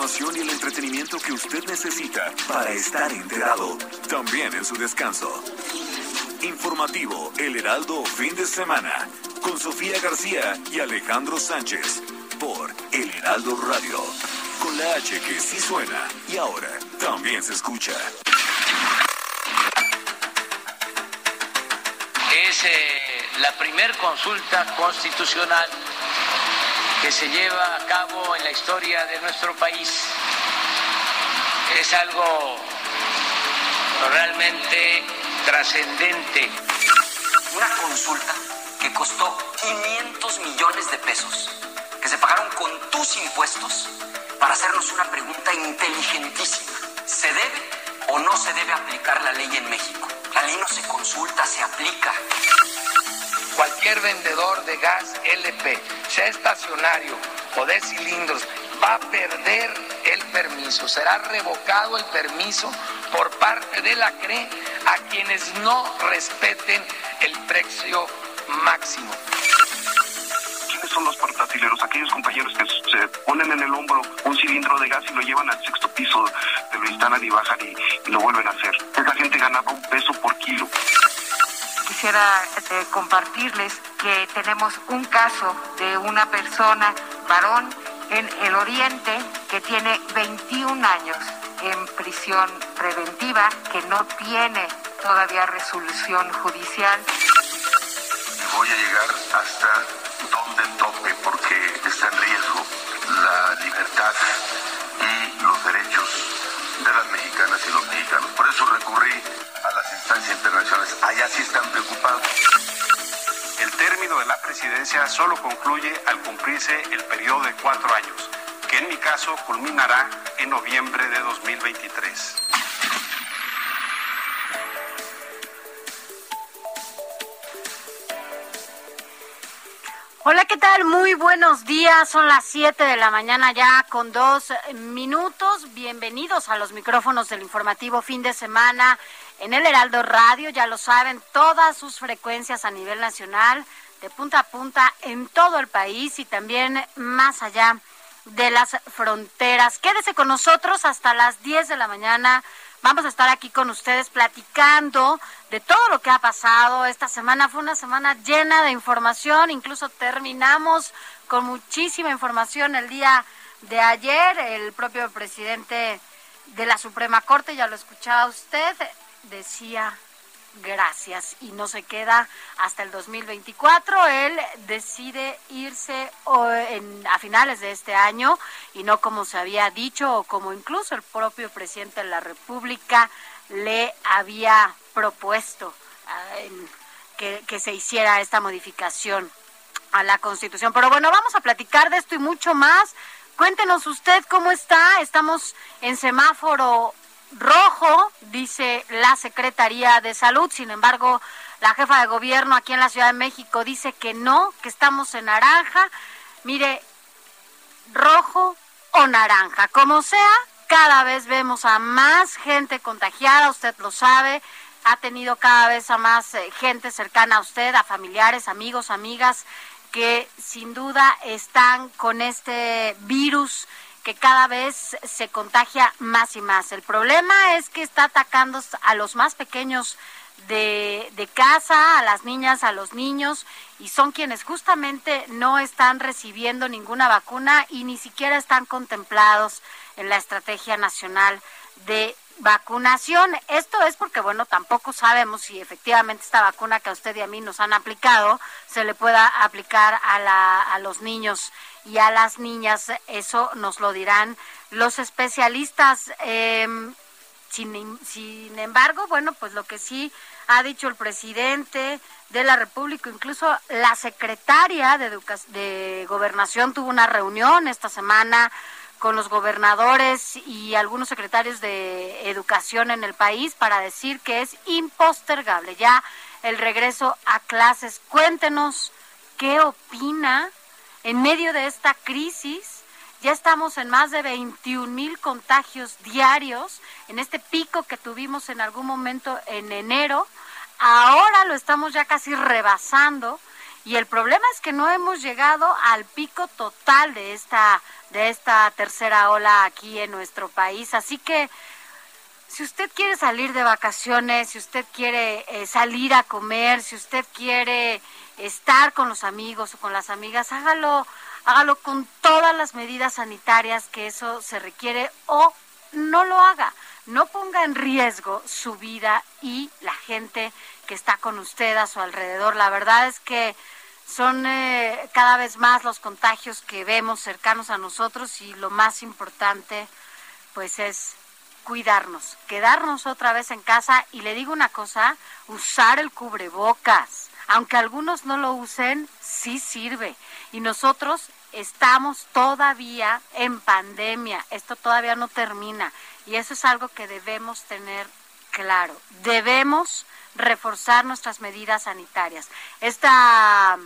Información y el entretenimiento que usted necesita para estar enterado, también en su descanso. Informativo El Heraldo Fin de Semana con Sofía García y Alejandro Sánchez por El Heraldo Radio. Con la H que sí suena y ahora también se escucha. Es eh, la primer consulta constitucional que se lleva a cabo en la historia de nuestro país. Es algo realmente trascendente. Una consulta que costó 500 millones de pesos, que se pagaron con tus impuestos para hacernos una pregunta inteligentísima. ¿Se debe o no se debe aplicar la ley en México? La ley no se consulta, se aplica. Cualquier vendedor de gas LP, sea estacionario o de cilindros, va a perder el permiso. Será revocado el permiso por parte de la CRE a quienes no respeten el precio máximo. ¿Quiénes son los portatileros? Aquellos compañeros que se ponen en el hombro un cilindro de gas y lo llevan al sexto piso, te lo instalan y bajan y lo vuelven a hacer. Esa gente ganaba un peso por kilo. Quisiera eh, compartirles que tenemos un caso de una persona, varón, en el oriente, que tiene 21 años en prisión preventiva, que no tiene todavía resolución judicial. Voy a llegar hasta donde tope porque está en riesgo la libertad instancias internacionales. Allá sí están preocupados. El término de la presidencia solo concluye al cumplirse el periodo de cuatro años, que en mi caso culminará en noviembre de 2023. Hola, ¿qué tal? Muy buenos días. Son las 7 de la mañana ya con dos minutos. Bienvenidos a los micrófonos del informativo fin de semana en el Heraldo Radio. Ya lo saben, todas sus frecuencias a nivel nacional, de punta a punta en todo el país y también más allá de las fronteras. Quédese con nosotros hasta las 10 de la mañana. Vamos a estar aquí con ustedes platicando de todo lo que ha pasado. Esta semana fue una semana llena de información, incluso terminamos con muchísima información el día de ayer. El propio presidente de la Suprema Corte, ya lo escuchaba usted, decía gracias y no se queda hasta el 2024. Él decide irse a finales de este año y no como se había dicho o como incluso el propio presidente de la República le había propuesto eh, que, que se hiciera esta modificación a la Constitución. Pero bueno, vamos a platicar de esto y mucho más. Cuéntenos usted cómo está. Estamos en semáforo rojo, dice la Secretaría de Salud. Sin embargo, la jefa de gobierno aquí en la Ciudad de México dice que no, que estamos en naranja. Mire, rojo o naranja, como sea, cada vez vemos a más gente contagiada, usted lo sabe, ha tenido cada vez a más eh, gente cercana a usted, a familiares, amigos, amigas, que sin duda están con este virus que cada vez se contagia más y más. El problema es que está atacando a los más pequeños de, casa, a las niñas, a los niños, y son quienes justamente no están recibiendo ninguna vacuna y ni siquiera están contemplados en la Estrategia Nacional de Vacunación. Esto es porque, bueno, tampoco sabemos si efectivamente esta vacuna que a usted y a mí nos han aplicado se le pueda aplicar a, la, a los niños y a las niñas. Eso nos lo dirán los especialistas. Eh, sin, sin embargo, bueno, pues lo que sí ha dicho el presidente de la República, incluso la secretaria de, de Gobernación tuvo una reunión esta semana con los gobernadores y algunos secretarios de educación en el país para decir que es impostergable ya el regreso a clases. Cuéntenos qué opina en medio de esta crisis. Ya estamos en más de 21 mil contagios diarios, en este pico que tuvimos en algún momento en enero. Ahora lo estamos ya casi rebasando y el problema es que no hemos llegado al pico total de esta de esta tercera ola aquí en nuestro país. Así que si usted quiere salir de vacaciones, si usted quiere eh, salir a comer, si usted quiere estar con los amigos o con las amigas, hágalo, hágalo con todas las medidas sanitarias que eso se requiere o no lo haga. No ponga en riesgo su vida y la gente que está con usted a su alrededor. La verdad es que son eh, cada vez más los contagios que vemos cercanos a nosotros y lo más importante pues es cuidarnos, quedarnos otra vez en casa y le digo una cosa, usar el cubrebocas, aunque algunos no lo usen, sí sirve. Y nosotros estamos todavía en pandemia, esto todavía no termina. Y eso es algo que debemos tener claro, debemos reforzar nuestras medidas sanitarias. Esta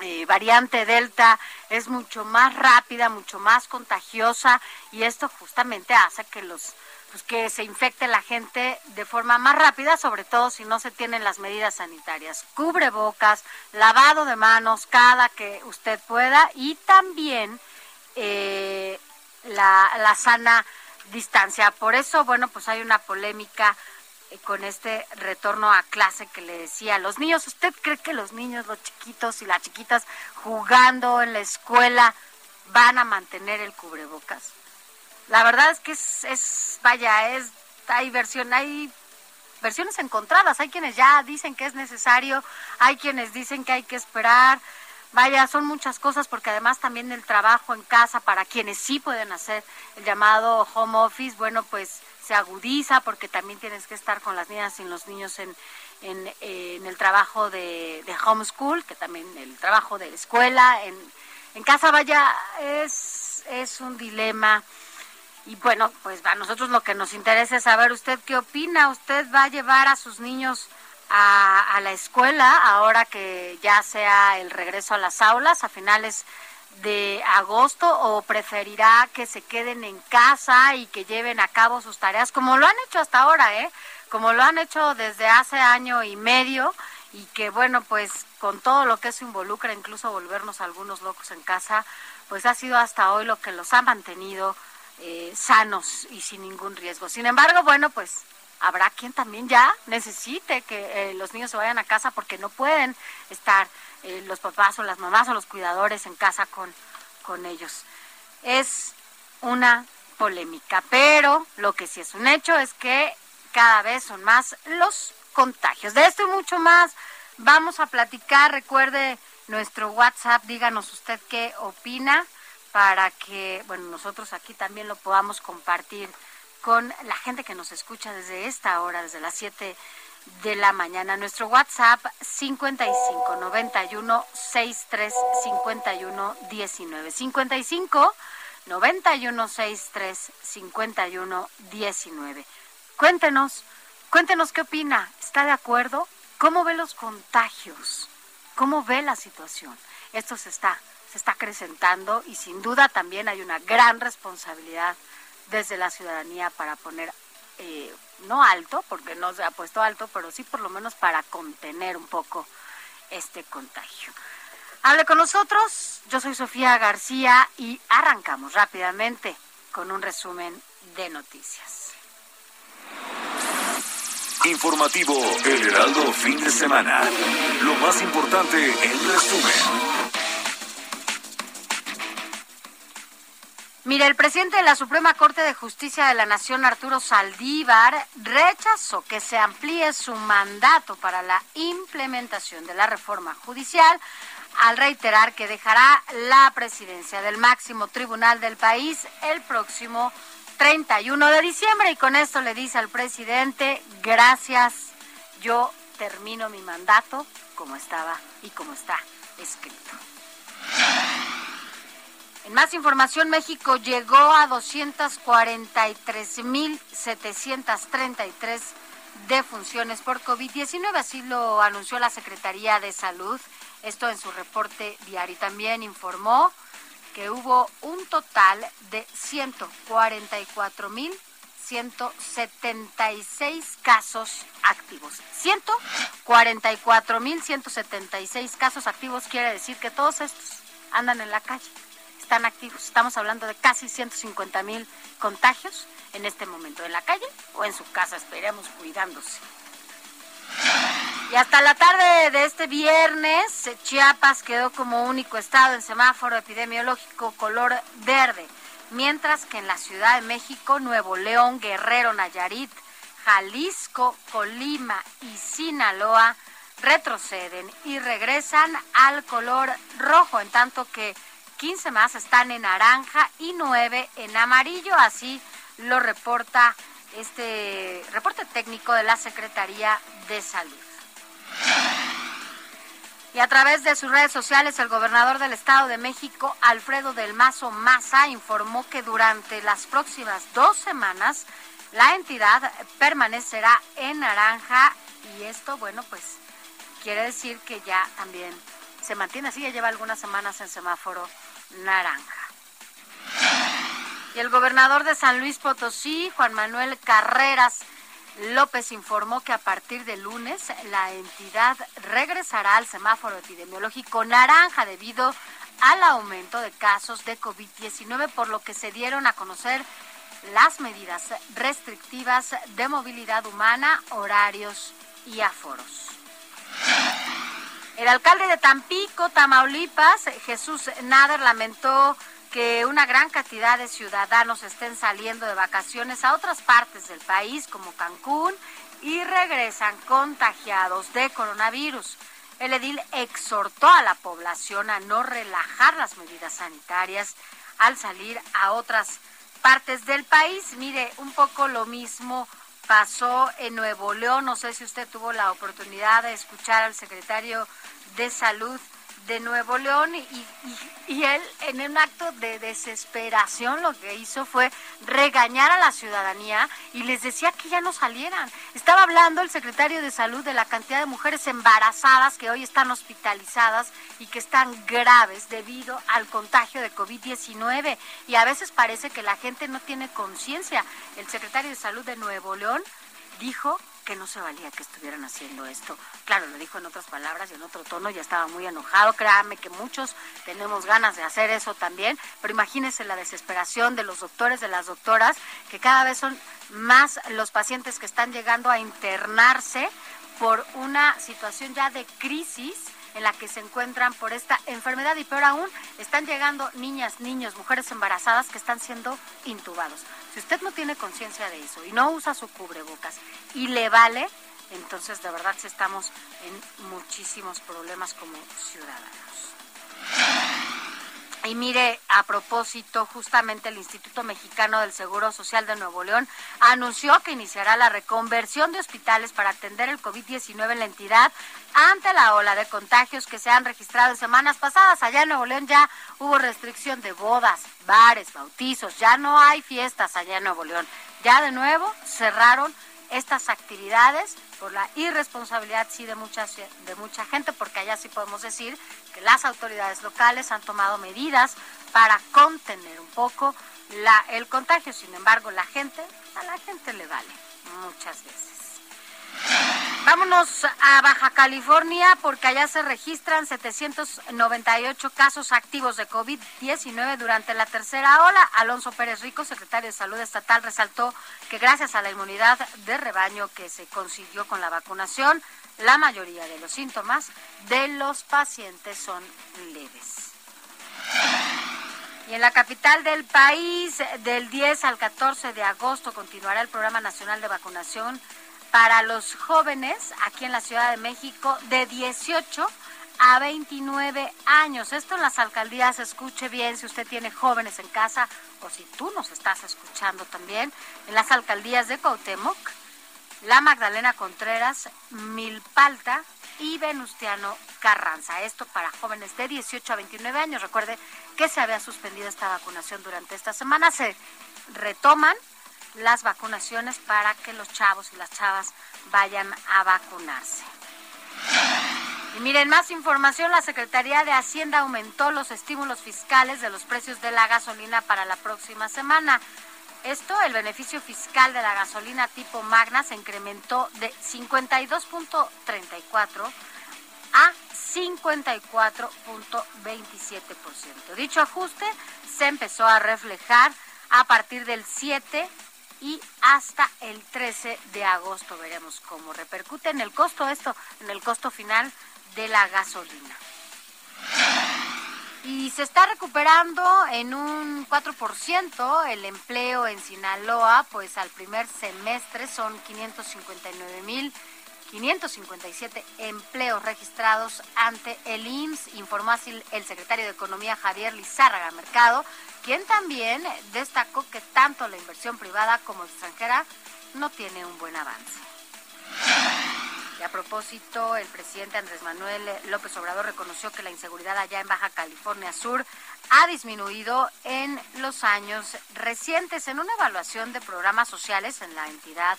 eh, variante Delta es mucho más rápida, mucho más contagiosa y esto justamente hace que los pues, que se infecte la gente de forma más rápida, sobre todo si no se tienen las medidas sanitarias. Cubre bocas, lavado de manos cada que usted pueda y también eh, la, la sana distancia. Por eso, bueno, pues hay una polémica eh, con este retorno a clase que le decía los niños. ¿Usted cree que los niños, los chiquitos y las chiquitas jugando en la escuela van a mantener el cubrebocas? La verdad es que es, es vaya, es hay versión, hay versiones encontradas. Hay quienes ya dicen que es necesario, hay quienes dicen que hay que esperar. Vaya, son muchas cosas porque además también el trabajo en casa para quienes sí pueden hacer el llamado home office, bueno, pues se agudiza porque también tienes que estar con las niñas y los niños en, en, el trabajo de, de, homeschool, que también el trabajo de la escuela, en, en casa vaya, es, es un dilema. Y bueno, pues a nosotros lo que nos interesa es saber usted qué opina. ¿Usted va a llevar a sus niños a, la escuela ahora que ya sea el regreso a las aulas a finales de agosto o preferirá que se queden en casa y que lleven a cabo sus tareas como lo han hecho hasta ahora, ¿eh? Como lo han hecho desde hace año y medio y que bueno, pues con todo lo que eso involucra, incluso volvernos algunos locos en casa, pues ha sido hasta hoy lo que los ha mantenido eh, sanos y sin ningún riesgo. Sin embargo, bueno, pues habrá quien también ya necesite que eh, los niños se vayan a casa porque no pueden estar eh, los papás o las mamás o los cuidadores en casa con, con ellos. Es una polémica, pero lo que sí es un hecho es que cada vez son más los contagios. De esto y mucho más vamos a platicar. Recuerde nuestro WhatsApp, díganos usted qué opina para que, bueno, nosotros aquí también lo podamos compartir con la gente que nos escucha desde esta hora, desde las 7 de la mañana. Nuestro WhatsApp 55 91 63 51 19. 55 91 63 51 19. Cuéntenos, cuéntenos qué opina. ¿Está de acuerdo? ¿Cómo ve los contagios? ¿Cómo ve la situación? Esto se está, se está acrecentando y sin duda también hay una gran responsabilidad desde la ciudadanía para poner eh, no alto, porque no se ha puesto alto, pero sí por lo menos para contener un poco este contagio. Hable con nosotros, yo soy Sofía García y arrancamos rápidamente con un resumen de noticias. Informativo El Heraldo Fin de Semana. Lo más importante en resumen. Mire, el presidente de la Suprema Corte de Justicia de la Nación, Arturo Saldívar, rechazó que se amplíe su mandato para la implementación de la reforma judicial al reiterar que dejará la presidencia del máximo tribunal del país el próximo 31 de diciembre. Y con esto le dice al presidente, gracias, yo termino mi mandato como estaba y como está escrito. En más información, México llegó a 243.733 defunciones por COVID-19, así lo anunció la Secretaría de Salud, esto en su reporte diario. También informó que hubo un total de 144.176 casos activos. 144.176 casos activos quiere decir que todos estos andan en la calle están activos. Estamos hablando de casi 150 mil contagios en este momento, en la calle o en su casa, esperemos cuidándose. Y hasta la tarde de este viernes, Chiapas quedó como único estado en semáforo epidemiológico color verde, mientras que en la Ciudad de México, Nuevo León, Guerrero, Nayarit, Jalisco, Colima y Sinaloa retroceden y regresan al color rojo, en tanto que 15 más están en naranja y 9 en amarillo, así lo reporta este reporte técnico de la Secretaría de Salud. Y a través de sus redes sociales, el gobernador del Estado de México, Alfredo del Mazo Maza, informó que durante las próximas dos semanas la entidad permanecerá en naranja y esto, bueno, pues quiere decir que ya también se mantiene así, ya lleva algunas semanas en semáforo naranja. Y el gobernador de San Luis Potosí, Juan Manuel Carreras López, informó que a partir de lunes la entidad regresará al semáforo epidemiológico naranja debido al aumento de casos de COVID-19, por lo que se dieron a conocer las medidas restrictivas de movilidad humana, horarios y aforos. El alcalde de Tampico, Tamaulipas, Jesús Nader, lamentó que una gran cantidad de ciudadanos estén saliendo de vacaciones a otras partes del país, como Cancún, y regresan contagiados de coronavirus. El edil exhortó a la población a no relajar las medidas sanitarias al salir a otras partes del país. Mire, un poco lo mismo pasó en Nuevo León. No sé si usted tuvo la oportunidad de escuchar al secretario de Salud de Nuevo León y, y, él en un acto de desesperación lo que hizo fue regañar a la ciudadanía y les decía que ya no salieran. Estaba hablando el secretario de salud de la cantidad de mujeres embarazadas que hoy están hospitalizadas y que están graves debido al contagio de COVID-19 y a veces parece que la gente no tiene conciencia. El secretario de salud de Nuevo León dijo que no se valía que estuvieran haciendo esto. Claro, lo dijo en otras palabras y en otro tono, ya estaba muy enojado. Créame que muchos tenemos ganas de hacer eso también, pero imagínense la desesperación de los doctores, de las doctoras, que cada vez son más los pacientes que están llegando a internarse por una situación ya de crisis en la que se encuentran por esta enfermedad y peor aún, están llegando niñas, niños, mujeres embarazadas que están siendo intubados. Si usted no tiene conciencia de eso y no usa su cubrebocas y le vale, entonces de verdad estamos en muchísimos problemas como ciudadanos. Y mire, a propósito, justamente el Instituto Mexicano del Seguro Social de Nuevo León anunció que iniciará la reconversión de hospitales para atender el COVID-19 en la entidad ante la ola de contagios que se han registrado en semanas pasadas. Allá en Nuevo León ya hubo restricción de bodas, bares, bautizos, ya no hay fiestas allá en Nuevo León. Ya de nuevo cerraron estas actividades por la irresponsabilidad sí de mucha, de mucha gente, porque allá sí podemos decir que las autoridades locales han tomado medidas para contener un poco el contagio. Sin embargo, la gente, a la gente le vale muchas veces. Vámonos a Baja California porque allá se registran 798 casos activos de COVID-19 durante la tercera ola. Alonso Pérez Rico, secretario de Salud Estatal, resaltó que gracias a la inmunidad de rebaño que se consiguió con la vacunación, la mayoría de los síntomas de los pacientes son leves. Y en la capital del país, del 10 al 14 de agosto, continuará el Programa Nacional de Vacunación para los jóvenes aquí en la Ciudad de México de 18 a 29 años. Esto en las alcaldías, escuche bien si usted tiene jóvenes en casa o si tú nos estás escuchando también, en las alcaldías de Cuauhtémoc, La Magdalena Contreras, Milpalta y Venustiano Carranza. Esto para jóvenes de 18 a 29 años. Recuerde que se había suspendido esta vacunación durante esta semana. Se retoman las vacunaciones para que los chavos y las chavas vayan a vacunarse. Y miren, más información, la Secretaría de Hacienda aumentó los estímulos fiscales de los precios de la gasolina para la próxima semana. Esto, el beneficio fiscal de la gasolina tipo Magna se incrementó de 52.34 a 54.27%. Dicho ajuste se empezó a reflejar a partir del 7 y hasta el 13 de agosto. Veremos cómo repercute en el costo esto, en el costo final de la gasolina. Y se está recuperando en un 4% el empleo en Sinaloa, pues al primer semestre son 559 mil 557 empleos registrados ante el IMSS, informó así el secretario de Economía Javier Lizárraga Mercado, quien también destacó que tanto la inversión privada como extranjera no tiene un buen avance. Y a propósito, el presidente Andrés Manuel López Obrador reconoció que la inseguridad allá en Baja California Sur ha disminuido en los años recientes en una evaluación de programas sociales en la entidad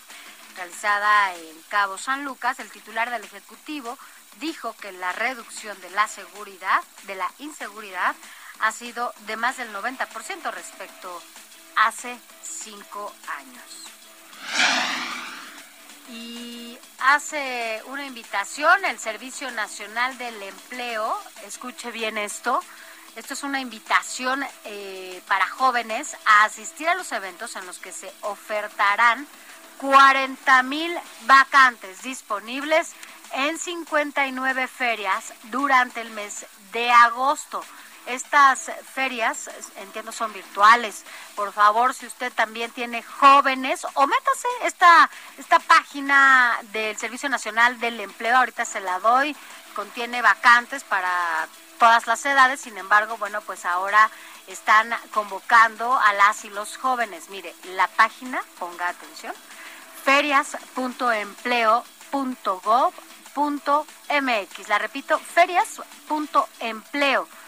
realizada en Cabo San Lucas, el titular del Ejecutivo dijo que la reducción de la seguridad, de la inseguridad, ha sido de más del 90% respecto hace cinco años. Y hace una invitación el Servicio Nacional del Empleo, escuche bien esto, esto es una invitación eh, para jóvenes a asistir a los eventos en los que se ofertarán 40 mil vacantes disponibles en 59 ferias durante el mes de agosto. Estas ferias, entiendo, son virtuales. Por favor, si usted también tiene jóvenes, o métase esta, esta página del Servicio Nacional del Empleo, ahorita se la doy, contiene vacantes para todas las edades, sin embargo, bueno, pues ahora están convocando a las y los jóvenes. Mire, la página, ponga atención, ferias.empleo.gov.mx. La repito, ferias.empleo.gov.mx.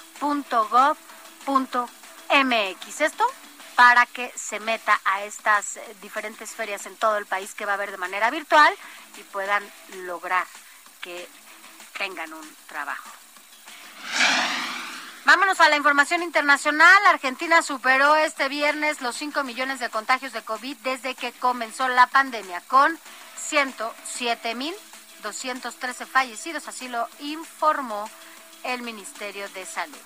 Esto para que se meta a estas diferentes ferias en todo el país que va a haber de manera virtual y puedan lograr que tengan un trabajo. Vámonos a la información internacional. Argentina superó este viernes los 5 millones de contagios de COVID desde que comenzó la pandemia, con 107.213 fallecidos, así lo informó el Ministerio de Salud.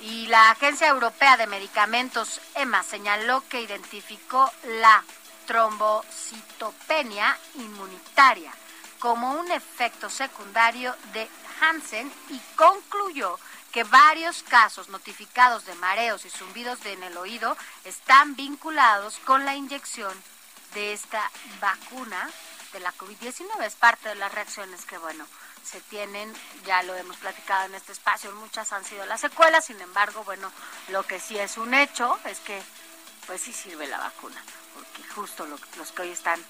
Y la Agencia Europea de Medicamentos, EMA, señaló que identificó la trombocitopenia inmunitaria como un efecto secundario de Hansen y concluyó que varios casos notificados de mareos y zumbidos en el oído están vinculados con la inyección de esta vacuna de la COVID-19. Es parte de las reacciones que, bueno, se tienen, ya lo hemos platicado en este espacio, muchas han sido las secuelas, sin embargo, bueno, lo que sí es un hecho es que, pues sí sirve la vacuna, porque justo los que hoy están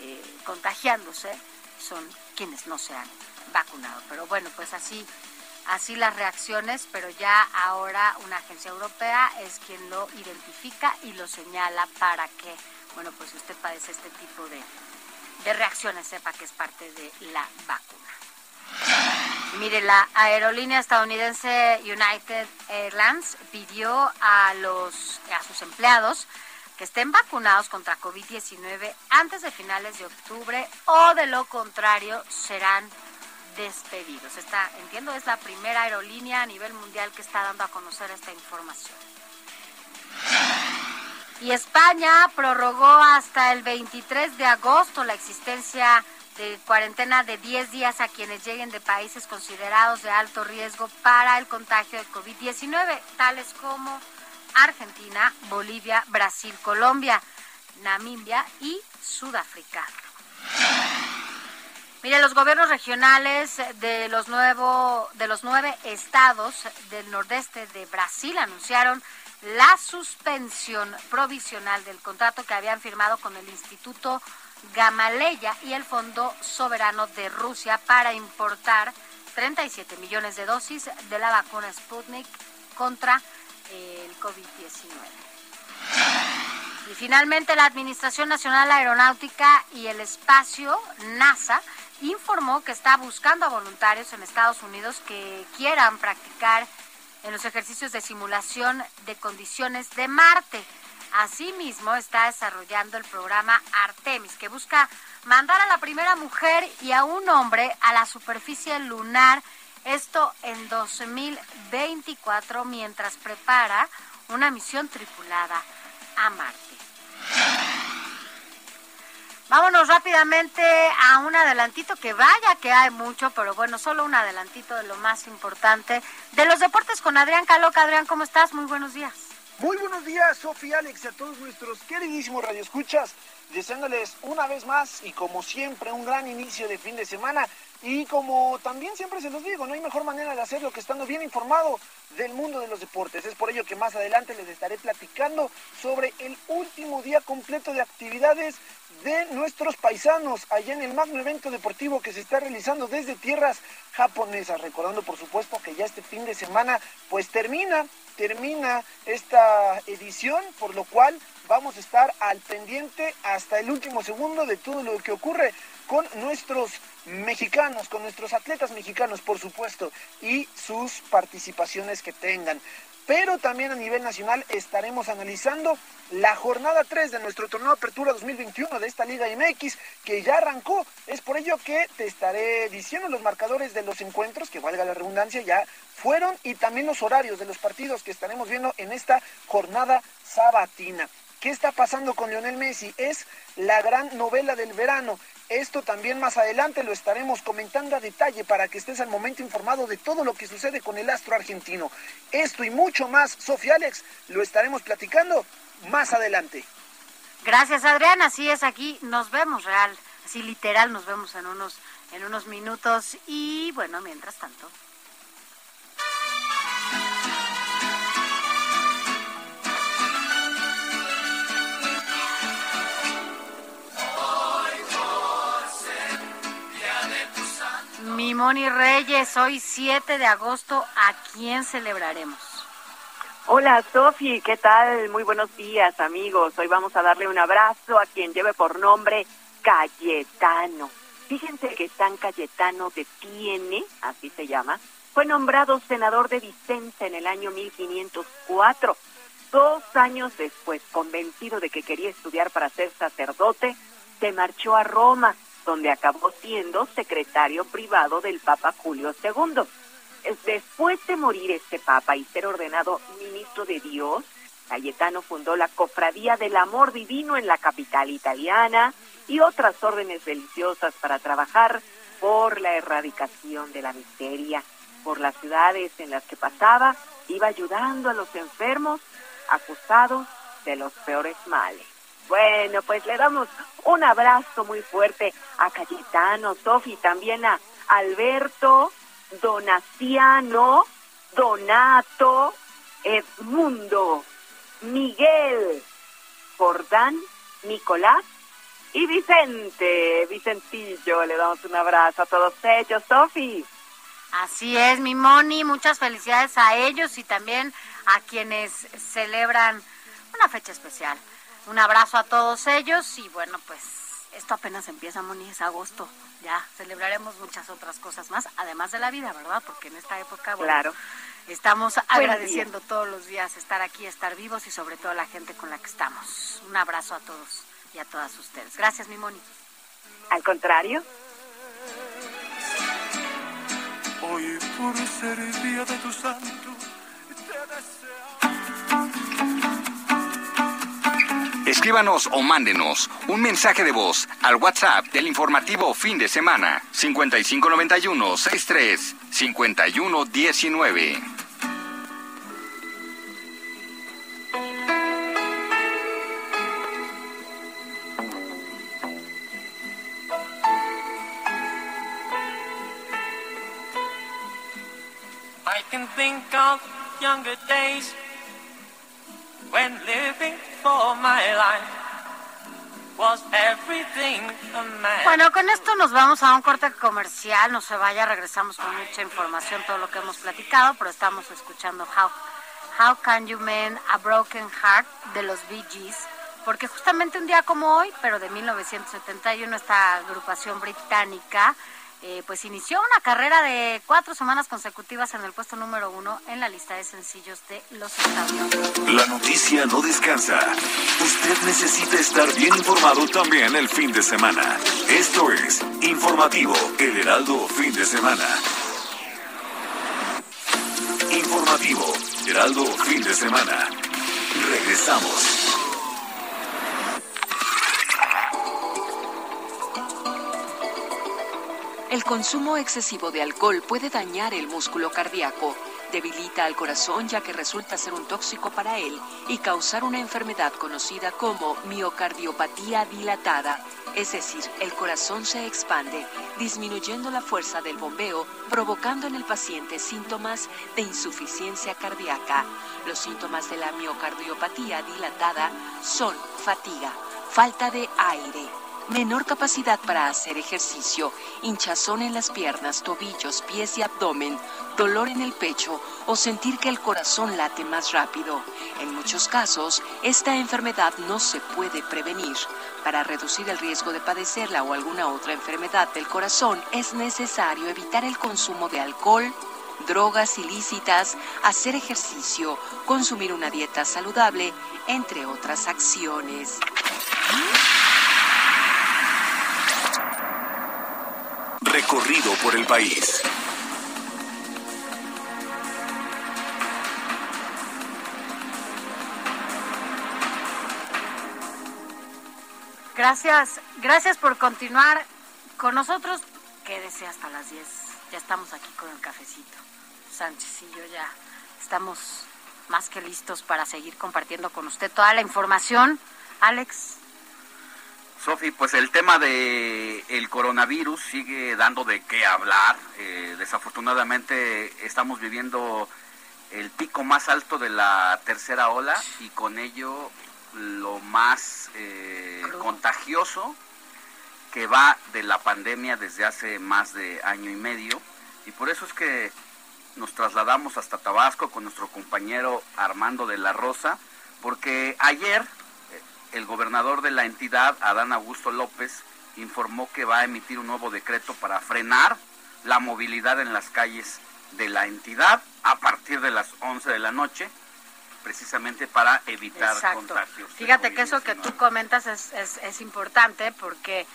eh, contagiándose son quienes no se han vacunado. Pero bueno, pues así, así las reacciones, pero ya ahora una agencia europea es quien lo identifica y lo señala para que, bueno, pues usted padece este tipo de, de reacciones, sepa que es parte de la vacuna. Mire, la aerolínea estadounidense United Airlines pidió a los a sus empleados que estén vacunados contra COVID-19 antes de finales de octubre o de lo contrario serán despedidos. Esta, entiendo, es la primera aerolínea a nivel mundial que está dando a conocer esta información. Y España prorrogó hasta el 23 de agosto la existencia cuarentena de 10 días a quienes lleguen de países considerados de alto riesgo para el contagio de COVID-19, tales como Argentina, Bolivia, Brasil, Colombia, Namibia y Sudáfrica. Mire, los gobiernos regionales de los, nuevo, de los nueve estados del nordeste de Brasil anunciaron la suspensión provisional del contrato que habían firmado con el Instituto Gamaleya y el Fondo Soberano de Rusia para importar 37 millones de dosis de la vacuna Sputnik contra el COVID-19. Y finalmente la Administración Nacional Aeronáutica y el Espacio, NASA, informó que está buscando a voluntarios en Estados Unidos que quieran practicar en los ejercicios de simulación de condiciones de Marte. Asimismo, está desarrollando el programa Artemis, que busca mandar a la primera mujer y a un hombre a la superficie lunar, esto en 2024, mientras prepara una misión tripulada a Marte. Vámonos rápidamente a un adelantito que vaya que hay mucho, pero bueno, solo un adelantito de lo más importante de los deportes con Adrián Caloca. Adrián, ¿cómo estás? Muy buenos días. Muy buenos días, Sofía, Alex, a todos nuestros queridísimos radioescuchas, deseándoles una vez más y como siempre un gran inicio de fin de semana y como también siempre se los digo, no hay mejor manera de hacerlo que estando bien informado del mundo de los deportes. Es por ello que más adelante les estaré platicando sobre el último día completo de actividades de nuestros paisanos allá en el magno evento deportivo que se está realizando desde tierras japonesas. Recordando por supuesto que ya este fin de semana pues termina, termina esta edición, por lo cual vamos a estar al pendiente hasta el último segundo de todo lo que ocurre con nuestros mexicanos, con nuestros atletas mexicanos, por supuesto, y sus participaciones que tengan. Pero también a nivel nacional estaremos analizando la jornada 3 de nuestro torneo Apertura 2021 de esta Liga MX, que ya arrancó. Es por ello que te estaré diciendo los marcadores de los encuentros, que valga la redundancia, ya fueron, y también los horarios de los partidos que estaremos viendo en esta jornada sabatina. ¿Qué está pasando con Lionel Messi? Es la gran novela del verano. Esto también más adelante lo estaremos comentando a detalle para que estés al momento informado de todo lo que sucede con el astro argentino. Esto y mucho más, Sofía Alex, lo estaremos platicando más adelante. Gracias, Adrián. Así es, aquí nos vemos real, así literal, nos vemos en unos, en unos minutos. Y bueno, mientras tanto. Mi Moni Reyes, hoy 7 de agosto, ¿a quién celebraremos? Hola Sofi, ¿qué tal? Muy buenos días amigos. Hoy vamos a darle un abrazo a quien lleve por nombre Cayetano. Fíjense que San Cayetano de Tiene, así se llama, fue nombrado senador de Vicente en el año 1504. Dos años después, convencido de que quería estudiar para ser sacerdote, se marchó a Roma donde acabó siendo secretario privado del Papa Julio II. Después de morir este Papa y ser ordenado ministro de Dios, Cayetano fundó la Cofradía del Amor Divino en la capital italiana y otras órdenes religiosas para trabajar por la erradicación de la miseria. Por las ciudades en las que pasaba, iba ayudando a los enfermos acusados de los peores males. Bueno, pues le damos un abrazo muy fuerte a Cayetano, Sofi, también a Alberto, Donaciano, Donato, Edmundo, Miguel, Jordán, Nicolás y Vicente, Vicentillo. Le damos un abrazo a todos ellos, Sofi. Así es, mi Moni, muchas felicidades a ellos y también a quienes celebran una fecha especial. Un abrazo a todos ellos y bueno, pues esto apenas empieza, Moni, es agosto. Ya celebraremos muchas otras cosas más, además de la vida, ¿verdad? Porque en esta época, bueno, claro. estamos agradeciendo todos los días estar aquí, estar vivos y sobre todo a la gente con la que estamos. Un abrazo a todos y a todas ustedes. Gracias, mi Moni. Al contrario. Hoy por ser el día de tu santo, Escríbanos o mándenos un mensaje de voz al WhatsApp del informativo fin de semana 5591 63 5119. I can think of younger days when living for my life. Bueno, con esto nos vamos a un corte comercial. No se vaya, regresamos con mucha información, todo lo que hemos platicado, pero estamos escuchando How, How Can You Mend a Broken Heart de los Bee Gees. Porque justamente un día como hoy, pero de 1971, esta agrupación británica eh, pues inició una carrera de cuatro semanas consecutivas en el puesto número uno en la lista de sencillos de los Estados. La noticia no descansa. Usted necesita estar bien informado también el fin de semana. Esto es Informativo El Heraldo Fin de Semana. Informativo Heraldo Fin de Semana. Regresamos. El consumo excesivo de alcohol puede dañar el músculo cardíaco, debilita al corazón ya que resulta ser un tóxico para él y causar una enfermedad conocida como miocardiopatía dilatada, es decir, el corazón se expande, disminuyendo la fuerza del bombeo, provocando en el paciente síntomas de insuficiencia cardíaca. Los síntomas de la miocardiopatía dilatada son fatiga, falta de aire, menor capacidad para hacer ejercicio, hinchazón en las piernas, tobillos, pies y abdomen, dolor en el pecho o sentir que el corazón late más rápido. En muchos casos, esta enfermedad no se puede prevenir. Para reducir el riesgo de padecerla o alguna otra enfermedad del corazón, es necesario evitar el consumo de alcohol, drogas ilícitas, hacer ejercicio, consumir una dieta saludable, entre otras acciones. Recorrido por el país. Gracias, gracias por continuar con nosotros. Quédese hasta las 10. Ya estamos aquí con el cafecito. Sánchez y yo ya estamos más que listos para seguir compartiendo con usted toda la información. Alex. Sofi, pues el tema de el coronavirus sigue dando de qué hablar. Eh, desafortunadamente estamos viviendo el pico más alto de la tercera ola y con ello lo más eh, contagioso que va de la pandemia desde hace más de año y medio. Y por eso es que nos trasladamos hasta Tabasco con nuestro compañero Armando de la Rosa, porque ayer el gobernador de la entidad, Adán Augusto López, informó que va a emitir un nuevo decreto para frenar la movilidad en las calles de la entidad a partir de las 11 de la noche, precisamente para evitar contagios. Fíjate que eso que tú comentas es, es, es importante porque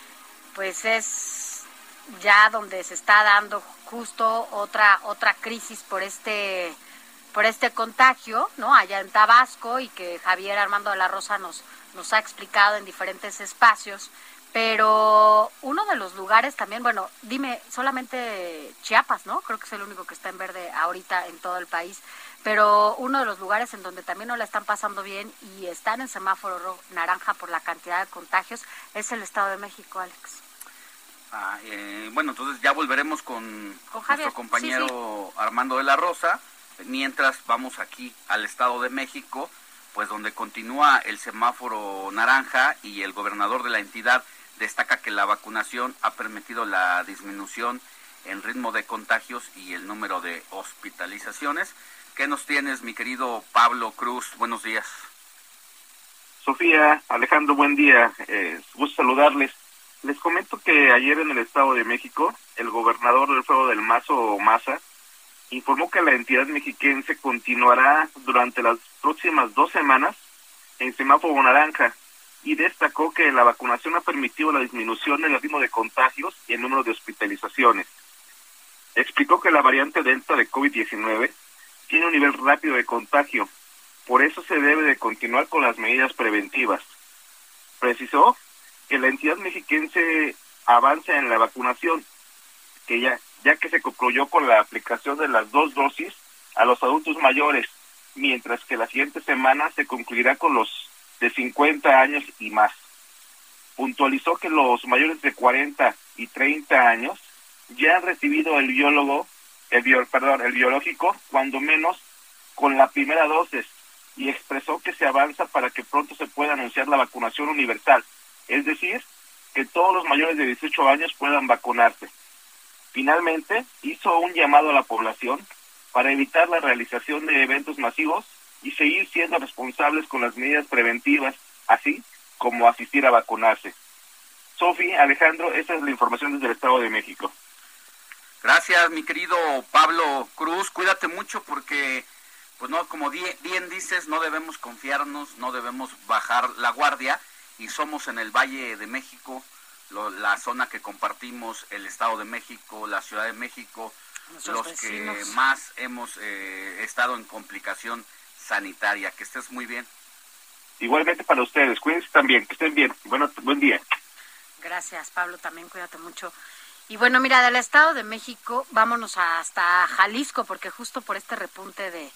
pues es ya donde se está dando justo otra otra crisis por este por este contagio, ¿no? Allá en Tabasco y que Javier Armando de la Rosa nos nos ha explicado en diferentes espacios, pero uno de los lugares también, bueno, dime, solamente Chiapas, ¿no? Creo que es el único que está en verde ahorita en todo el país, pero uno de los lugares en donde también no la están pasando bien y están en semáforo naranja por la cantidad de contagios es el Estado de México, Alex. Ah, eh, bueno, entonces ya volveremos con, nuestro compañero Armando de la Rosa, mientras vamos aquí al Estado de México pues donde continúa el semáforo naranja y el gobernador de la entidad destaca que la vacunación ha permitido la disminución en ritmo de contagios y el número de hospitalizaciones. ¿Qué nos tienes, mi querido Pablo Cruz? Buenos días. Sofía, Alejandro, buen día. Eh, gusto saludarles. Les comento que ayer en el Estado de México, el gobernador del Fuego del Mazo, Maza, informó que la entidad mexiquense continuará durante las próximas dos semanas en semáforo naranja y destacó que la vacunación ha permitido la disminución en el ritmo de contagios y el número de hospitalizaciones. Explicó que la variante Delta de COVID-19 tiene un nivel rápido de contagio, por eso se debe de continuar con las medidas preventivas. Precisó que la entidad mexiquense avanza en la vacunación, que ya ya que se concluyó con la aplicación de las dos dosis a los adultos mayores, mientras que la siguiente semana se concluirá con los de 50 años y más. Puntualizó que los mayores de 40 y 30 años ya han recibido el biólogo, el bio, perdón, el biológico, cuando menos con la primera dosis, y expresó que se avanza para que pronto se pueda anunciar la vacunación universal, es decir, que todos los mayores de 18 años puedan vacunarse. Finalmente, hizo un llamado a la población para evitar la realización de eventos masivos y seguir siendo responsables con las medidas preventivas, así como asistir a vacunarse. Sofi, Alejandro, esa es la información desde el Estado de México. Gracias, mi querido Pablo Cruz. Cuídate mucho porque, pues no, como bien dices, no debemos confiarnos, no debemos bajar la guardia y somos en el Valle de México, la zona que compartimos el Estado de México, la Ciudad de México, los que más hemos eh, estado en complicación sanitaria. Que estés muy bien. Igualmente para ustedes, cuídense también, que estén bien. Bueno, buen día. Gracias, Pablo, también cuídate mucho. Y bueno, mira, del Estado de México, vámonos hasta Jalisco, porque justo por este repunte de,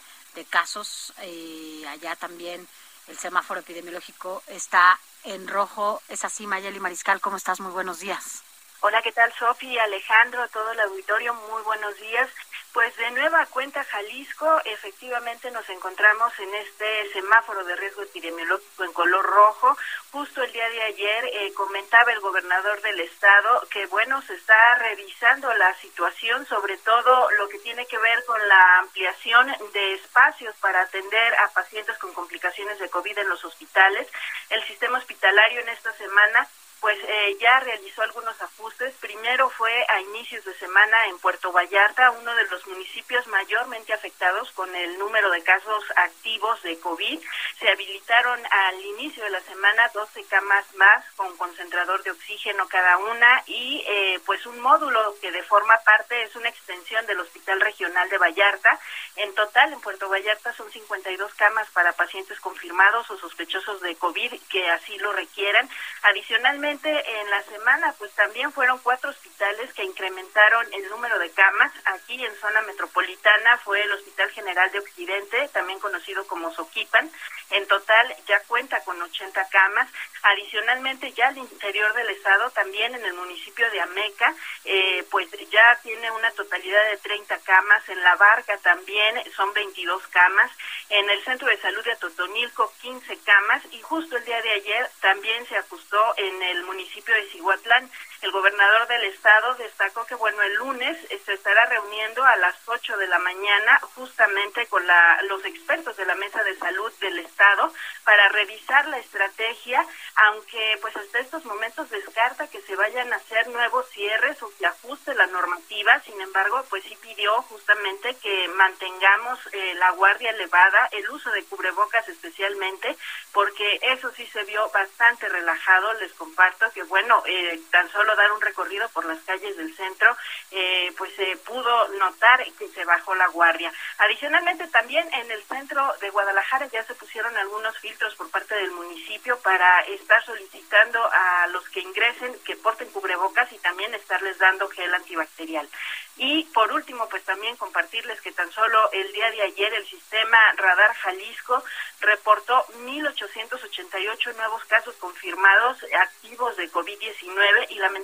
casos, eh, allá también el semáforo epidemiológico está en rojo. Es así, Mayeli Mariscal, ¿cómo estás? Muy buenos días. Hola, ¿qué tal, Sofi, Alejandro, todo el auditorio? Muy buenos días. Pues de nueva cuenta Jalisco, efectivamente nos encontramos en este semáforo de riesgo epidemiológico en color rojo. Justo el día de ayer eh, comentaba el gobernador del estado que, bueno, se está revisando la situación, sobre todo lo que tiene que ver con la ampliación de espacios para atender a pacientes con complicaciones de COVID en los hospitales. El sistema hospitalario en esta semana pues eh, ya realizó algunos ajustes. Primero fue a inicios de semana en Puerto Vallarta, uno de los municipios mayormente afectados con el número de casos activos de COVID. Se habilitaron al inicio de la semana 12 camas más con concentrador de oxígeno cada una y eh, pues un módulo que de forma parte es una extensión del Hospital Regional de Vallarta. En total en Puerto Vallarta son 52 camas para pacientes confirmados o sospechosos de COVID que así lo requieran. Adicionalmente, en la semana, pues también fueron cuatro hospitales que incrementaron el número de camas. Aquí en zona metropolitana fue el Hospital General de Occidente, también conocido como Soquipan. En total ya cuenta con 80 camas. Adicionalmente, ya al interior del estado, también en el municipio de Ameca, eh, pues ya tiene una totalidad de 30 camas. En La Barca también son 22 camas. En el centro de salud de Totonilco, 15 camas. Y justo el día de ayer también se ajustó en el municipio de Cihuatlán. El gobernador del estado destacó que, bueno, el lunes se estará reuniendo a las 8 de la mañana justamente con la, los expertos de la Mesa de Salud del estado para revisar la estrategia, aunque pues hasta estos momentos descarta que se vayan a hacer nuevos cierres o que ajuste la normativa. Sin embargo, pues sí pidió justamente que mantengamos eh, la guardia elevada, el uso de cubrebocas especialmente, porque eso sí se vio bastante relajado. Les comparto que, bueno, eh, tan solo dar un recorrido por las calles del centro, eh, pues se pudo notar que se bajó la guardia. Adicionalmente, también en el centro de Guadalajara ya se pusieron algunos filtros por parte del municipio para estar solicitando a los que ingresen que porten cubrebocas y también estarles dando gel antibacterial. Y por último, pues también compartirles que tan solo el día de ayer el sistema Radar Jalisco reportó 1.888 nuevos casos confirmados activos de COVID-19 y lamentablemente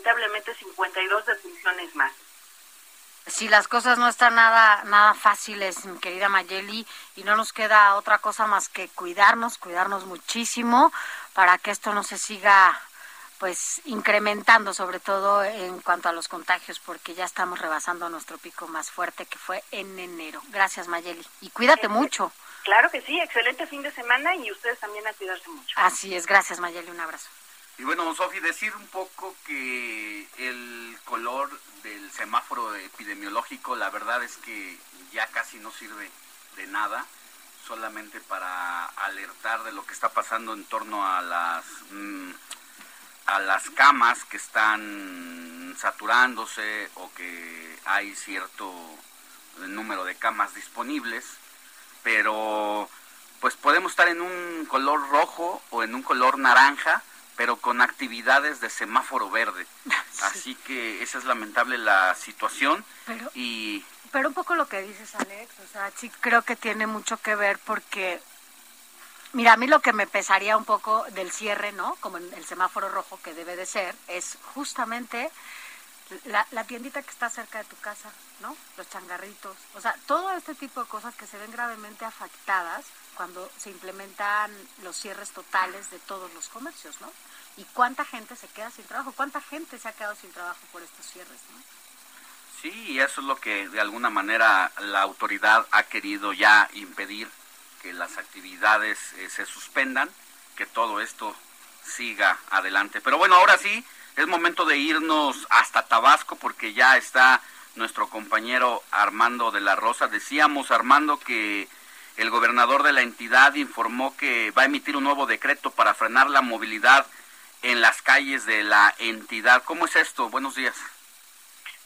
52 defunciones más. Sí, las cosas no están nada nada fáciles, mi querida Mayeli, y no nos queda otra cosa más que cuidarnos, cuidarnos muchísimo para que esto no se siga pues incrementando sobre todo en cuanto a los contagios porque ya estamos rebasando nuestro pico más fuerte que fue en enero. Gracias Mayeli y cuídate mucho. Claro que sí, excelente fin de semana y ustedes también a cuidarse mucho. Así es, gracias Mayeli, un abrazo. Y bueno, Sofi, decir un poco que el color del semáforo epidemiológico, la verdad es que ya casi no sirve de nada, solamente para alertar de lo que está pasando en torno a las mm, a las camas que están saturándose o que hay cierto número de camas disponibles, pero pues podemos estar en un color rojo o en un color naranja, pero con actividades de semáforo verde. Así que esa es lamentable la situación pero, y pero un poco lo que dices Alex, o sea, sí creo que tiene mucho que ver porque Mira, a mí lo que me pesaría un poco del cierre, ¿no? Como en el semáforo rojo que debe de ser, es justamente la, la tiendita que está cerca de tu casa, ¿no? Los changarritos, o sea, todo este tipo de cosas que se ven gravemente afectadas cuando se implementan los cierres totales de todos los comercios, ¿no? Y cuánta gente se queda sin trabajo, cuánta gente se ha quedado sin trabajo por estos cierres, ¿no? Sí, eso es lo que de alguna manera la autoridad ha querido ya impedir que las actividades eh, se suspendan, que todo esto siga adelante. Pero bueno, ahora sí, es momento de irnos hasta Tabasco porque ya está nuestro compañero Armando de la Rosa. Decíamos, Armando, que el gobernador de la entidad informó que va a emitir un nuevo decreto para frenar la movilidad en las calles de la entidad. ¿Cómo es esto? Buenos días.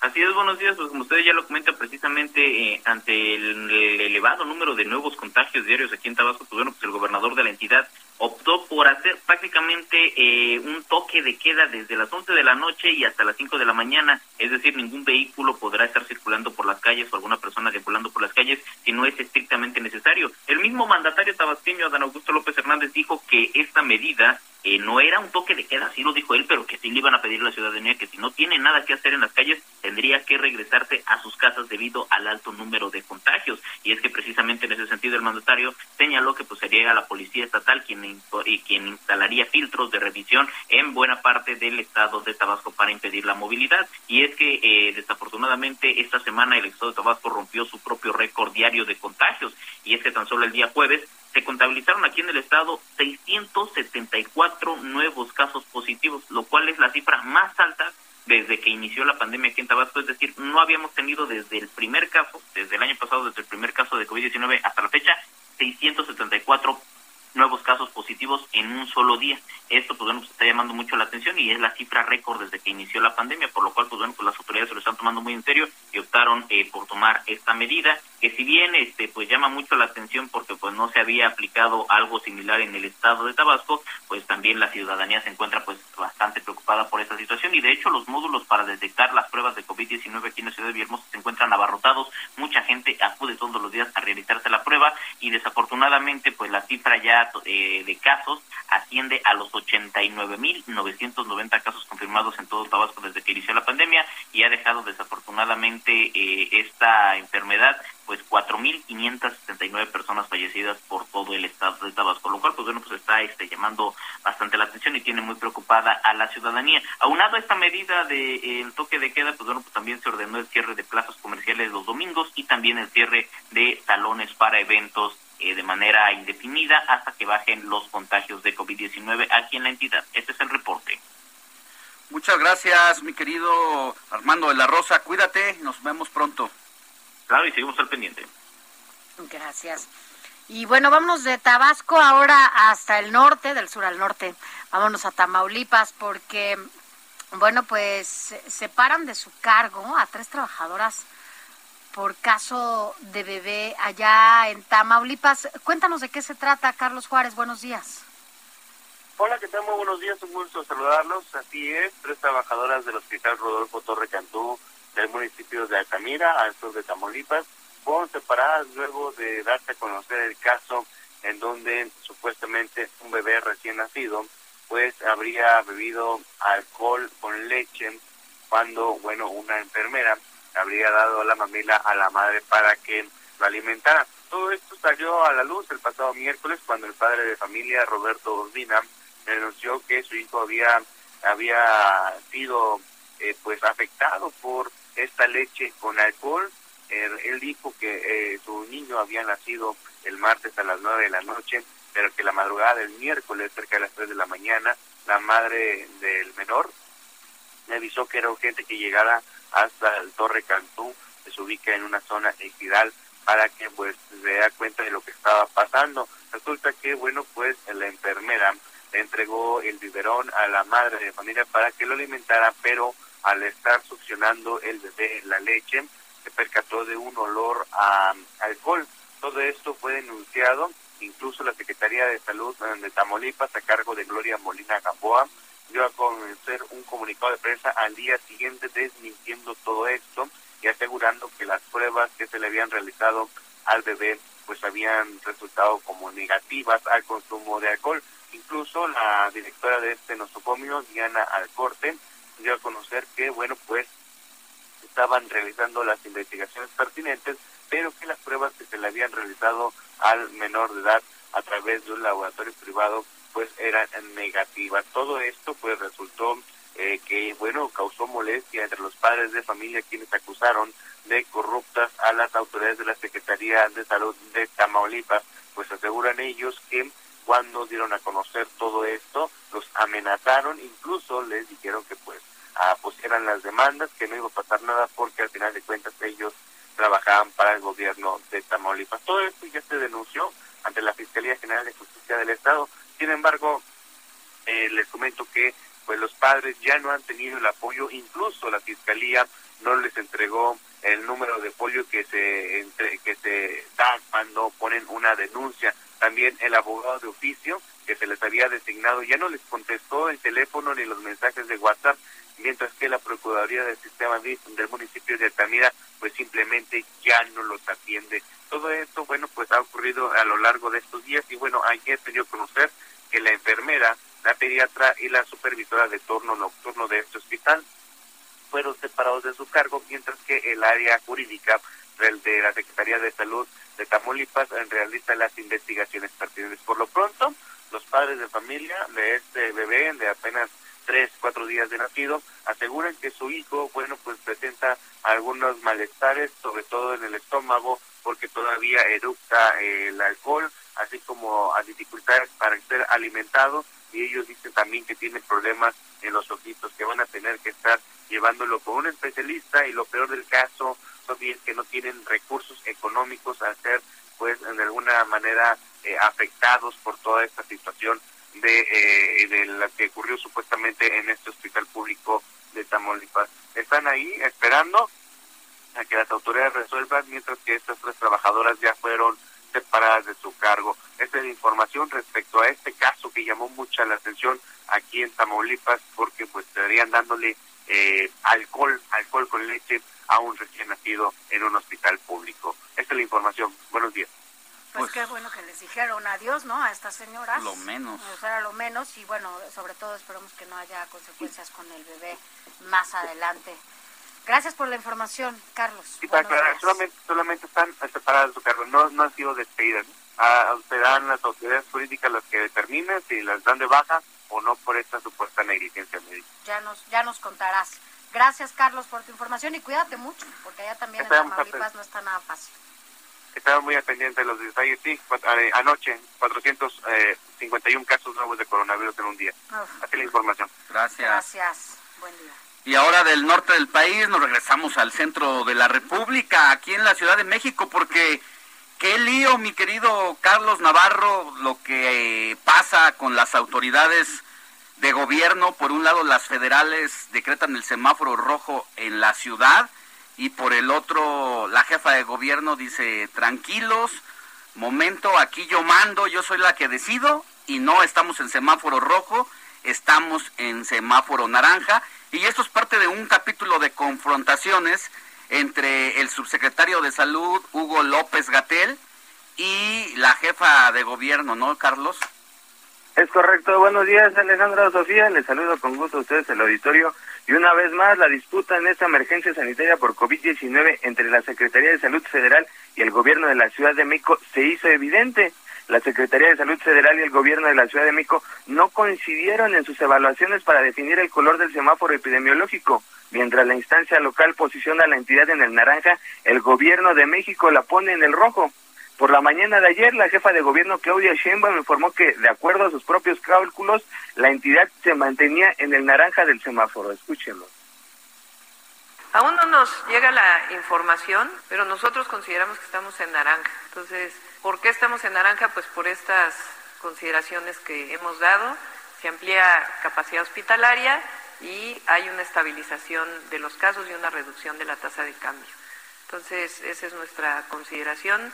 Así es, buenos días. Pues como ustedes ya lo comentan, precisamente eh, ante el, elevado número de nuevos contagios diarios aquí en Tabasco, pues bueno, pues el gobernador de la entidad optó por hacer prácticamente eh, un toque de queda desde las 11 de la noche y hasta las 5 de la mañana. Es decir, ningún vehículo podrá estar circulando por las calles o alguna persona circulando por las calles si no es estrictamente necesario. El mismo mandatario tabasqueño, Adán Augusto López Hernández, dijo que esta medida eh, no era un toque de queda, así lo dijo él, pero que sí le iban a pedir a la ciudadanía que si no tiene nada que hacer en las calles, tendría que regresarse a sus casas debido al alto número de contagios. Y es que precisamente en ese sentido el mandatario señaló que pues sería la policía estatal quien, y quien instalaría filtros de revisión en buena parte del estado de Tabasco para impedir la movilidad. Y es que eh, desafortunadamente esta semana el estado de Tabasco rompió su propio récord diario de contagios. Y es que tan solo el día jueves se contabilizaron aquí en el estado 674 nuevos casos positivos, lo cual es la cifra más alta desde que inició la pandemia aquí en Tabasco, es decir, no habíamos tenido desde el primer caso, desde el año pasado, desde el primer caso de COVID-19 hasta la fecha, 674 nuevos casos positivos en un solo día. Esto, pues bueno, pues está llamando mucho la atención y es la cifra récord desde que inició la pandemia, por lo cual, pues bueno, pues las autoridades se lo están tomando muy en serio y optaron eh, por tomar esta medida, que si bien, este, pues llama mucho la atención porque pues no se había aplicado algo similar en el estado de Tabasco, pues también la ciudadanía se encuentra pues bastante preocupada por esta situación. Y de hecho los módulos para detectar las pruebas de COVID-19 aquí en la ciudad de Villahermosa se encuentran abarrotados, mucha gente acude todos los días a realizarse la prueba y desafortunadamente pues la cifra ya eh, de casos asciende a los 89.990 casos confirmados en todo Tabasco desde que inició la pandemia y ha dejado desafortunadamente eh, esta enfermedad pues 4.579 personas fallecidas por todo el estado de Tabasco, lo cual pues bueno pues está este llamando bastante la atención y tiene muy preocupada a la ciudadanía. Aunado a esta medida del de, toque de queda, pues bueno pues también se ordenó el cierre de plazas comerciales los domingos y también el cierre de salones para eventos eh, de manera indefinida hasta que bajen los contagios de COVID-19 aquí en la entidad. Este es el reporte. Muchas gracias, mi querido Armando de la Rosa. Cuídate, nos vemos pronto. Claro, y seguimos al pendiente. Gracias. Y bueno, vámonos de Tabasco ahora hasta el norte, del sur al norte. Vámonos a Tamaulipas porque, bueno, pues separan de su cargo a tres trabajadoras por caso de bebé allá en Tamaulipas. Cuéntanos de qué se trata, Carlos Juárez. Buenos días. Hola, ¿qué tal? Muy buenos días, un gusto saludarlos. Así es, tres trabajadoras del Hospital Rodolfo Torre Cantú del municipio de Altamira, al sur de Tamaulipas, fueron separadas luego de darse a conocer el caso en donde supuestamente un bebé recién nacido pues habría bebido alcohol con leche cuando, bueno, una enfermera habría dado la mamila a la madre para que lo alimentara. Todo esto salió a la luz el pasado miércoles cuando el padre de familia, Roberto Urbina, denunció que su hijo había, había sido eh, pues afectado por esta leche con alcohol. él dijo que eh, su niño había nacido el martes a las nueve de la noche, pero que la madrugada del miércoles, cerca de las tres de la mañana, la madre del menor le avisó que era urgente que llegara hasta el Torre Cantú, que se ubica en una zona ejidal, para que pues se dé cuenta de lo que estaba pasando. Resulta que, bueno, pues la enfermera le entregó el biberón a la madre de familia para que lo alimentara, pero al estar succionando el bebé la leche, se percató de un olor a alcohol. Todo esto fue denunciado, incluso la Secretaría de Salud de Tamaulipas, a cargo de Gloria Molina Gamboa, dio a conocer un comunicado de prensa al día siguiente desmintiendo todo esto y asegurando que las pruebas que se le habían realizado al bebé pues habían resultado como negativas al consumo de alcohol. Incluso la directora de este nosocomio, Diana Alcorte, dio a conocer que, bueno, pues estaban realizando las investigaciones pertinentes, pero que las pruebas que se le habían realizado al menor de edad a través de un laboratorio privado pues eran negativas. Todo esto pues resultó eh, que bueno causó molestia entre los padres de familia quienes acusaron de corruptas a las autoridades de la Secretaría de Salud de Tamaulipas, pues aseguran ellos que cuando dieron a conocer todo esto, los amenazaron, incluso les dijeron que pues ah, pusieran las demandas, que no iba a pasar nada porque al final de cuentas ellos trabajaban para el gobierno de Tamaulipas. Todo esto ya se denunció ante la Fiscalía General de Justicia del Estado. Sin embargo, eh, les comento que pues los padres ya no han tenido el apoyo, incluso la Fiscalía no les entregó el número de folio que se entre, que se da cuando ponen una denuncia. También el abogado de oficio que se les había designado ya no les contestó el teléfono ni los mensajes de WhatsApp, mientras que la Procuraduría del Sistema del municipio de Altamira pues simplemente ya no los atiende. Todo esto, bueno, pues ha ocurrido a lo largo de estos días y bueno, ayer se dio a conocer que la enfermera, la pediatra y la supervisora de turno nocturno de este hospital fueron separados de su cargo, mientras que el área jurídica de la Secretaría de Salud de Tamaulipas realiza las investigaciones pertinentes. Por lo pronto, los padres de familia de este bebé de apenas tres, cuatro días de nacido, aseguran que su hijo, bueno, pues presenta algunos malestares, sobre todo en el estómago, porque todavía eructa el alcohol, así como a dificultades para ser alimentado, y ellos dicen también que tienen problemas en los ojitos, que van a tener que estar llevándolo con un especialista y lo peor del caso son es que no tienen recursos económicos a ser pues de alguna manera eh, afectados por toda esta situación de, eh, de la que ocurrió supuestamente en este hospital público de Tamaulipas. Están ahí esperando a que las autoridades resuelvan mientras que estas tres trabajadoras ya fueron separadas de su cargo. Esta es la información respecto a este caso que llamó mucha la atención aquí en Tamaulipas porque pues estarían dándole eh, alcohol, alcohol con leche a un recién nacido en un hospital público. Esta es la información. Buenos días. Pues, qué bueno que les dijeron adiós, ¿no? A estas señoras. Lo menos. O sea, lo menos. Y bueno, sobre todo esperemos que no haya consecuencias con el bebé más adelante. Gracias por la información, Carlos. Sí, para solamente, solamente están separadas cargo, no, no han sido despedidas. Ah, serán las autoridades políticas las que determinen si las dan de baja o no por esta supuesta negligencia médica. Ya nos, ya nos contarás. Gracias, Carlos, por tu información y cuídate mucho, porque allá también en Tamaulipas no está nada fácil. Estamos muy pendientes de los detalles. Sí, eh, anoche 451 eh, casos nuevos de coronavirus en un día. Así la información. Gracias. Gracias. Buen día. Y ahora del norte del país nos regresamos al centro de la República, aquí en la Ciudad de México, porque qué lío, mi querido Carlos Navarro, lo que pasa con las autoridades de gobierno. Por un lado, las federales decretan el semáforo rojo en la ciudad y por el otro la jefa de gobierno dice tranquilos, momento, aquí yo mando, yo soy la que decido y no estamos en semáforo rojo, estamos en semáforo naranja y esto es parte de un capítulo de confrontaciones entre el subsecretario de Salud, Hugo López Gatel, y la jefa de gobierno, ¿no, Carlos? Es correcto. Buenos días, Alejandra Sofía. Les saludo con gusto a ustedes, el auditorio. Y una vez más, la disputa en esta emergencia sanitaria por COVID-19 entre la Secretaría de Salud Federal y el gobierno de la Ciudad de México se hizo evidente. La Secretaría de Salud Federal y el gobierno de la Ciudad de México no coincidieron en sus evaluaciones para definir el color del semáforo epidemiológico. Mientras la instancia local posiciona a la entidad en el naranja, el gobierno de México la pone en el rojo. Por la mañana de ayer, la jefa de gobierno Claudia Sheinbaum informó que, de acuerdo a sus propios cálculos, la entidad se mantenía en el naranja del semáforo. Escúchenlo. Aún no nos llega la información, pero nosotros consideramos que estamos en naranja. Entonces, ¿por qué estamos en naranja? Pues por estas consideraciones que hemos dado. Se amplía capacidad hospitalaria y hay una estabilización de los casos y una reducción de la tasa de cambio. Entonces, esa es nuestra consideración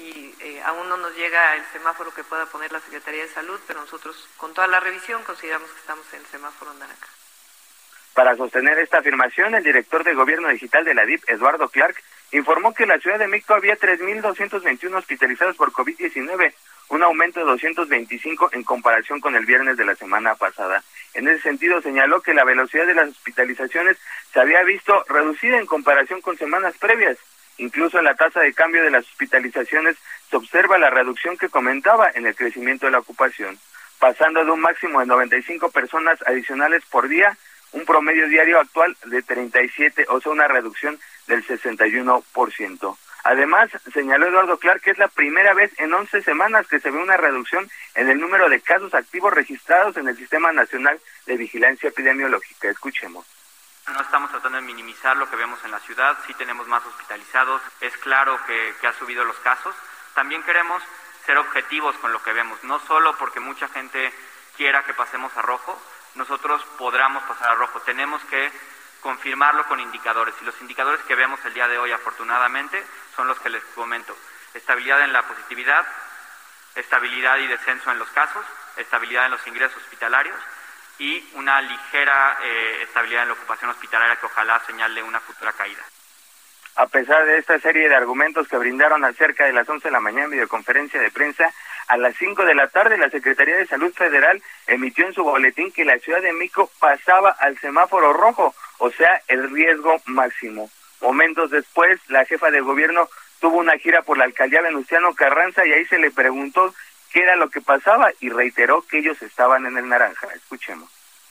y eh, aún no nos llega el semáforo que pueda poner la Secretaría de Salud, pero nosotros con toda la revisión consideramos que estamos en el semáforo naranja. Para sostener esta afirmación, el director de Gobierno Digital de la DIP, Eduardo Clark, informó que en la Ciudad de México había 3.221 hospitalizados por COVID-19, un aumento de 225 en comparación con el viernes de la semana pasada. En ese sentido, señaló que la velocidad de las hospitalizaciones se había visto reducida en comparación con semanas previas. Incluso en la tasa de cambio de las hospitalizaciones se observa la reducción que comentaba en el crecimiento de la ocupación, pasando de un máximo de 95 personas adicionales por día, un promedio diario actual de 37, o sea, una reducción del 61%. Además, señaló Eduardo Clark que es la primera vez en 11 semanas que se ve una reducción en el número de casos activos registrados en el Sistema Nacional de Vigilancia Epidemiológica. Escuchemos. No estamos tratando de minimizar lo que vemos en la ciudad, sí tenemos más hospitalizados, es claro que, que ha subido los casos. También queremos ser objetivos con lo que vemos, no solo porque mucha gente quiera que pasemos a rojo, nosotros podamos pasar a rojo, tenemos que confirmarlo con indicadores. Y los indicadores que vemos el día de hoy, afortunadamente, son los que les comento. Estabilidad en la positividad, estabilidad y descenso en los casos, estabilidad en los ingresos hospitalarios y una ligera eh, estabilidad en la ocupación hospitalaria que ojalá señale una futura caída. A pesar de esta serie de argumentos que brindaron acerca de las 11 de la mañana en videoconferencia de prensa, a las 5 de la tarde la Secretaría de Salud Federal emitió en su boletín que la Ciudad de México pasaba al semáforo rojo, o sea, el riesgo máximo. Momentos después, la jefa de gobierno tuvo una gira por la alcaldía Venustiano Carranza y ahí se le preguntó qué era lo que pasaba y reiteró que ellos estaban en el naranja. Escuchemos.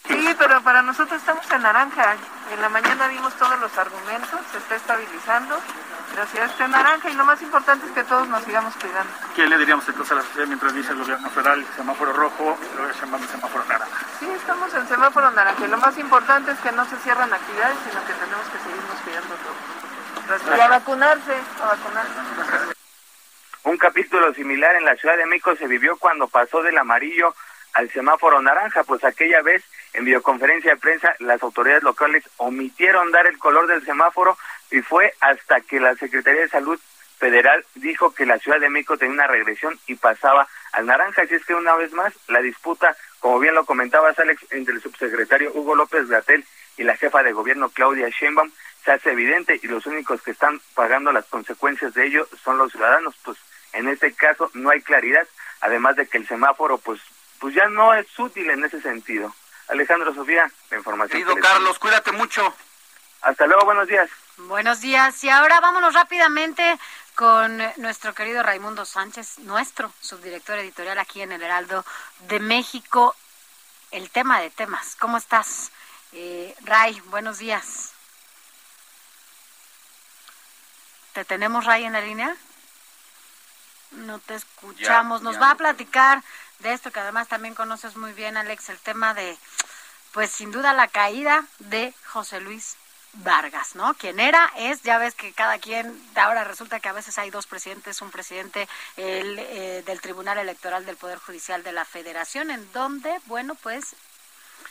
Sí, pero para nosotros estamos en naranja. En la mañana vimos todos los argumentos, se está estabilizando, la ciudad está en naranja y lo más importante es que todos nos sigamos cuidando. ¿Qué le diríamos entonces a la sociedad mientras dice el gobierno federal semáforo rojo y luego llaman semáforo naranja? Sí, estamos en semáforo naranja y lo más importante es que no se cierran actividades, sino que tenemos que seguirnos cuidando todos. Y a vacunarse, a vacunarse. Un capítulo similar en la Ciudad de México se vivió cuando pasó del amarillo al semáforo naranja, pues aquella vez en videoconferencia de prensa las autoridades locales omitieron dar el color del semáforo y fue hasta que la Secretaría de Salud Federal dijo que la Ciudad de México tenía una regresión y pasaba al naranja. Así es que una vez más la disputa, como bien lo comentabas Alex, entre el subsecretario Hugo López Gatel y la jefa de gobierno Claudia Sheinbaum se hace evidente y los únicos que están pagando las consecuencias de ello son los ciudadanos. Pues en este caso no hay claridad, además de que el semáforo pues pues ya no es útil en ese sentido. Alejandro Sofía, la información. Querido Carlos, cuídate mucho. Hasta luego, buenos días. Buenos días. Y ahora vámonos rápidamente con nuestro querido Raimundo Sánchez, nuestro subdirector editorial aquí en el Heraldo de México. El tema de temas. ¿Cómo estás? Eh, Ray, buenos días. ¿Te tenemos, Ray, en la línea? No te escuchamos. Nos va a platicar de esto que además también conoces muy bien, Alex, el tema de, pues sin duda la caída de José Luis Vargas, ¿no? Quien era, es, ya ves que cada quien, ahora resulta que a veces hay dos presidentes, un presidente el, eh, del Tribunal Electoral del Poder Judicial de la Federación, en donde, bueno, pues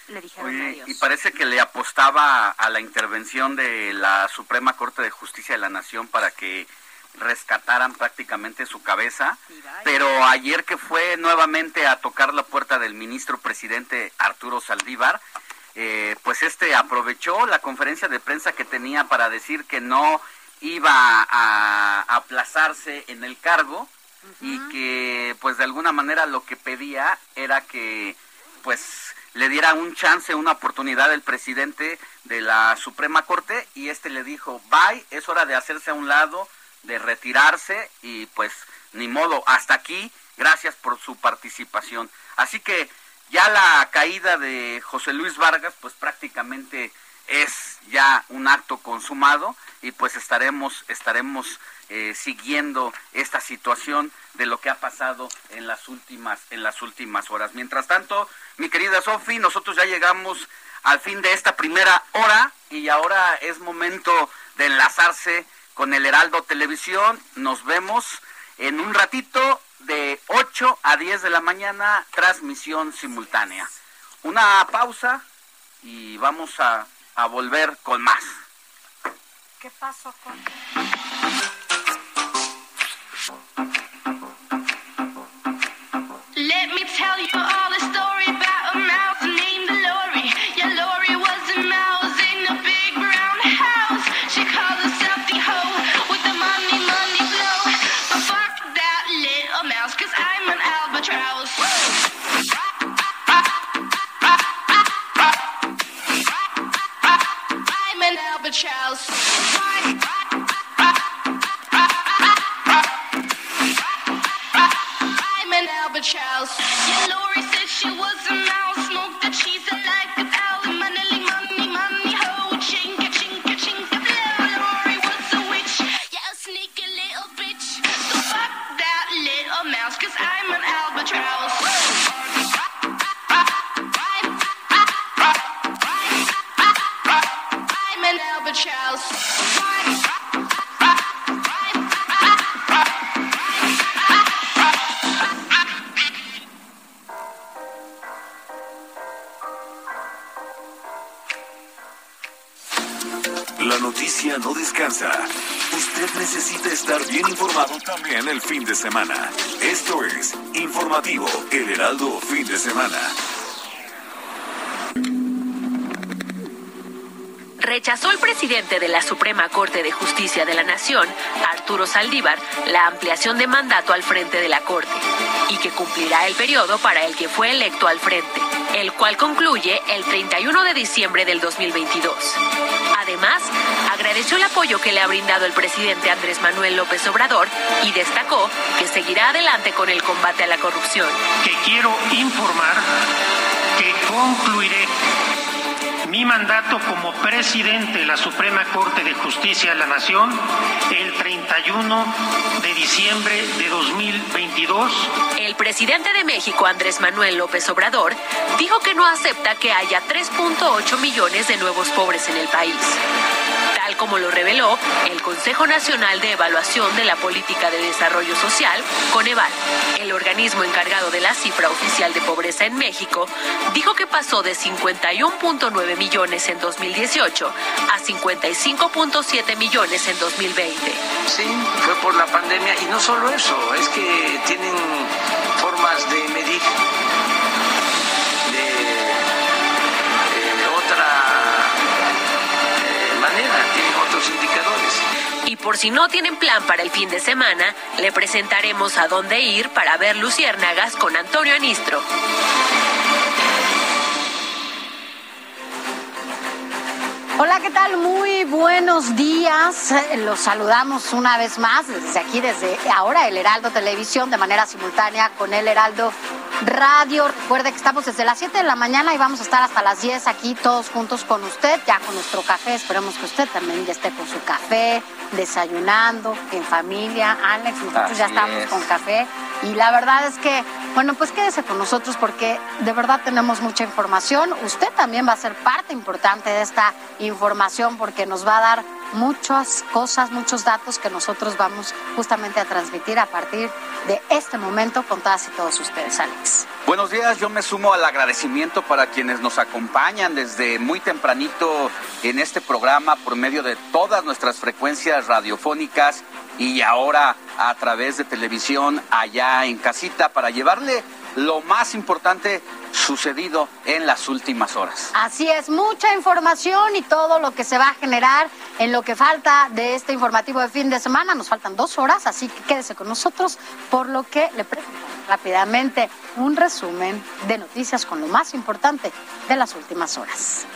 le dijeron adiós. Y parece que le apostaba a la intervención de la Suprema Corte de Justicia de la Nación para que rescataran prácticamente su cabeza, pero ayer que fue nuevamente a tocar la puerta del ministro presidente Arturo Saldívar, eh, pues este aprovechó la conferencia de prensa que tenía para decir que no iba a aplazarse en el cargo y que pues de alguna manera lo que pedía era que pues le diera un chance, una oportunidad el presidente de la Suprema Corte y este le dijo, bye, es hora de hacerse a un lado, de retirarse y pues ni modo, hasta aquí, gracias por su participación. Así que ya la caída de José Luis Vargas pues prácticamente es ya un acto consumado y pues estaremos estaremos eh, siguiendo esta situación de lo que ha pasado en las últimas en las últimas horas. Mientras tanto, mi querida Sofi, nosotros ya llegamos al fin de esta primera hora y ahora es momento de enlazarse con el Heraldo Televisión. Nos vemos en un ratito de 8 a 10 de la mañana, transmisión simultánea. Una pausa y vamos a, a volver con más. ¿Qué pasó con... Let me tell you all albatross. Yeah, fin de semana. Esto es Informativo El Heraldo Fin de Semana. Rechazó el presidente de la Suprema Corte de Justicia de la Nación, Arturo Saldívar, la ampliación de mandato al frente de la Corte y que cumplirá el periodo para el que fue electo al frente, el cual concluye el 31 de diciembre del 2022. Además, agradeció el apoyo que le ha brindado el presidente Andrés Manuel López Obrador y destacó que seguirá adelante con el combate a la corrupción. que quiero informar que concluiré mi mandato como presidente de la Suprema Corte de Justicia de la Nación el 31 de diciembre de 2022. El presidente de México, Andrés Manuel López Obrador, dijo que no acepta que haya 3.8 millones de nuevos pobres en el país. Como lo reveló el Consejo Nacional de Evaluación de la Política de Desarrollo Social, Coneval, el organismo encargado de la cifra oficial de pobreza en México, dijo que pasó de 51.9 millones en 2018 a 55.7 millones en 2020. Sí, fue por la pandemia y no solo eso, es que tienen formas de medir Y por si no tienen plan para el fin de semana, le presentaremos a dónde ir para ver luciérnagas con Antonio Anistro. Hola, ¿qué tal? Muy buenos días. Los saludamos una vez más desde aquí, desde ahora el Heraldo Televisión, de manera simultánea con el Heraldo Radio. Recuerde que estamos desde las 7 de la mañana y vamos a estar hasta las 10 aquí todos juntos con usted, ya con nuestro café. Esperemos que usted también ya esté con su café, desayunando, en familia. Alex, nosotros ya estamos es. con café. Y la verdad es que, bueno, pues quédese con nosotros porque de verdad tenemos mucha información. Usted también va a ser parte importante de esta información porque nos va a dar muchas cosas, muchos datos que nosotros vamos justamente a transmitir a partir de este momento con todas y todos ustedes, Alex. Buenos días, yo me sumo al agradecimiento para quienes nos acompañan desde muy tempranito en este programa por medio de todas nuestras frecuencias radiofónicas y ahora a través de televisión allá en casita para llevarle lo más importante sucedido en las últimas horas. Así es, mucha información y todo lo que se va a generar en lo que falta de este informativo de fin de semana. Nos faltan dos horas, así que quédese con nosotros, por lo que le presentamos rápidamente un resumen de noticias con lo más importante de las últimas horas.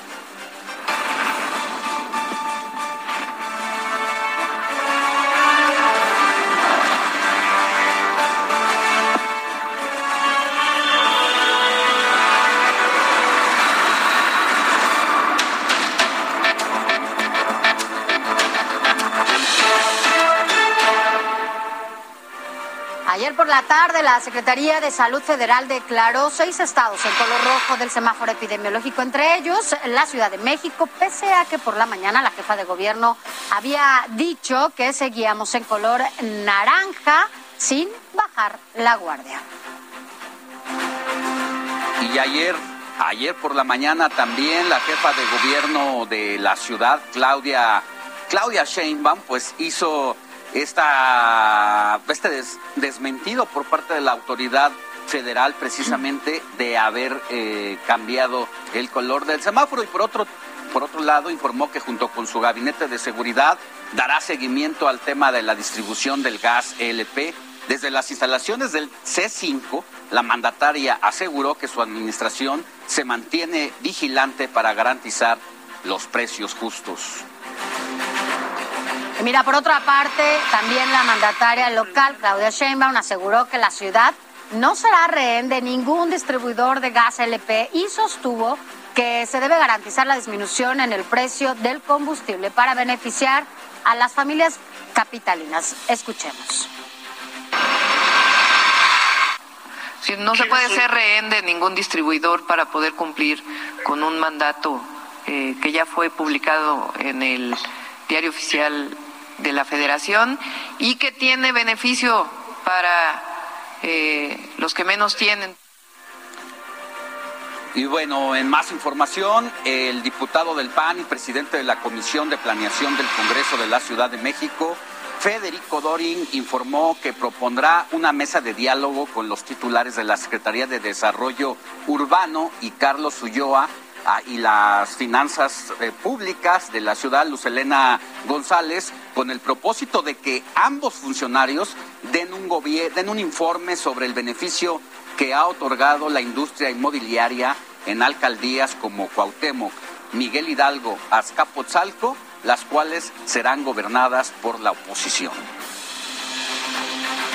Ayer por la tarde, la Secretaría de Salud Federal declaró seis estados en color rojo del semáforo epidemiológico, entre ellos la Ciudad de México, pese a que por la mañana la jefa de gobierno había dicho que seguíamos en color naranja sin bajar la guardia. Y ayer, ayer por la mañana también la jefa de gobierno de la ciudad, Claudia, Claudia Sheinbaum, pues hizo esta, este des- desmentido por parte de la autoridad federal precisamente de haber eh, cambiado el color del semáforo y por otro por otro lado informó que junto con su gabinete de seguridad dará seguimiento al tema de la distribución del gas LP desde las instalaciones del C5 la mandataria aseguró que su administración se mantiene vigilante para garantizar los precios justos. Mira, por otra parte, también la mandataria local, Claudia Sheinbaum, aseguró que la ciudad no será rehén de ningún distribuidor de gas LP y sostuvo que se debe garantizar la disminución en el precio del combustible para beneficiar a las familias capitalinas. Escuchemos. Sí, no se puede ser rehén de ningún distribuidor para poder cumplir con un mandato eh, que ya fue publicado en el diario oficial de la Federación y que tiene beneficio para eh, los que menos tienen. Y bueno, en más información, el diputado del PAN y presidente de la Comisión de Planeación del Congreso de la Ciudad de México, Federico Dorin, informó que propondrá una mesa de diálogo con los titulares de la Secretaría de Desarrollo Urbano y Carlos Ulloa y las finanzas eh, públicas de la ciudad, Lucelena González, con el propósito de que ambos funcionarios den un, un informe sobre el beneficio que ha otorgado la industria inmobiliaria en alcaldías como Cuauhtémoc, Miguel Hidalgo, Azcapotzalco, las cuales serán gobernadas por la oposición.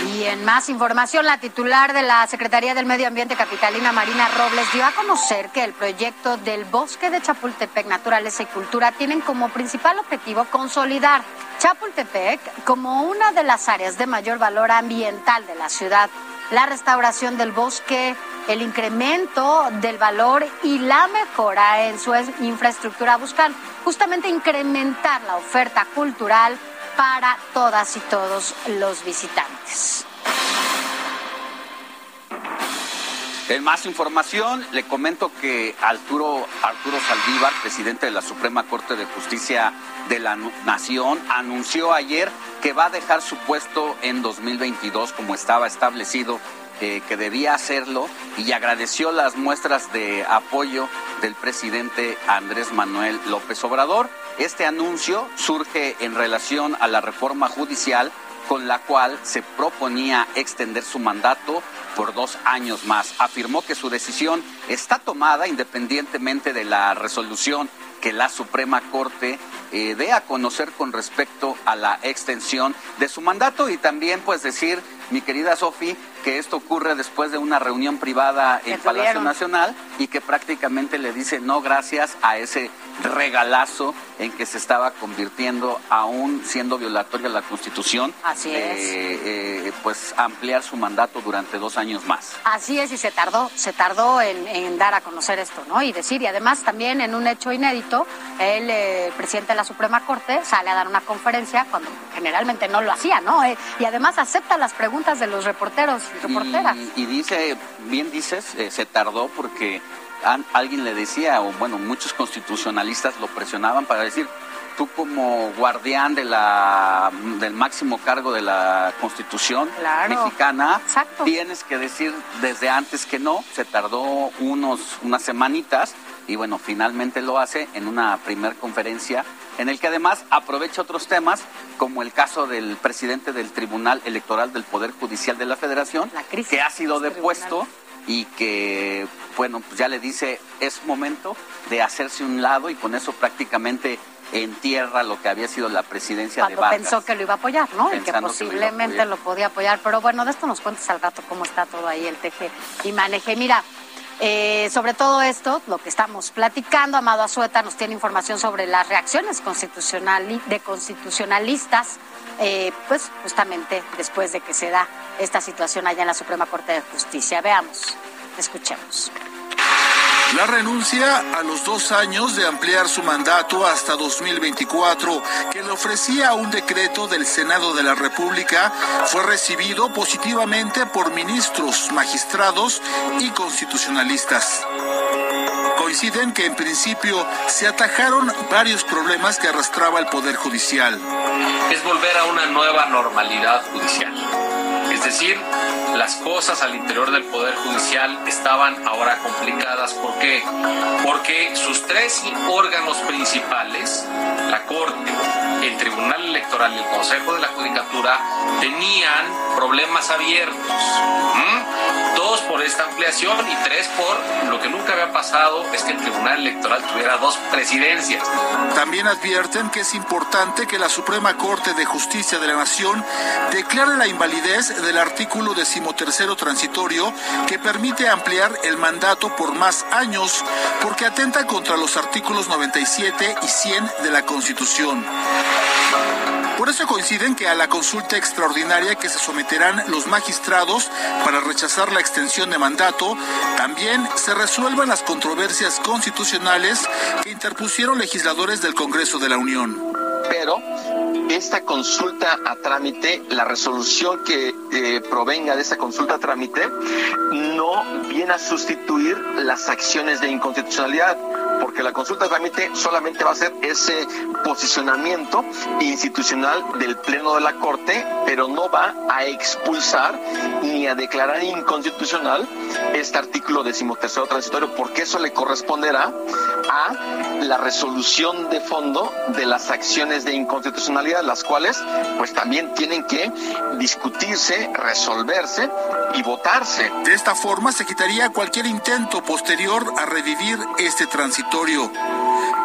Y en más información, la titular de la Secretaría del Medio Ambiente Capitalina, Marina Robles, dio a conocer que el proyecto del Bosque de Chapultepec, Naturaleza y Cultura tienen como principal objetivo consolidar Chapultepec como una de las áreas de mayor valor ambiental de la ciudad. La restauración del bosque, el incremento del valor y la mejora en su infraestructura buscan justamente incrementar la oferta cultural para todas y todos los visitantes. En más información, le comento que Arturo, Arturo Saldívar, presidente de la Suprema Corte de Justicia de la Nación, anunció ayer que va a dejar su puesto en 2022 como estaba establecido eh, que debía hacerlo y agradeció las muestras de apoyo del presidente Andrés Manuel López Obrador. Este anuncio surge en relación a la reforma judicial con la cual se proponía extender su mandato por dos años más. Afirmó que su decisión está tomada independientemente de la resolución que la Suprema Corte eh, dé a conocer con respecto a la extensión de su mandato y también pues decir, mi querida Sofi, que esto ocurre después de una reunión privada en Palacio Nacional y que prácticamente le dice no gracias a ese regalazo en que se estaba convirtiendo, aún siendo violatoria la Constitución, Así es. Eh, pues ampliar su mandato durante dos años más. Así es, y se tardó, se tardó en, dar a conocer esto, ¿no? Y decir, y además también en un hecho inédito, el eh, presidente de la Suprema Corte sale a dar una conferencia cuando generalmente no lo hacía, ¿no? Eh, y además acepta las preguntas de los reporteros y reporteras. Y, dice, bien dices, se tardó porque alguien le decía, o bueno, muchos constitucionalistas lo presionaban para decir, tú como guardián de la, del máximo cargo de la Constitución mexicana, tienes que decir desde antes que no, se tardó unos, unas semanitas y bueno, finalmente lo hace en una primer conferencia en el que además aprovecha otros temas como el caso del presidente del Tribunal Electoral del Poder Judicial de la Federación, que ha sido depuesto y que, bueno, pues ya le dice, es momento de hacerse un lado y con eso prácticamente entierra lo que había sido la presidencia de Vargas. pensó que lo iba a apoyar, ¿no? Y que posiblemente lo, podía apoyar. Pero bueno, de esto nos cuentas al rato cómo está todo ahí el teje y maneje. Mira, eh, sobre todo esto, lo que estamos platicando, Amado Azueta nos tiene información sobre las reacciones constitucional, de constitucionalistas, eh, pues justamente después de que se da esta situación allá en la Suprema Corte de Justicia. Veamos, escuchemos. La renuncia a los dos años de ampliar su mandato hasta 2024, que le ofrecía un decreto del Senado de la República, fue recibido positivamente por ministros, magistrados y constitucionalistas coinciden que en principio se atajaron varios problemas que arrastraba el Poder Judicial. Es volver a una nueva normalidad judicial. Es decir, las cosas al interior del Poder Judicial estaban ahora complicadas. ¿Por qué? Porque sus tres órganos principales, la Corte, el Tribunal Electoral y el Consejo de la Judicatura tenían problemas abiertos. Dos por esta ampliación y tres por lo que nunca había pasado es que el Tribunal Electoral tuviera dos presidencias. También advierten que es importante que la Suprema Corte de Justicia de la Nación declare la invalidez del artículo decimotercero transitorio que permite ampliar el mandato por más años porque atenta contra los artículos 97 y 100 de la Constitución. Por eso coinciden que a la consulta extraordinaria que se someterán los magistrados para rechazar la extensión de mandato, también se resuelvan las controversias constitucionales que interpusieron legisladores del Congreso de la Unión. Pero esta consulta a trámite, la resolución que provenga de esta consulta a trámite, no viene a sustituir las acciones de inconstitucionalidad, porque la consulta a trámite solamente va a ser ese posicionamiento institucional del Pleno de la Corte, pero no va a expulsar ni a declarar inconstitucional este artículo decimotercero transitorio, porque eso le corresponderá a la resolución de fondo de las acciones de inconstitucionalidad, las cuales pues también tienen que discutirse, resolverse y votarse. De esta forma se quitaría cualquier intento posterior a revivir este transitorio.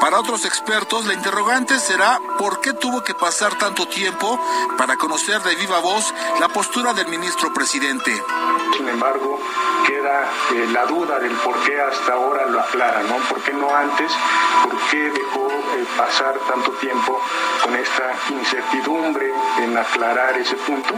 Para otros expertos, la interrogante será por qué tuvo que pasar tanto tiempo para conocer de viva voz la postura del ministro presidente. Sin embargo, queda eh, la duda del por qué hasta ahora lo aclara, ¿no? ¿Por qué no antes? ¿Por qué dejó eh, pasar tanto tiempo con esta incertidumbre en aclarar ese punto?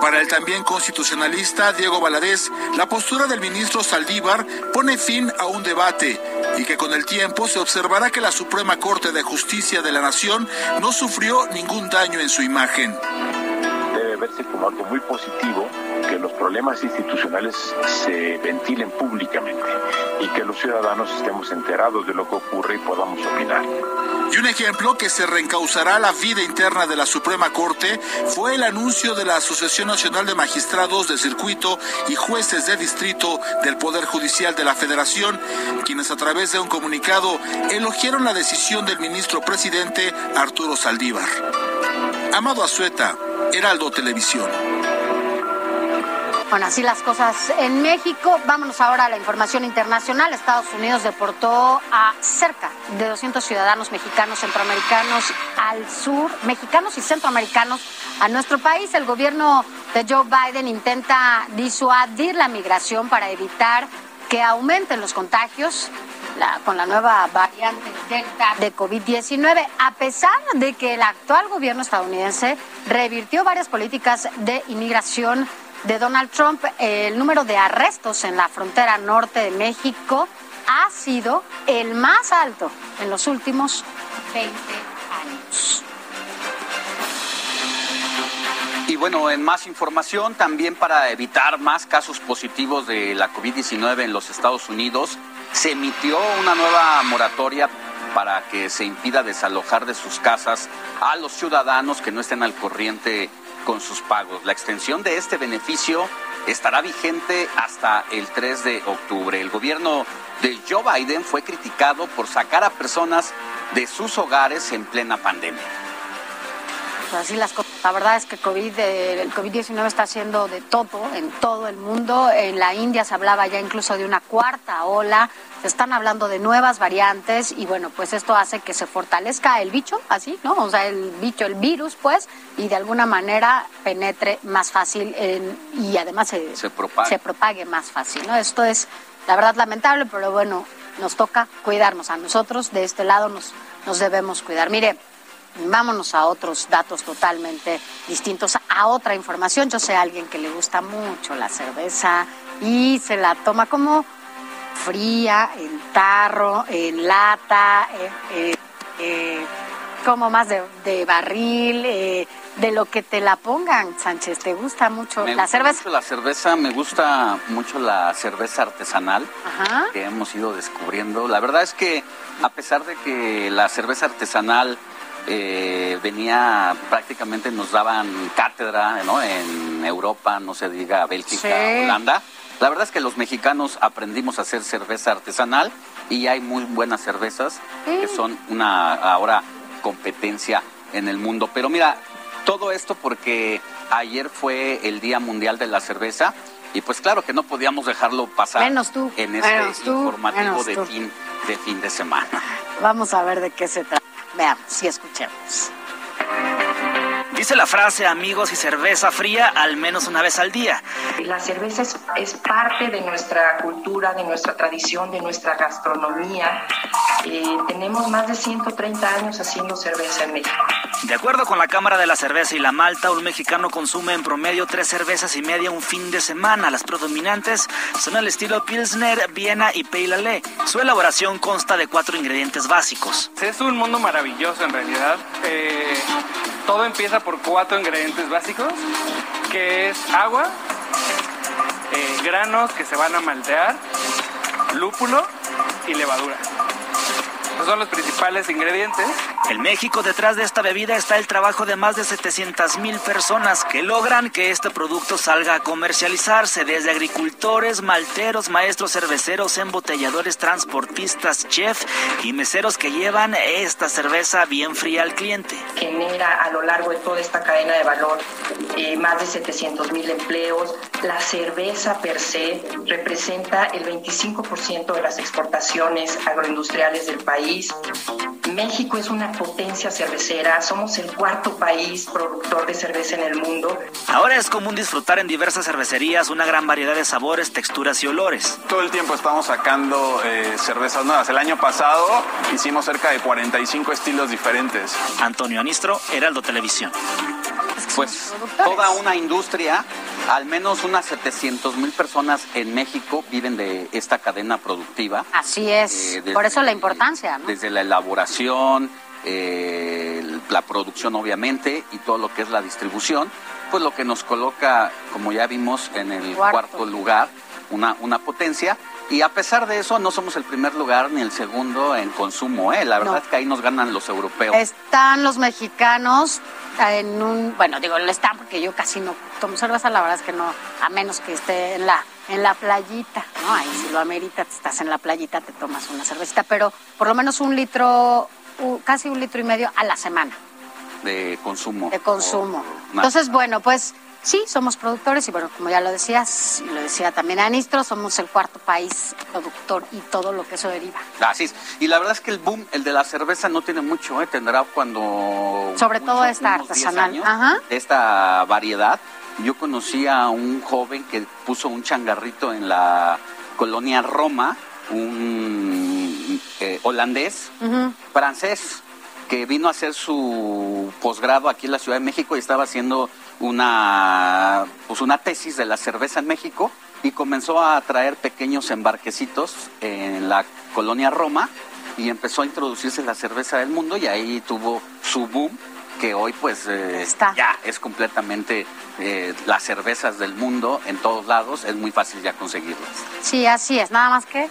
Para el también constitucionalista Diego Valadez, la postura del ministro Saldívar pone fin a un debate y que con el tiempo se observará que la Suprema Corte de Justicia de la Nación no sufrió ningún daño en su imagen. Debe verse como algo muy positivo que los problemas institucionales se ventilen públicamente y que los ciudadanos estemos enterados de lo que ocurre y podamos opinar. Y un ejemplo que se reencauzará la vida interna de la Suprema Corte fue el anuncio de la Asociación Nacional de Magistrados de Circuito y Jueces de Distrito del Poder Judicial de la Federación, quienes a través de un comunicado elogiaron la decisión del ministro presidente Arturo Saldívar. Amado Azueta, Heraldo Televisión. Bueno, así las cosas en México. Vámonos ahora a la información internacional. Estados Unidos deportó a cerca de 200 ciudadanos mexicanos, centroamericanos al sur, mexicanos y centroamericanos a nuestro país. El gobierno de Joe Biden intenta disuadir la migración para evitar que aumenten los contagios con la nueva variante Delta de COVID-19, a pesar de que el actual gobierno estadounidense revirtió varias políticas de inmigración de Donald Trump, el número de arrestos en la frontera norte de México ha sido el más alto en los últimos 20 años. Y bueno, en más información, también para evitar más casos positivos de la COVID-19 en los Estados Unidos, se emitió una nueva moratoria para que se impida desalojar de sus casas a los ciudadanos que no estén al corriente con sus pagos. La extensión de este beneficio estará vigente hasta el 3 de octubre. El gobierno de Joe Biden fue criticado por sacar a personas de sus hogares en plena pandemia. Pues así las cosas. La verdad es que COVID, eh, el COVID-19 está haciendo de todo en todo el mundo. En la India se hablaba ya incluso de una cuarta ola. Se están hablando de nuevas variantes y bueno, pues esto hace que se fortalezca el bicho, así, ¿no? O sea, el bicho, el virus, pues, y de alguna manera penetre más fácil en- y además se, Se propaga. se propague más fácil, ¿no? Esto es, la verdad, lamentable, pero bueno, nos toca cuidarnos. A nosotros de este lado nos, nos debemos cuidar. Mire, vámonos a otros datos totalmente distintos, a otra información. Yo sé a alguien que le gusta mucho la cerveza y se la toma como fría, en tarro, en lata, eh, eh, eh, como más de, de barril, de lo que te la pongan, Sánchez. ¿Te gusta mucho Me la gusta cerveza? mucho la cerveza, me gusta mucho la cerveza artesanal Ajá. que hemos ido descubriendo. La verdad es que a pesar de que la cerveza artesanal eh, venía prácticamente nos daban cátedra ¿no? en Europa, no se diga Bélgica, Sí. Holanda. La verdad es que los mexicanos aprendimos a hacer cerveza artesanal y hay muy buenas cervezas que son una ahora competencia en el mundo. Pero mira, todo esto porque ayer fue el Día Mundial de la Cerveza y pues claro que no podíamos dejarlo pasar Menos tú, en este menos tú, informativo menos de tú. fin, de fin de semana. Vamos a ver de qué se trata. Veamos y escuchemos. Dice la frase amigos y cerveza fría al menos una vez al día. La cerveza es, es parte de nuestra cultura, de nuestra tradición, de nuestra gastronomía. Eh, tenemos más de 130 años haciendo cerveza en México. De acuerdo con la Cámara de la Cerveza y la Malta, un mexicano consume en promedio tres cervezas y media un fin de semana. Las predominantes son el estilo Pilsner, Viena y Pale Ale. Su elaboración consta de cuatro ingredientes básicos. Es un mundo maravilloso en realidad. Eh, todo empieza por cuatro ingredientes básicos, que es agua, eh, granos que se van a maltear, lúpulo y levadura. Esos son los principales ingredientes. En México, detrás de esta bebida está el trabajo de más de 700 mil personas que logran que este producto salga a comercializarse, desde agricultores, malteros, maestros cerveceros, embotelladores, transportistas, chef y meseros que llevan esta cerveza bien fría al cliente. Genera a lo largo de toda esta cadena de valor eh, más de 700 mil empleos. La cerveza per se representa el 25% de las exportaciones agroindustriales del país. México es una potencia cervecera, somos el cuarto país productor de cerveza en el mundo. Ahora es común disfrutar en diversas cervecerías una gran variedad de sabores, texturas y olores. Todo el tiempo estamos sacando eh, cervezas nuevas. El año pasado hicimos cerca de 45 estilos diferentes. Antonio Anistro, Heraldo Televisión. Pues toda una industria, al menos unas 700 mil personas en México viven de esta cadena productiva. Así es. Eh, desde- Por eso la importancia, ¿no? Desde la elaboración, eh, la producción obviamente y todo lo que es la distribución, pues lo que nos coloca, como ya vimos, en el Cuarto. cuarto, lugar, una, una potencia. Y a pesar de eso, no somos el primer lugar ni el segundo en consumo. ¿eh? La verdad No. es que ahí nos ganan los europeos. Están los mexicanos en un, bueno, digo, lo están porque yo casi no tomo cerveza, la verdad es que no, a menos que esté en la en la playita, ¿no? Ahí si lo amerita, estás en la playita, te tomas una cervecita, pero por lo menos un litro, casi un litro y medio a la semana de consumo. de consumo. Entonces, bueno, pues sí, somos productores y bueno, como ya lo decías, y lo decía también Anistro, somos el cuarto país productor y todo lo que eso deriva. Así es. Y la verdad es que el boom, el de la cerveza, no tiene mucho, ¿eh? Tendrá cuando... Sobre todo esta unos 10 artesanal. años Ajá. de esta variedad. Yo conocí a un joven que puso un changarrito en la colonia Roma, un eh, holandés, francés, que vino a hacer su posgrado aquí en la Ciudad de México y estaba haciendo una, pues una tesis de la cerveza en México y comenzó a traer pequeños embarquecitos en la colonia Roma y empezó a introducirse la cerveza del mundo y ahí tuvo su boom que hoy pues eh, ya es completamente eh, las cervezas del mundo en todos lados, es muy fácil ya conseguirlas. Sí, así es, nada más que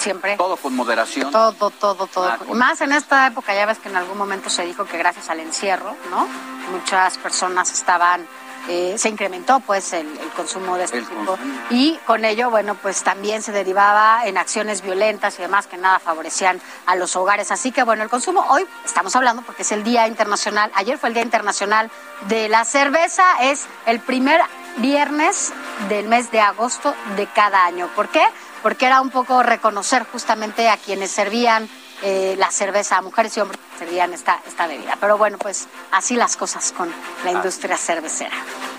siempre. Todo con moderación. Todo, todo, todo. Ah, con- Más en esta época, ya ves que en algún momento se dijo que gracias al encierro, ¿no? Muchas personas estaban, eh, se incrementó pues el, el consumo de este El tipo. consumo. Y con ello, bueno, pues también se derivaba en acciones violentas y demás que nada favorecían a los hogares. Así que bueno, el consumo hoy estamos hablando porque es el Día Internacional, ayer fue el Día Internacional de la Cerveza, es el primer viernes del mes de agosto de cada año. ¿Por qué? Porque era un poco reconocer justamente a quienes servían eh, la cerveza, a mujeres y hombres que servían esta, esta bebida. Pero bueno, pues así las cosas con la industria cervecera.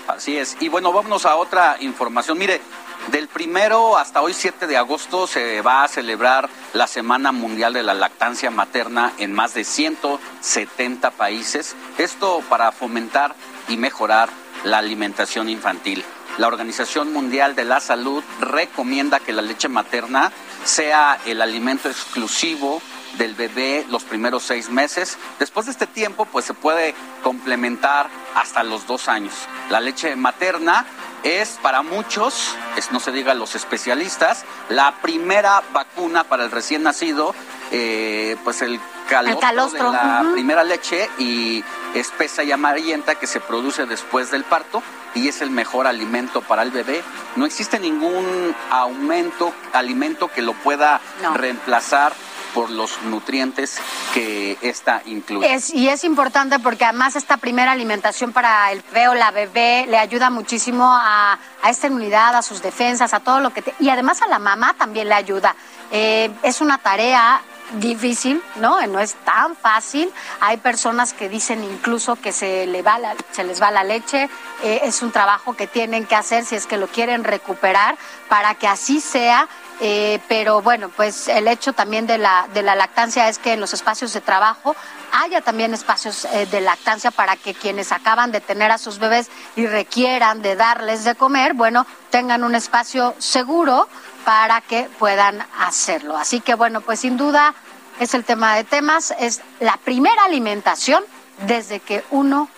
Así es. Y bueno, vámonos a otra información. Mire, del primero hasta hoy 7 de agosto se va a celebrar la Semana Mundial de la Lactancia Materna en más de 170 países. Esto para fomentar y mejorar la alimentación infantil. La Organización Mundial de la Salud recomienda que la leche materna sea el alimento exclusivo del bebé los primeros seis meses. Después de este tiempo, pues se puede complementar hasta los dos años. La leche materna es para muchos, es, no se diga los especialistas, la primera vacuna para el recién nacido, eh, pues el calostro, El calostro, de la primera leche y espesa y amarillenta que se produce después del parto y es el mejor alimento para el bebé. No existe ningún aumento, alimento que lo pueda No. reemplazar por los nutrientes que esta incluye. Y es importante porque además esta primera alimentación para el bebé la bebé le ayuda muchísimo a, a esta inmunidad, a sus defensas, a todo lo que... y además a la mamá también le ayuda. Eh, es una tarea difícil, ¿no? No es tan fácil. Hay personas que dicen incluso que se, le va la- se les va la leche. Eh, es un trabajo que tienen que hacer si es que lo quieren recuperar para que así sea. Eh, pero bueno, pues el hecho también de la, de la lactancia es que en los espacios de trabajo haya también espacios eh, de lactancia para que quienes acaban de tener a sus bebés y requieran de darles de comer, bueno, tengan un espacio seguro para que puedan hacerlo. Así que bueno, pues sin duda es el tema de temas, es la primera alimentación desde que uno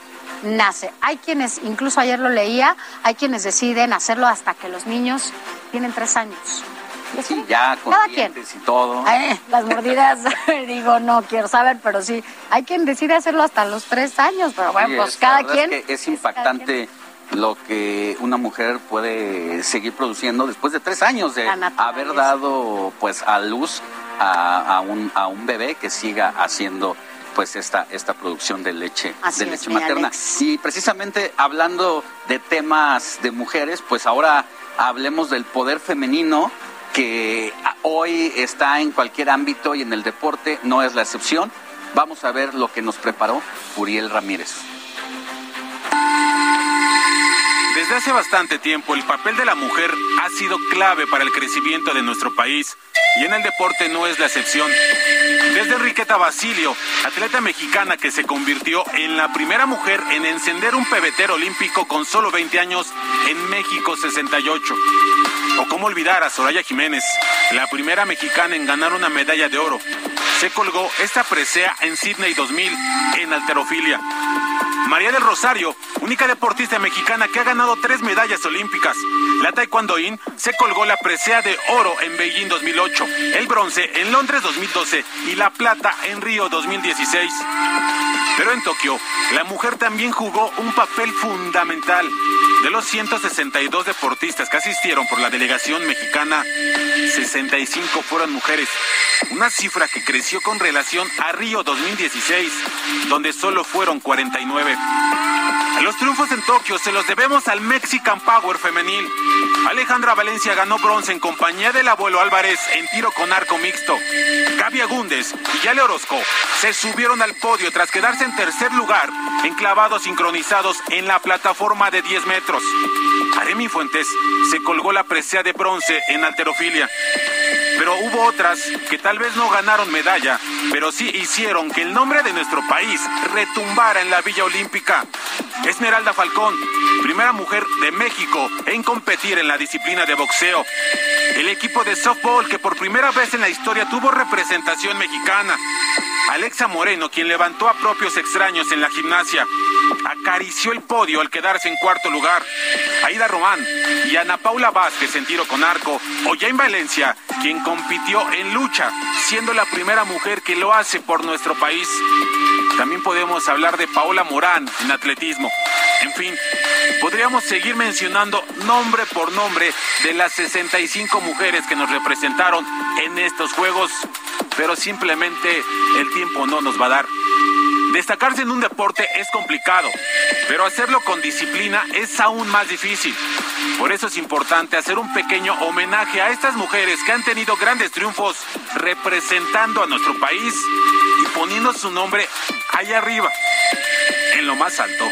nace. Hay quienes, incluso ayer lo leía, hay quienes deciden hacerlo hasta que los niños tienen tres años. Sí, ya con cada quien. dientes y todo. Las mordidas, digo, no quiero saber, pero sí, hay quien decide hacerlo hasta los tres años, pero bueno, Sí, pues es- cada quien. Es, que es impactante lo que una mujer puede seguir produciendo después de tres años de haber dado pues a luz a, a un, a un bebé que siga haciendo pues esta, esta producción de leche, Así de leche materna. Alex. Y precisamente hablando de temas de mujeres, pues ahora hablemos del poder femenino que hoy está en cualquier ámbito y en el deporte no es la excepción. Vamos a ver lo que nos preparó Uriel Ramírez. Desde hace bastante tiempo el papel de la mujer ha sido clave para el crecimiento de nuestro país y en el deporte no es la excepción. Desde Enriqueta Basilio, atleta mexicana que se convirtió en la primera mujer en encender un pebetero olímpico con solo 20 años en México 68. O cómo olvidar a Soraya Jiménez, la primera mexicana en ganar una medalla de oro. Se colgó esta presea en Sydney 2000 en alterofilia. María del Rosario, única deportista mexicana que ha ganado tres medallas olímpicas. La taekwondoín se colgó la presea de oro en Beijing 2008, el bronce en Londres 2012 y la plata en Río 2016. Pero en Tokio, la mujer también jugó un papel fundamental. De los 162 deportistas que asistieron por la delegación mexicana, 65 fueron mujeres. Una cifra que creció con relación a Río 2016, donde solo fueron 49. Los triunfos en Tokio se los debemos al Mexican Power femenil. Alejandra Valencia ganó bronce en compañía del abuelo Álvarez en tiro con arco mixto. Gaby Agúndez y Yale Orozco se subieron al podio tras quedarse en tercer lugar en clavados sincronizados en la plataforma de 10 metros. Aremi Fuentes se colgó la presea de bronce en alterofilia. Pero hubo otras que tal vez no ganaron medalla, pero sí hicieron que el nombre de nuestro país retumbara en la Villa Olímpica. Esmeralda Falcón, primera mujer de México en competir en la disciplina de boxeo. El equipo de softball que por primera vez en la historia tuvo representación mexicana. Alexa Moreno, quien levantó a propios extraños en la gimnasia, acarició el podio al quedarse en cuarto lugar. Aida Román y Ana Paula Vázquez en tiro con arco, o Jane Valencia, quien compitió en lucha, siendo la primera mujer que lo hace por nuestro país. También podemos hablar de Paola Morán en atletismo. En fin, podríamos seguir mencionando nombre por nombre de las 65 mujeres que nos representaron en estos Juegos, pero simplemente el tiempo no nos va a dar. Destacarse en un deporte es complicado, pero hacerlo con disciplina es aún más difícil. Por eso es importante hacer un pequeño homenaje a estas mujeres que han tenido grandes triunfos representando a nuestro país y poniendo su nombre allá arriba, en lo más alto.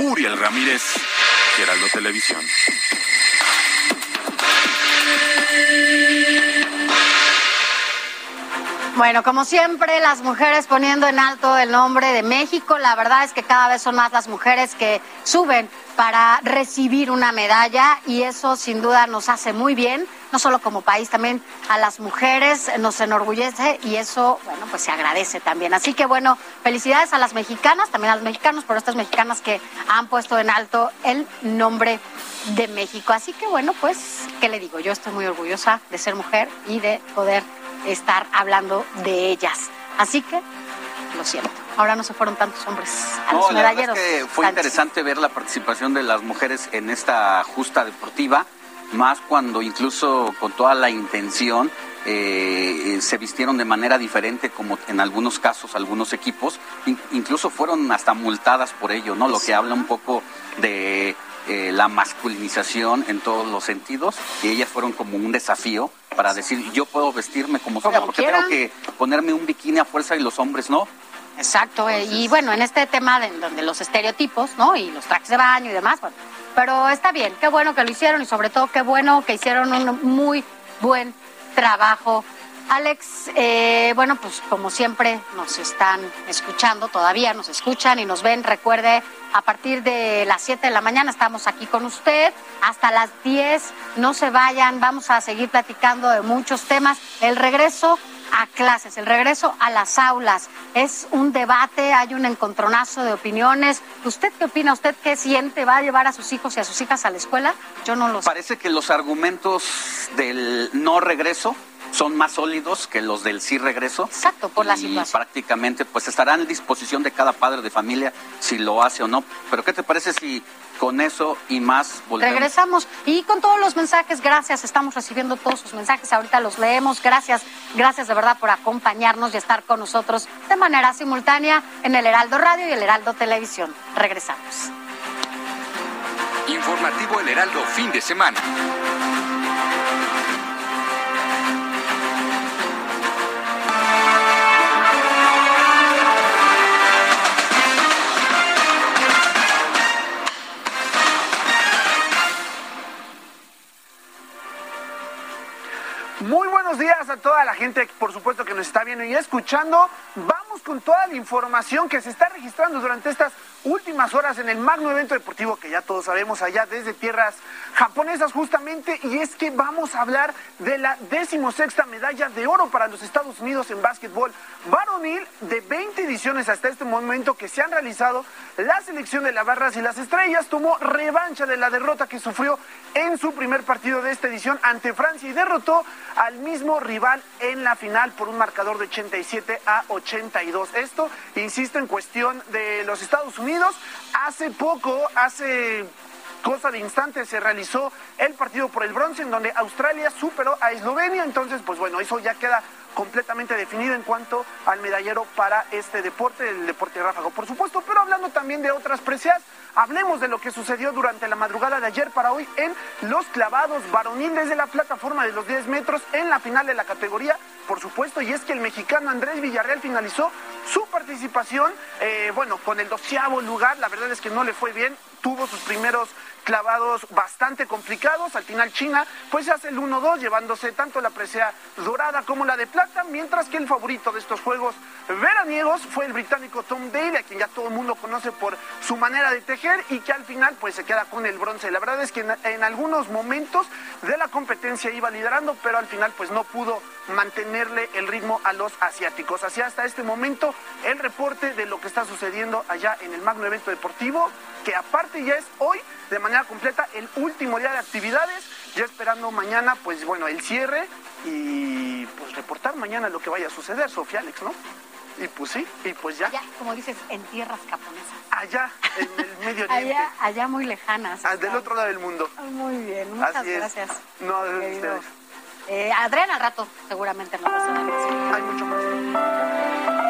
Uriel Ramírez, Geraldo Televisión. Bueno, como siempre, las mujeres poniendo en alto el nombre de México. La verdad es que cada vez son más las mujeres que suben para recibir una medalla y eso sin duda nos hace muy bien, no solo como país, también a las mujeres nos enorgullece y eso, bueno, pues se agradece también. Así que bueno, felicidades a las mexicanas, también a los mexicanos, por estas mexicanas que han puesto en alto el nombre de México. Así que bueno, pues, ¿qué le digo? Yo estoy muy orgullosa de ser mujer y de poder estar hablando de ellas. Así que, lo siento. Ahora no se fueron tantos hombres a No, los la medalleros. es que fue Sánchez. interesante ver la participación de las mujeres en esta justa deportiva, más cuando incluso con toda la intención eh, se vistieron de manera diferente, como en algunos casos algunos equipos, in- incluso fueron hasta multadas por ello, ¿no? Lo que habla un poco de eh, la masculinización en todos los sentidos, y ellas fueron como un desafío para decir, yo puedo vestirme como sea, Como porque tengo que ponerme un bikini a fuerza y los hombres no. Exacto, eh, y bueno, en este tema de donde los estereotipos, ¿no? Y los trajes de baño y demás, bueno, pero está bien, qué bueno que lo hicieron y sobre todo qué bueno que hicieron un muy buen trabajo. Alex, eh, bueno, pues como siempre nos están escuchando, todavía nos escuchan y nos ven. Recuerde, a partir de las 7 de la mañana estamos aquí con usted, hasta las 10, no se vayan, vamos a seguir platicando de muchos temas. El regreso a clases, el regreso a las aulas. Es un debate, hay un encontronazo de opiniones. ¿Usted qué opina? ¿Usted qué siente? ¿Va a llevar a sus hijos y a sus hijas a la escuela? Yo no lo sé. Parece que los argumentos del no regreso son más sólidos que los del sí regreso. Exacto, por la y situación. prácticamente pues estará en disposición de cada padre de familia si lo hace o no. Pero ¿qué te parece si con eso y más volvemos? Regresamos y con todos los mensajes, gracias, estamos recibiendo todos sus mensajes, ahorita los leemos, gracias, gracias de verdad por acompañarnos y estar con nosotros de manera simultánea en el Heraldo Radio y el Heraldo Televisión. Regresamos. Informativo El Heraldo fin de semana. Buenos días a toda la gente, por supuesto, que nos está viendo y escuchando. Vamos con toda la información que se está registrando durante estas últimas horas en el magno evento deportivo que ya todos sabemos allá desde tierras japonesas justamente. Y es que vamos a hablar de la decimosexta medalla de oro para los Estados Unidos en básquetbol varonil de 20 ediciones hasta este momento que se han realizado. La selección de las barras y las estrellas tomó revancha de la derrota que sufrió en su primer partido de esta edición ante Francia y derrotó al mismo rival en la final por un marcador de 87 a 82. Esto, insisto, en cuestión de los Estados Unidos. Hace poco, hace cosa de instantes, se realizó el partido por el bronce en donde Australia superó a Eslovenia. Entonces, pues bueno, eso ya queda completamente definido en cuanto al medallero para este deporte, el deporte ráfago, por supuesto, pero hablando también de otras precias, hablemos de lo que sucedió durante la madrugada de ayer para hoy en los clavados. Varonil desde la plataforma de los 10 metros en la final de la categoría, por supuesto, y es que el mexicano Andrés Villarreal finalizó su participación, eh, bueno, con el doceavo lugar, la verdad es que no le fue bien, tuvo sus primeros clavados bastante complicados. Al final China pues hace el 1-2 llevándose tanto la presea dorada como la de plata, mientras que el favorito de estos juegos veraniegos fue el británico Tom Dale, a quien ya todo el mundo conoce por su manera de tejer y que al final pues se queda con el bronce. La verdad es que en, en algunos momentos de la competencia iba liderando, pero al final pues no pudo mantenerle el ritmo a los asiáticos. Así hasta este momento el reporte de lo que está sucediendo allá en el magno evento deportivo, que aparte ya es hoy de manera completa el último día de actividades, ya esperando mañana pues bueno el cierre y pues reportar mañana lo que vaya a suceder, Sofía Alex, ¿no? Y pues sí, y pues ya. Allá, como dices, en tierras japonesas. Allá, en el Medio Oriente. Allá, allá muy lejanas. Ah, del otro lado del mundo. Muy bien, muchas Así es. gracias. No, de ustedes. Eh, Adrián al rato seguramente hacer la mención. Hay mucho más.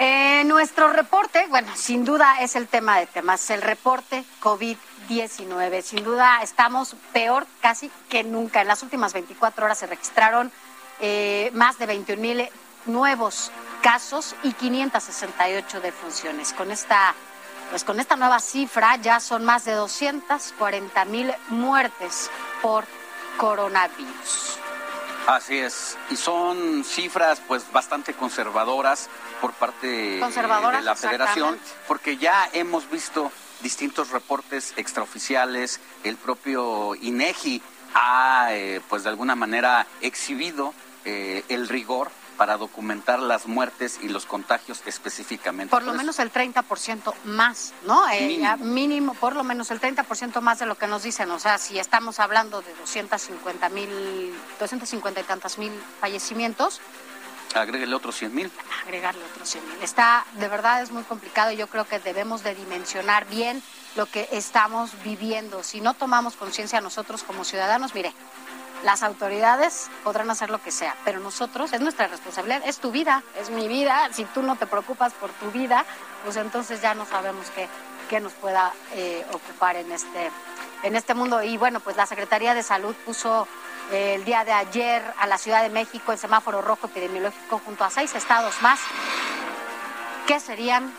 Eh, nuestro reporte, bueno, sin duda es el tema de temas, el reporte COVID-19. Sin duda estamos peor casi que nunca. En las últimas 24 horas se registraron eh, más de 21 mil nuevos casos y 568 defunciones. Con esta, pues con esta nueva cifra ya son más de 240 mil muertes por coronavirus. Así es, y son cifras pues bastante conservadoras por parte Conservadoras, de la Federación, porque ya hemos visto distintos reportes extraoficiales, el propio INEGI ha eh, pues de alguna manera exhibido eh, el rigor para documentar las muertes y los contagios específicamente. Por lo Entonces, menos el 30% más, ¿no? Eh, Mínimo. por lo menos el 30% más de lo que nos dicen. O sea, si estamos hablando de 250 mil, 250 y tantas mil fallecimientos, Agréguele otros 100 mil. agregarle otros 100 mil. Está, de verdad es muy complicado. Yo creo que debemos de dimensionar bien lo que estamos viviendo. Si no tomamos conciencia nosotros como ciudadanos, mire, las autoridades podrán hacer lo que sea, pero nosotros, es nuestra responsabilidad, es tu vida, es mi vida. Si tú no te preocupas por tu vida, pues entonces ya no sabemos qué, qué nos pueda eh, ocupar en este, en este mundo. Y bueno, pues la Secretaría de Salud puso eh, el día de ayer a la Ciudad de México en semáforo rojo epidemiológico junto a seis estados más. ¿Qué serían?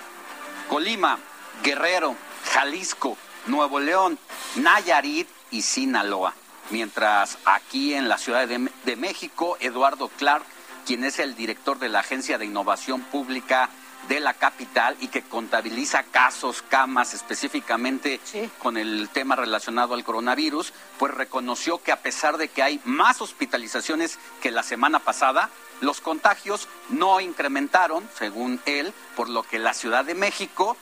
Colima, Guerrero, Jalisco, Nuevo León, Nayarit y Sinaloa. Mientras aquí en la Ciudad de, de México, Eduardo Clark, quien es el director de la Agencia de Innovación Pública de la capital y que contabiliza casos, camas específicamente con el tema relacionado al coronavirus, pues reconoció que a pesar de que hay más hospitalizaciones que la semana pasada, los contagios no incrementaron, según él, por lo que la Ciudad de México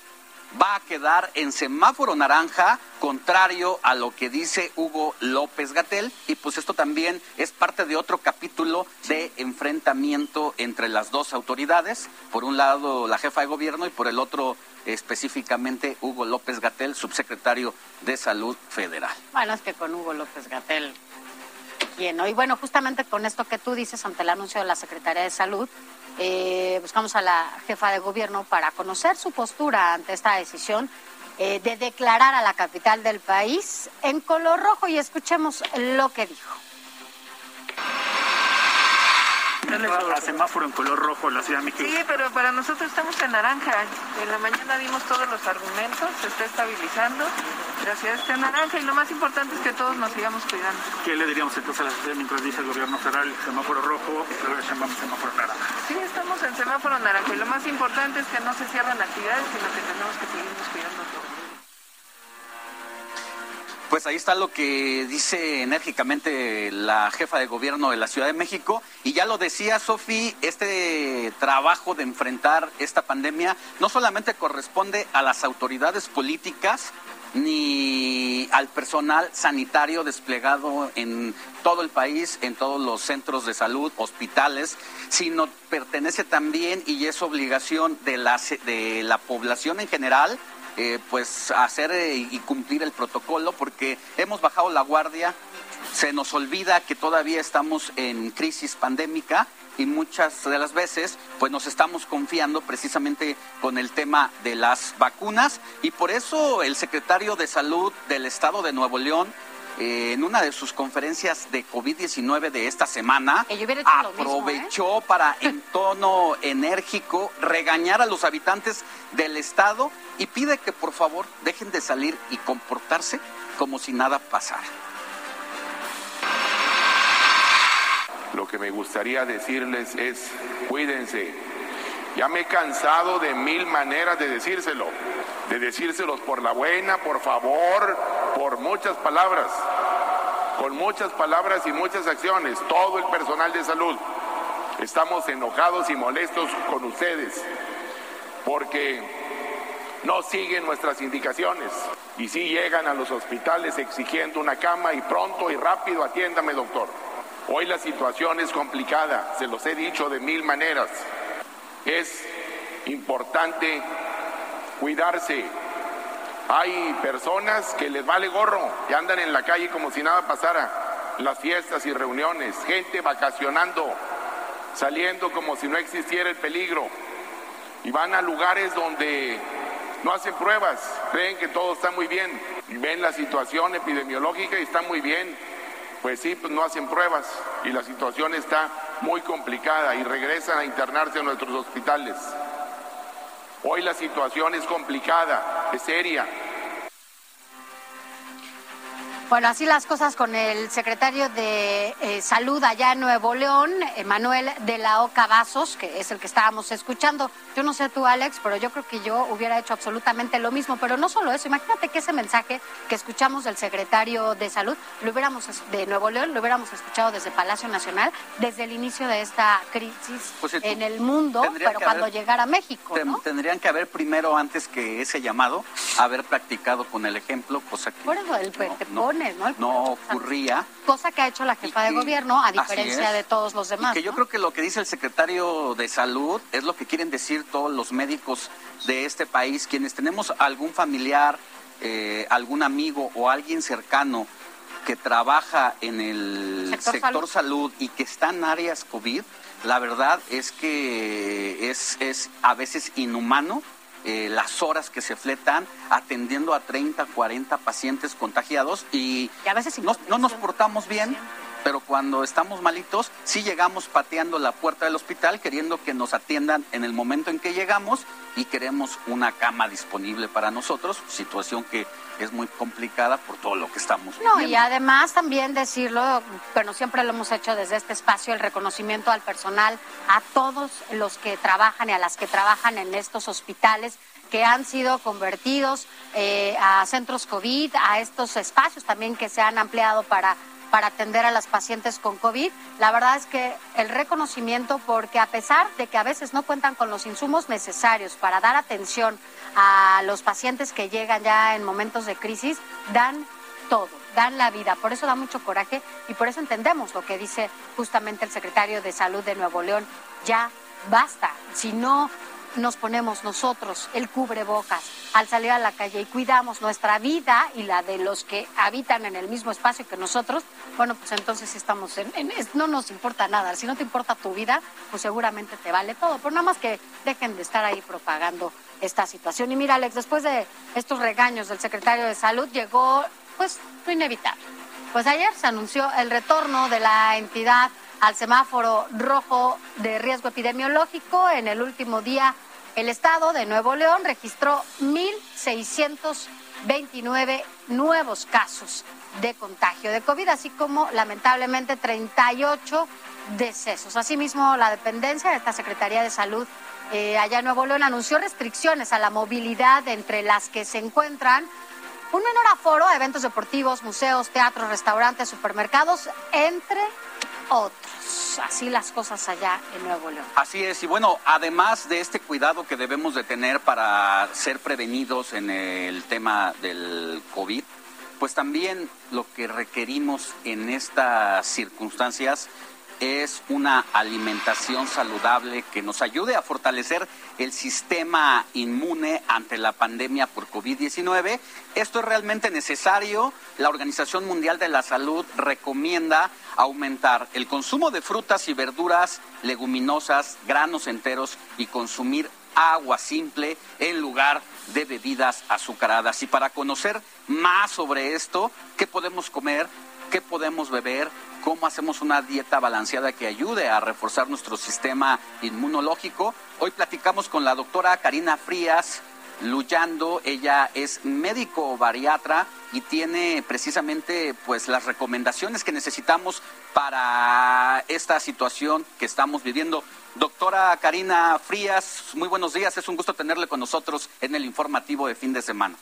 va a quedar en semáforo naranja, contrario a lo que dice Hugo López Gatel. Y pues esto también es parte de otro capítulo de enfrentamiento entre las dos autoridades. Por un lado, la jefa de gobierno y por el otro, específicamente, Hugo López Gatel, subsecretario de Salud Federal. Bueno, es que con Hugo López Gatel, Y bueno, justamente con esto que tú dices ante el anuncio de la Secretaría de Salud, eh, buscamos a la jefa de gobierno para conocer su postura ante esta decisión eh, de declarar a la capital del país en color rojo y escuchemos lo que dijo. A semáforo en color rojo la Ciudad de México. Sí, pero para nosotros estamos en naranja. En la mañana vimos todos los argumentos, se está estabilizando, la ciudad está en naranja y lo más importante es que todos nos sigamos cuidando. ¿Qué le diríamos entonces a la sociedad mientras dice el gobierno federal semáforo rojo, luego semáforo naranja? Sí, estamos en semáforo naranja y lo más importante es que no se cierran actividades, sino que tenemos que seguirnos cuidando todos. Pues ahí está lo que dice enérgicamente la jefa de gobierno de la Ciudad de México. Y ya lo decía Sofi, este trabajo de enfrentar esta pandemia no solamente corresponde a las autoridades políticas, ni al personal sanitario desplegado en todo el país, en todos los centros de salud, hospitales, sino pertenece también y es obligación de la, de la población en general, eh, pues hacer eh, y cumplir el protocolo, porque hemos bajado la guardia, se nos olvida que todavía estamos en crisis pandémica y muchas de las veces pues nos estamos confiando precisamente con el tema de las vacunas. Y por eso el secretario de salud del estado de Nuevo León eh, en una de sus conferencias de COVID-19 de esta semana, aprovechó para en tono enérgico regañar a los habitantes del estado y pide que por favor dejen de salir y comportarse como si nada pasara. Lo que me gustaría decirles es, cuídense. Ya me he cansado de mil maneras de decírselo, de decírselos por la buena, por favor, por muchas palabras, con muchas palabras y muchas acciones, todo el personal de salud. Estamos enojados y molestos con ustedes porque no siguen nuestras indicaciones y sí llegan a los hospitales exigiendo una cama y pronto y rápido atiéndame doctor. Hoy la situación es complicada, se los he dicho de mil maneras. Es importante cuidarse. Hay personas que les vale gorro, que andan en la calle como si nada pasara, las fiestas y reuniones, gente vacacionando, saliendo como si no existiera el peligro, y van a lugares donde no hacen pruebas, creen que todo está muy bien, y ven la situación epidemiológica y está muy bien, pues sí, pues no hacen pruebas y la situación está muy complicada y regresan a internarse a nuestros hospitales. Hoy la situación es complicada, es seria. Bueno, así las cosas con el secretario de eh, Salud allá en Nuevo León, Manuel de la Oca Vasos, que es el que estábamos escuchando. Yo no sé tú, Alex, pero yo creo que yo hubiera hecho absolutamente lo mismo. Pero no solo eso, imagínate que ese mensaje que escuchamos del secretario de Salud, lo hubiéramos de Nuevo León, lo hubiéramos escuchado desde Palacio Nacional, desde el inicio de esta crisis Pues, en el mundo, pero cuando haber- llegara a México, ¿no? Tendrían que haber primero, antes que ese llamado, haber practicado con el ejemplo, cosa que Por eso el, te no- ¿no? no ocurría. Cosa que ha hecho la jefa de gobierno, a diferencia de todos los demás. Y que yo creo que lo que dice el secretario de Salud es lo que quieren decir todos los médicos de este país, quienes tenemos algún familiar, eh, algún amigo o alguien cercano que trabaja en el sector, salud. y que está en áreas COVID, la verdad es que es, es a veces inhumano eh, las horas que se fletan atendiendo a 30, 40 pacientes contagiados y, a veces no, no nos portamos bien pero cuando estamos malitos, sí llegamos pateando la puerta del hospital queriendo que nos atiendan en el momento en que llegamos y queremos una cama disponible para nosotros, situación que es muy complicada por todo lo que estamos viviendo. No, y además también decirlo, bueno, siempre lo hemos hecho desde este espacio, el reconocimiento al personal, a todos los que trabajan y a las que trabajan en estos hospitales que han sido convertidos eh, a centros COVID, a estos espacios también que se han ampliado para para atender a las pacientes con COVID. La verdad es que el reconocimiento, porque a pesar de que a veces no cuentan con los insumos necesarios para dar atención a los pacientes que llegan ya en momentos de crisis, dan todo, dan la vida. Por eso da mucho coraje y por eso entendemos lo que dice justamente el secretario de Salud de Nuevo León. Ya basta. Si no nos ponemos nosotros el cubrebocas al salir a la calle y cuidamos nuestra vida y la de los que habitan en el mismo espacio que nosotros, bueno, pues entonces estamos en, no nos importa nada. Si no te importa tu vida, pues seguramente te vale todo. Por nada más que dejen de estar ahí propagando esta situación. Y mira, Alex, después de estos regaños del secretario de Salud, llegó pues lo inevitable. Pues ayer se anunció el retorno de la entidad al semáforo rojo de riesgo epidemiológico en el último día el estado de Nuevo León registró 1.629 nuevos casos de contagio de COVID, así como lamentablemente 38 decesos. Asimismo, la dependencia de esta Secretaría de Salud eh, allá en Nuevo León anunció restricciones a la movilidad entre las que se encuentran un menor aforo a eventos deportivos, museos, teatros, restaurantes, supermercados, entre otros. Así las cosas allá en Nuevo León. Así es, y bueno, además de este cuidado que debemos de tener para ser prevenidos en el tema del COVID, pues también lo que requerimos en estas circunstancias es una alimentación saludable que nos ayude a fortalecer el sistema inmune ante la pandemia por COVID-19. Esto es realmente necesario. La Organización Mundial de la Salud recomienda aumentar el consumo de frutas y verduras, leguminosas, granos enteros y consumir agua simple en lugar de bebidas azucaradas. Y para conocer más sobre esto, ¿qué podemos comer? ¿Qué podemos beber? Cómo hacemos una dieta balanceada que ayude a reforzar nuestro sistema inmunológico. Hoy platicamos con la doctora Karina Frías Luyando, ella es médico bariatra y tiene precisamente pues las recomendaciones que necesitamos para esta situación que estamos viviendo. Doctora Karina Frías, muy buenos días, es un gusto tenerle con nosotros en el informativo de fin de semana.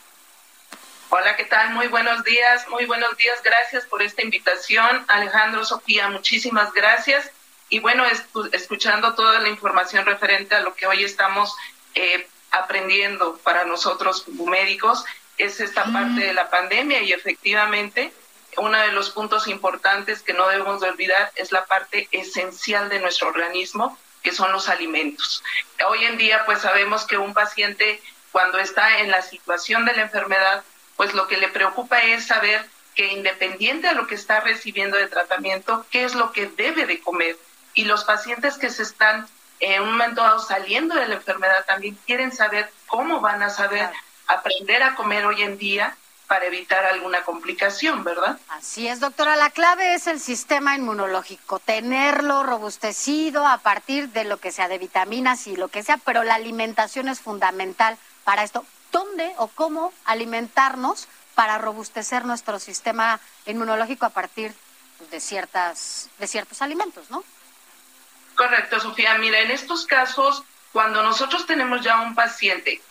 Hola, ¿qué tal? Muy buenos días, muy buenos días. Gracias por esta invitación. Alejandro, Sofía, muchísimas gracias. Y bueno, escuchando toda la información referente a lo que hoy estamos eh, aprendiendo para nosotros como médicos, es esta parte de la pandemia y efectivamente uno de los puntos importantes que no debemos de olvidar es la parte esencial de nuestro organismo, que son los alimentos. Hoy en día pues sabemos que un paciente cuando está en la situación de la enfermedad pues lo que le preocupa es saber que independiente de lo que está recibiendo de tratamiento, qué es lo que debe de comer. Y los pacientes que se están en un momento dado saliendo de la enfermedad también quieren saber cómo van a saber aprender a comer hoy en día para evitar alguna complicación, ¿verdad? Así es, doctora. La clave es el sistema inmunológico, tenerlo robustecido a partir de lo que sea de vitaminas y lo que sea, pero la alimentación es fundamental para esto dónde o cómo alimentarnos para robustecer nuestro sistema inmunológico a partir de ciertas de ciertos alimentos, ¿no? Correcto, Sofía. Mira, en estos casos, cuando nosotros tenemos ya un paciente,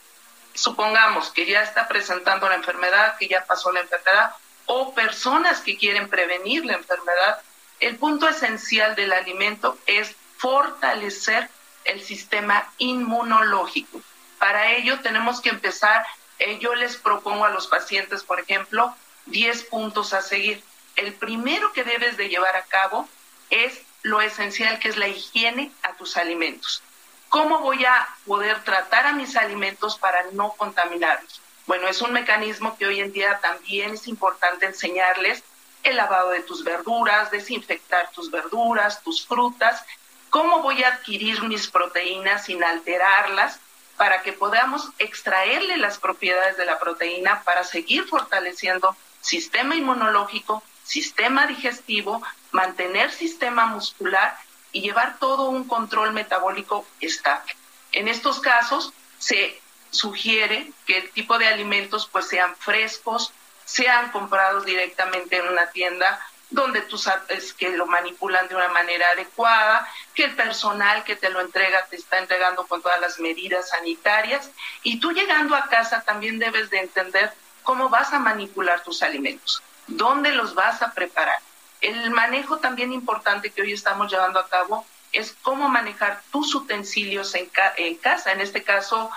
supongamos que ya está presentando la enfermedad, que ya pasó la enfermedad, o personas que quieren prevenir la enfermedad, el punto esencial del alimento es fortalecer el sistema inmunológico. Para ello tenemos que empezar, eh, yo les propongo a los pacientes, por ejemplo, 10 puntos a seguir. El primero que debes de llevar a cabo es lo esencial que es la higiene a tus alimentos. ¿Cómo voy a poder tratar a mis alimentos para no contaminarlos? Bueno, es un mecanismo que hoy en día también es importante enseñarles el lavado de tus verduras, desinfectar tus verduras, tus frutas, cómo voy a adquirir mis proteínas sin alterarlas para que podamos extraerle las propiedades de la proteína para seguir fortaleciendo sistema inmunológico, sistema digestivo, mantener sistema muscular y llevar todo un control metabólico estable. En estos casos se sugiere que el tipo de alimentos pues sean frescos, sean comprados directamente en una tienda donde tú sabes que lo manipulan de una manera adecuada, que el personal que te lo entrega te está entregando con todas las medidas sanitarias y tú llegando a casa también debes de entender cómo vas a manipular tus alimentos, dónde los vas a preparar. El manejo también importante que hoy estamos llevando a cabo es cómo manejar tus utensilios en, en casa, en este caso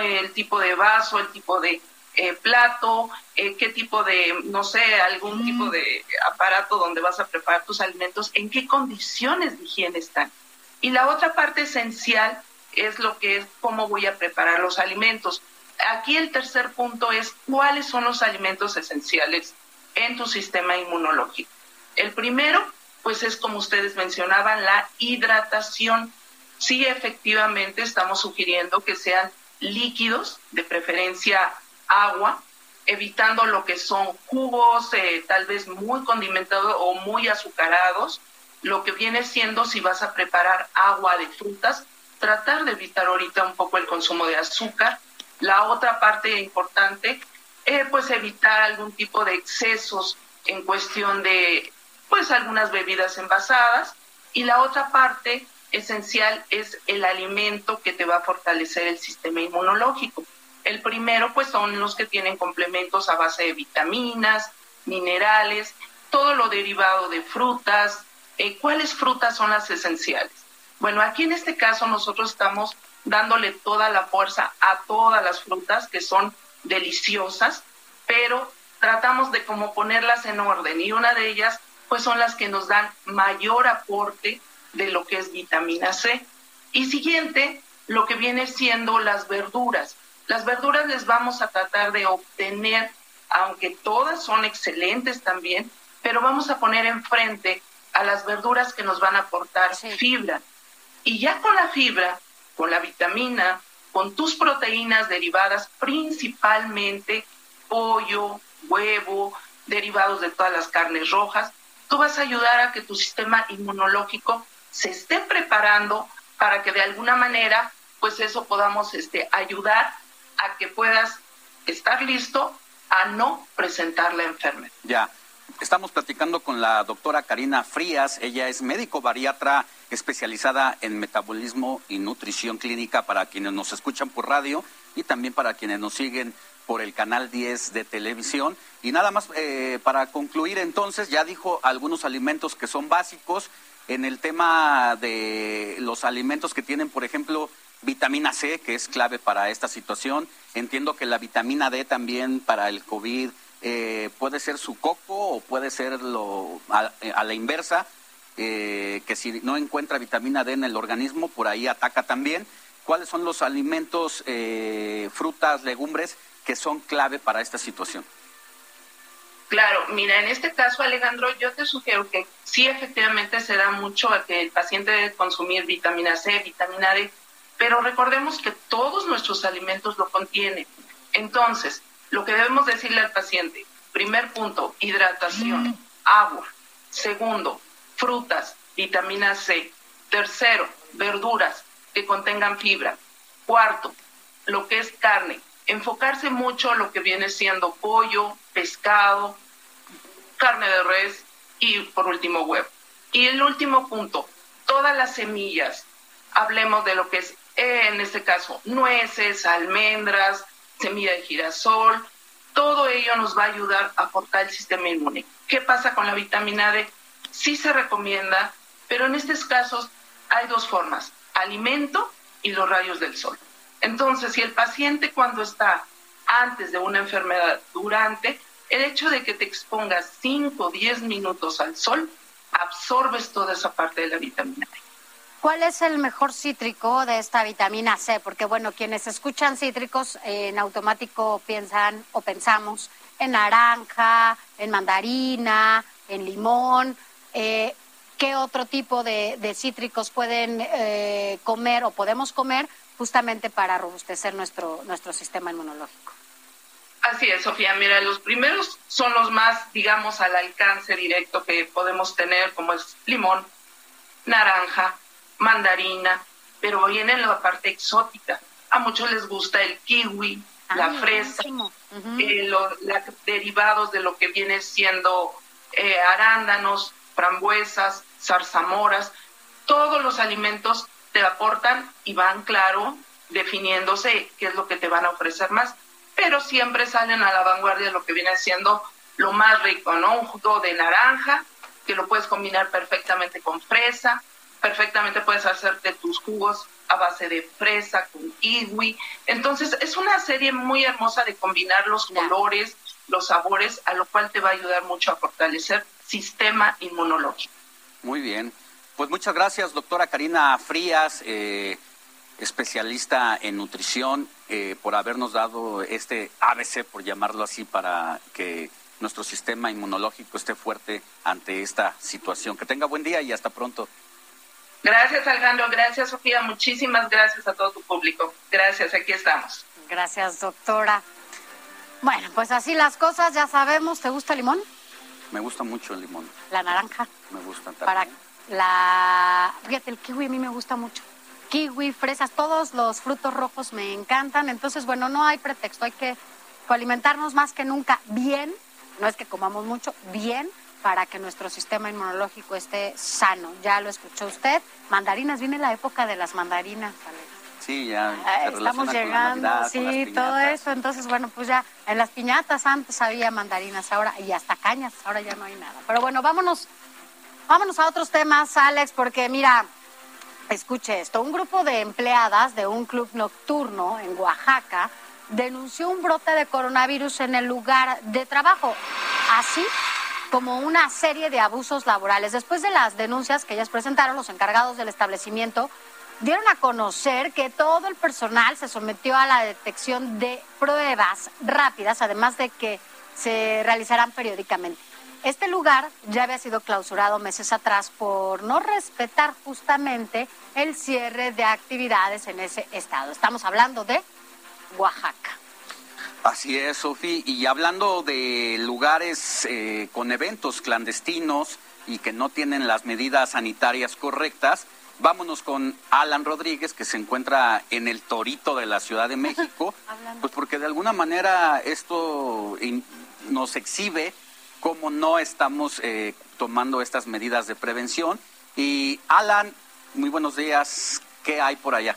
el tipo de vaso, el tipo de eh, plato, eh, qué tipo de, no sé, algún tipo de aparato donde vas a preparar tus alimentos, en qué condiciones de higiene están. Y la otra parte esencial es lo que es cómo voy a preparar los alimentos. Aquí el tercer punto es cuáles son los alimentos esenciales en tu sistema inmunológico. El primero, pues es como ustedes mencionaban, la hidratación. Sí, efectivamente, estamos sugiriendo que sean líquidos, de preferencia agua, evitando lo que son jugos eh, tal vez muy condimentados o muy azucarados, lo que viene siendo si vas a preparar agua de frutas, tratar de evitar ahorita un poco el consumo de azúcar. La otra parte importante, eh, pues evitar algún tipo de excesos en cuestión de pues algunas bebidas envasadas. Y la otra parte esencial es el alimento que te va a fortalecer el sistema inmunológico. El primero, pues, son los que tienen complementos a base de vitaminas, minerales, todo lo derivado de frutas. Eh, ¿Cuáles frutas son las esenciales? Bueno, aquí en este caso nosotros estamos dándole toda la fuerza a todas las frutas que son deliciosas, pero tratamos de como ponerlas en orden y una de ellas pues son las que nos dan mayor aporte de lo que es vitamina C. Y siguiente, lo que viene siendo las verduras. Las verduras les vamos a tratar de obtener, aunque todas son excelentes también, pero vamos a poner enfrente a las verduras que nos van a aportar fibra. Y ya con la fibra, con la vitamina, con tus proteínas derivadas principalmente pollo, huevo, derivados de todas las carnes rojas, tú vas a ayudar a que tu sistema inmunológico se esté preparando para que de alguna manera, pues eso podamos este, ayudar a que puedas estar listo a no presentar la enfermedad. Ya. Estamos platicando con la doctora Karina Frías. Ella es médico bariatra especializada en metabolismo y nutrición clínica para quienes nos escuchan por radio y también para quienes nos siguen por el canal 10 de televisión. Y nada más eh, para concluir entonces, ya dijo algunos alimentos que son básicos. En el tema de los alimentos que tienen, por ejemplo, vitamina C, que es clave para esta situación. Entiendo que la vitamina D también para el COVID eh, puede ser su coco o puede ser lo, a, la inversa, eh, que si no encuentra vitamina D en el organismo, por ahí ataca también. ¿Cuáles son los alimentos, eh, frutas, legumbres que son clave para esta situación? Claro, mira, en este caso, Alejandro, yo te sugiero que sí, efectivamente se da mucho a que el paciente debe consumir vitamina C, vitamina D, pero recordemos que todos nuestros alimentos lo contienen. Entonces, lo que debemos decirle al paciente, primer punto, hidratación, mm. agua. Segundo, frutas, vitamina C. Tercero, verduras que contengan fibra. Cuarto, lo que es carne. Enfocarse mucho en lo que viene siendo pollo, pescado, carne de res y por último huevo. Y el último punto, todas las semillas. Hablemos de lo que es en este caso nueces, almendras, semilla de girasol, todo ello nos va a ayudar a fortalecer el sistema inmune. ¿Qué pasa con la vitamina D? Sí se recomienda, pero en estos casos hay dos formas, alimento y los rayos del sol. Entonces, si el paciente cuando está antes de una enfermedad, durante, el hecho de que te expongas 5 o 10 minutos al sol, absorbes toda esa parte de la vitamina D. ¿Cuál es el mejor cítrico de esta vitamina C? Porque bueno, quienes escuchan cítricos eh, en automático piensan o pensamos en naranja, en mandarina, en limón. Eh, ¿Qué otro tipo de, cítricos pueden eh, comer o podemos comer justamente para robustecer nuestro, nuestro sistema inmunológico? Así es, Sofía. Mira, los primeros son los más, digamos, al alcance directo que podemos tener, como es limón, naranja, mandarina, pero viene la parte exótica. A muchos les gusta el kiwi, la ah, fresa, eh, los derivados de lo que viene siendo eh, arándanos, frambuesas, zarzamoras. Todos los alimentos te aportan y van, claro, definiéndose qué es lo que te van a ofrecer más pero siempre salen a la vanguardia de lo que viene siendo lo más rico, ¿no? Un jugo de naranja, que lo puedes combinar perfectamente con fresa, perfectamente puedes hacerte tus jugos a base de fresa con kiwi. Entonces, es una serie muy hermosa de combinar los colores, los sabores, a lo cual te va a ayudar mucho a fortalecer sistema inmunológico. Muy bien. Pues muchas gracias, doctora Karina Frías. Eh, especialista en nutrición, eh, por habernos dado este ABC, por llamarlo así, para que nuestro sistema inmunológico esté fuerte ante esta situación. Que tenga buen día y hasta pronto. Gracias, Alejandro. Gracias, Sofía. Muchísimas gracias a todo tu público. Gracias, aquí estamos. Gracias, doctora. Bueno, pues así las cosas, ya sabemos. ¿Te gusta el limón? Me gusta mucho el limón. ¿La naranja? Me gusta también. Para la... Fíjate, el kiwi a mí me gusta mucho kiwi, fresas, todos los frutos rojos me encantan. Entonces, bueno, no hay pretexto, hay que alimentarnos más que nunca bien, no es que comamos mucho, bien para que nuestro sistema inmunológico esté sano. Ya lo escuchó usted. Mandarinas, viene la época de las mandarinas. Sí, ya. Ah, estamos llegando, sí, todo eso. Entonces, bueno, pues ya en las piñatas antes había mandarinas, ahora y hasta cañas, ahora ya no hay nada. Pero bueno, vámonos, vámonos a otros temas, Alex, porque mira, Escuche esto, un grupo de empleadas de un club nocturno en Oaxaca denunció un brote de coronavirus en el lugar de trabajo, así como una serie de abusos laborales. Después de las denuncias que ellas presentaron, los encargados del establecimiento dieron a conocer que todo el personal se sometió a la detección de pruebas rápidas, además de que se realizarán periódicamente. Este lugar ya había sido clausurado meses atrás por no respetar justamente el cierre de actividades en ese estado. Estamos hablando de Oaxaca. Así es, Sofi. Y hablando de lugares eh, con eventos clandestinos y que no tienen las medidas sanitarias correctas, vámonos con Alan Rodríguez, que se encuentra en el Torito de la Ciudad de México, pues porque de alguna manera esto nos exhibe cómo no estamos eh, tomando estas medidas de prevención. Y Alan, muy buenos días, ¿qué hay por allá?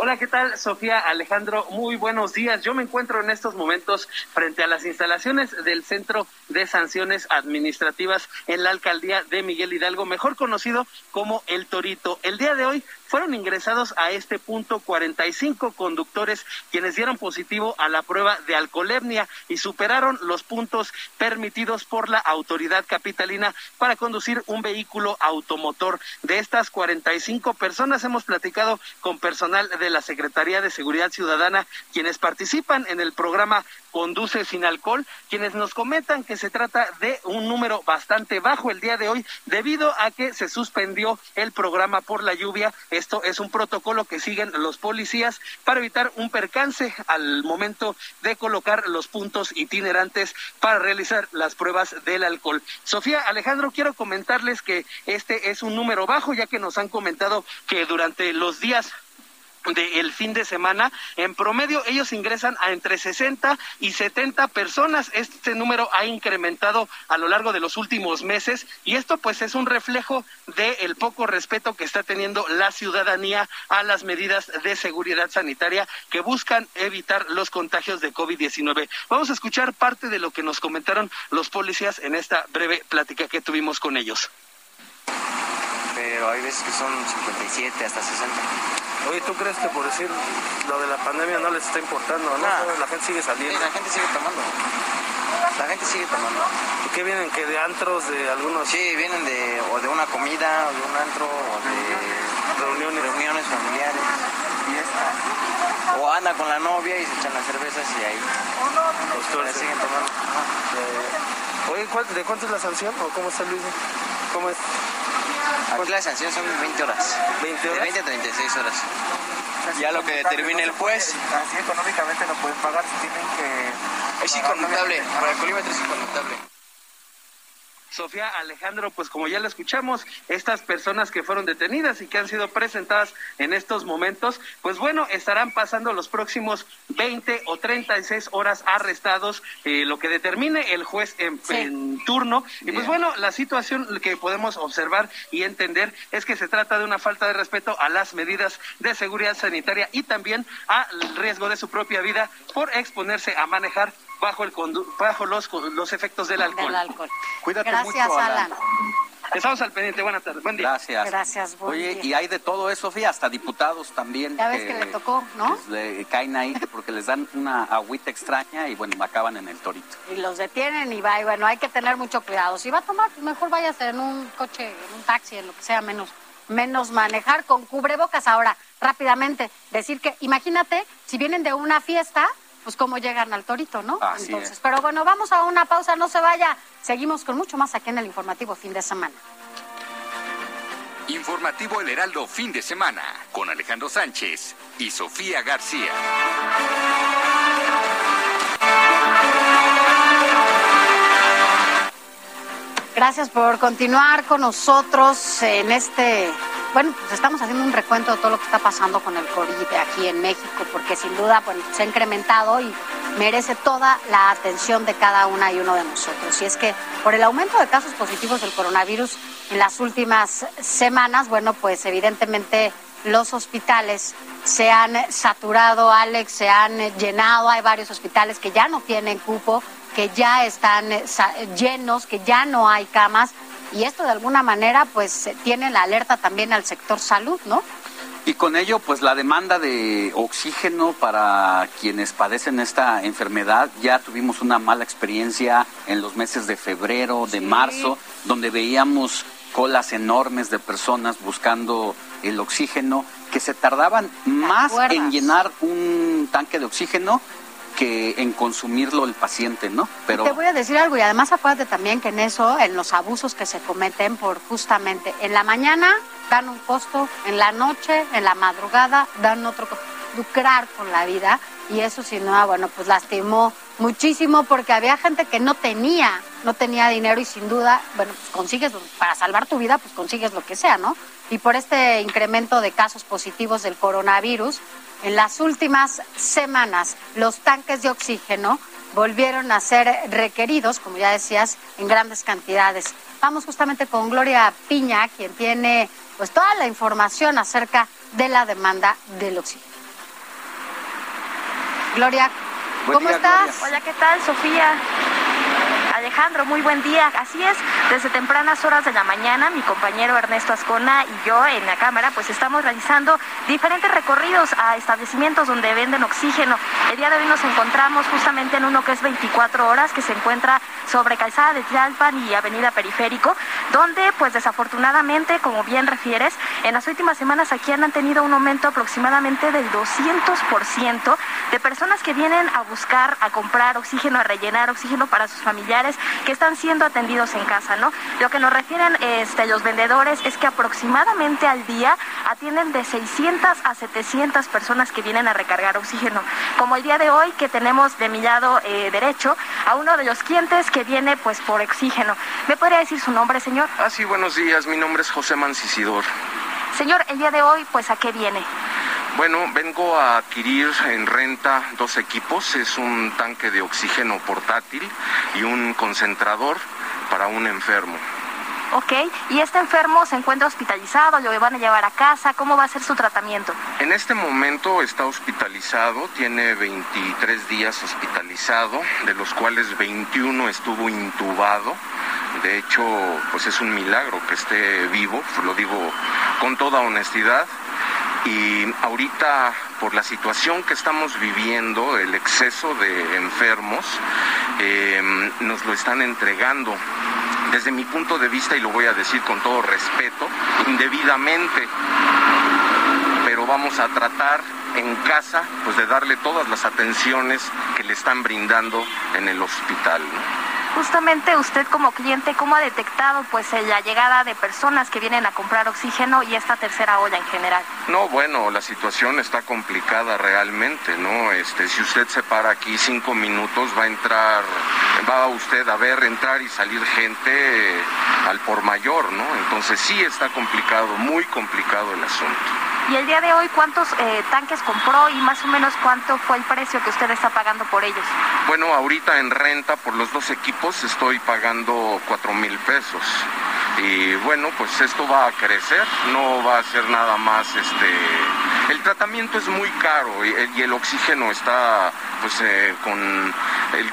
Hola, ¿qué tal? Sofía Alejandro, muy buenos días. Yo me encuentro en estos momentos frente a las instalaciones del Centro de Sanciones Administrativas en la alcaldía de Miguel Hidalgo, mejor conocido como El Torito. El día de hoy fueron ingresados a este punto 45 conductores quienes dieron positivo a la prueba de alcoholemia y superaron los puntos permitidos por la autoridad capitalina para conducir un vehículo automotor. De estas 45 personas hemos platicado con personal de la Secretaría de Seguridad Ciudadana quienes participan en el programa Conduce sin alcohol, quienes nos comentan que se trata de un número bastante bajo el día de hoy debido a que se suspendió el programa por la lluvia esto es un protocolo que siguen los policías para evitar un percance al momento de colocar los puntos itinerantes para realizar las pruebas del alcohol. Sofía Alejandro, quiero comentarles que este es un número bajo, ya que nos han comentado que durante los días del fin de semana. En promedio, ellos ingresan a entre 60 y 70 personas. Este número ha incrementado a lo largo de los últimos meses y esto pues es un reflejo del poco respeto que está teniendo la ciudadanía a las medidas de seguridad sanitaria que buscan evitar los contagios de COVID-19. Vamos a escuchar parte de lo que nos comentaron los policías en esta breve plática que tuvimos con ellos. Pero hay veces que son 57 hasta 60. Oye, ¿tú crees que por decir lo de la pandemia no les está importando? ¿no? La gente sigue saliendo. la gente sigue tomando. La gente sigue tomando. ¿Y qué vienen? ¿Que de antros, de algunos? Sí, vienen de, o de una comida, o de un antro, o de reuniones, reuniones familiares, fiesta. O anda con la novia y se echan las cervezas y ahí Los siguen tomando. Oye, ¿cuál- ¿de cuánto es la sanción o cómo está Luis? ¿Cómo es? Aquí la sanción son 20 horas. 20 De 20 a 36 horas. Ya lo que determine el juez. Así económicamente no pueden pagar, tienen que... Es inconmutable, para el colímetro es inconmutable. Sofía Alejandro, pues como ya lo escuchamos, estas personas que fueron detenidas y que han sido presentadas en estos momentos, pues bueno, estarán pasando los próximos 20 o 36 horas arrestados, eh, lo que determine el juez en, en turno. Y pues bueno, la situación que podemos observar y entender es que se trata de una falta de respeto a las medidas de seguridad sanitaria y también al riesgo de su propia vida por exponerse a manejar bajo el condu- bajo los, los efectos del alcohol. Del alcohol. Cuídate Gracias, mucho, Alan. Estamos al pendiente. Buenas tardes. Buen día. Gracias. Gracias, buen Oye, día. y hay de todo eso, Sofía, hasta diputados también. Ya ves que le tocó, ¿no? le caen ahí porque les dan una agüita extraña y bueno, acaban en el torito. Y los detienen y va, y bueno, hay que tener mucho cuidado. Si va a tomar, pues mejor váyase en un coche, en un taxi, en lo que sea, menos, menos manejar con cubrebocas. Ahora, rápidamente, decir que, imagínate, si vienen de una fiesta, pues cómo llegan al torito, ¿no? Así Entonces, es. pero bueno, vamos a una pausa, no se vaya. Seguimos con mucho más aquí en el informativo fin de semana. Informativo El Heraldo fin de semana con Alejandro Sánchez y Sofía García. Gracias por continuar con nosotros en este. Bueno, pues estamos haciendo un recuento de todo lo que está pasando con el COVID aquí en México, porque sin duda bueno, se ha incrementado y merece toda la atención de cada una y uno de nosotros. Y es que por el aumento de casos positivos del coronavirus en las últimas semanas, bueno, pues evidentemente los hospitales se han saturado, Alex, se han llenado. Hay varios hospitales que ya no tienen cupo, que ya están eh, llenos, que ya no hay camas. Y esto de alguna manera pues eh, tiene la alerta también al sector salud, ¿no? Y con ello, pues la demanda de oxígeno para quienes padecen esta enfermedad, ya tuvimos una mala experiencia en los meses de febrero, de marzo, donde veíamos colas enormes de personas buscando el oxígeno, que se tardaban más en llenar un tanque de oxígeno que en consumirlo el paciente, ¿no? Pero Te voy a decir algo y además acuérdate también que en eso, en los abusos que se cometen por justamente en la mañana dan un costo, en la noche, en la madrugada dan otro costo. Lucrar con la vida y eso sin duda, bueno, pues lastimó muchísimo porque había gente que no tenía, no tenía dinero y sin duda, bueno, pues consigues, para salvar tu vida, pues consigues lo que sea, ¿no? Y por este incremento de casos positivos del coronavirus, en las últimas semanas los tanques de oxígeno volvieron a ser requeridos, como ya decías, en grandes cantidades. Vamos justamente con Gloria Piña, quien tiene pues toda la información acerca de la demanda del oxígeno. Gloria, ¿cómo día, estás? Gloria. Hola, ¿qué tal, Sofía? Alejandro, muy buen día. Así es, desde tempranas horas de la mañana, mi compañero Ernesto Ascona y yo en la cámara, pues estamos realizando diferentes recorridos a establecimientos donde venden oxígeno. El día de hoy nos encontramos justamente en uno que es 24 horas, que se encuentra sobre Calzada de Tlalpan y Avenida Periférico, donde, pues desafortunadamente, como bien refieres, en las últimas semanas aquí han tenido un aumento aproximadamente del 200% de personas que vienen a buscar, a comprar oxígeno, a rellenar oxígeno para sus familiares que están siendo atendidos en casa, ¿no? Lo que nos refieren este, los vendedores es que aproximadamente al día atienden de 600 a 700 personas que vienen a recargar oxígeno. Como el día de hoy que tenemos de mi lado eh, derecho a uno de los clientes que viene pues por oxígeno. ¿Me podría decir su nombre, señor? Ah, sí, buenos días. Mi nombre es José Mancisidor. Señor, el día de hoy pues a qué viene? Bueno, vengo a adquirir en renta dos equipos. Es un tanque de oxígeno portátil y un concentrador para un enfermo. Ok, y este enfermo se encuentra hospitalizado, lo van a llevar a casa, ¿cómo va a ser su tratamiento? En este momento está hospitalizado, tiene 23 días hospitalizado, de los cuales 21 estuvo intubado. De hecho, pues es un milagro que esté vivo, lo digo con toda honestidad. Y ahorita, por la situación que estamos viviendo, el exceso de enfermos, eh, nos lo están entregando desde mi punto de vista, y lo voy a decir con todo respeto, indebidamente, pero vamos a tratar en casa pues de darle todas las atenciones que le están brindando en el hospital. Justamente usted como cliente, ¿cómo ha detectado pues la llegada de personas que vienen a comprar oxígeno y esta tercera olla en general? No, bueno, la situación está complicada realmente, ¿no? Este, si usted se para aquí cinco minutos, va a entrar, va usted a ver entrar y salir gente al por mayor, ¿no? Entonces sí está complicado, muy complicado el asunto. Y el día de hoy, ¿cuántos eh, tanques compró y más o menos cuánto fue el precio que usted está pagando por ellos? Bueno, ahorita en renta por los dos equipos estoy pagando cuatro mil pesos. Y bueno, pues esto va a crecer, no va a ser nada más este... El tratamiento es muy caro y, el oxígeno está, pues, eh, con...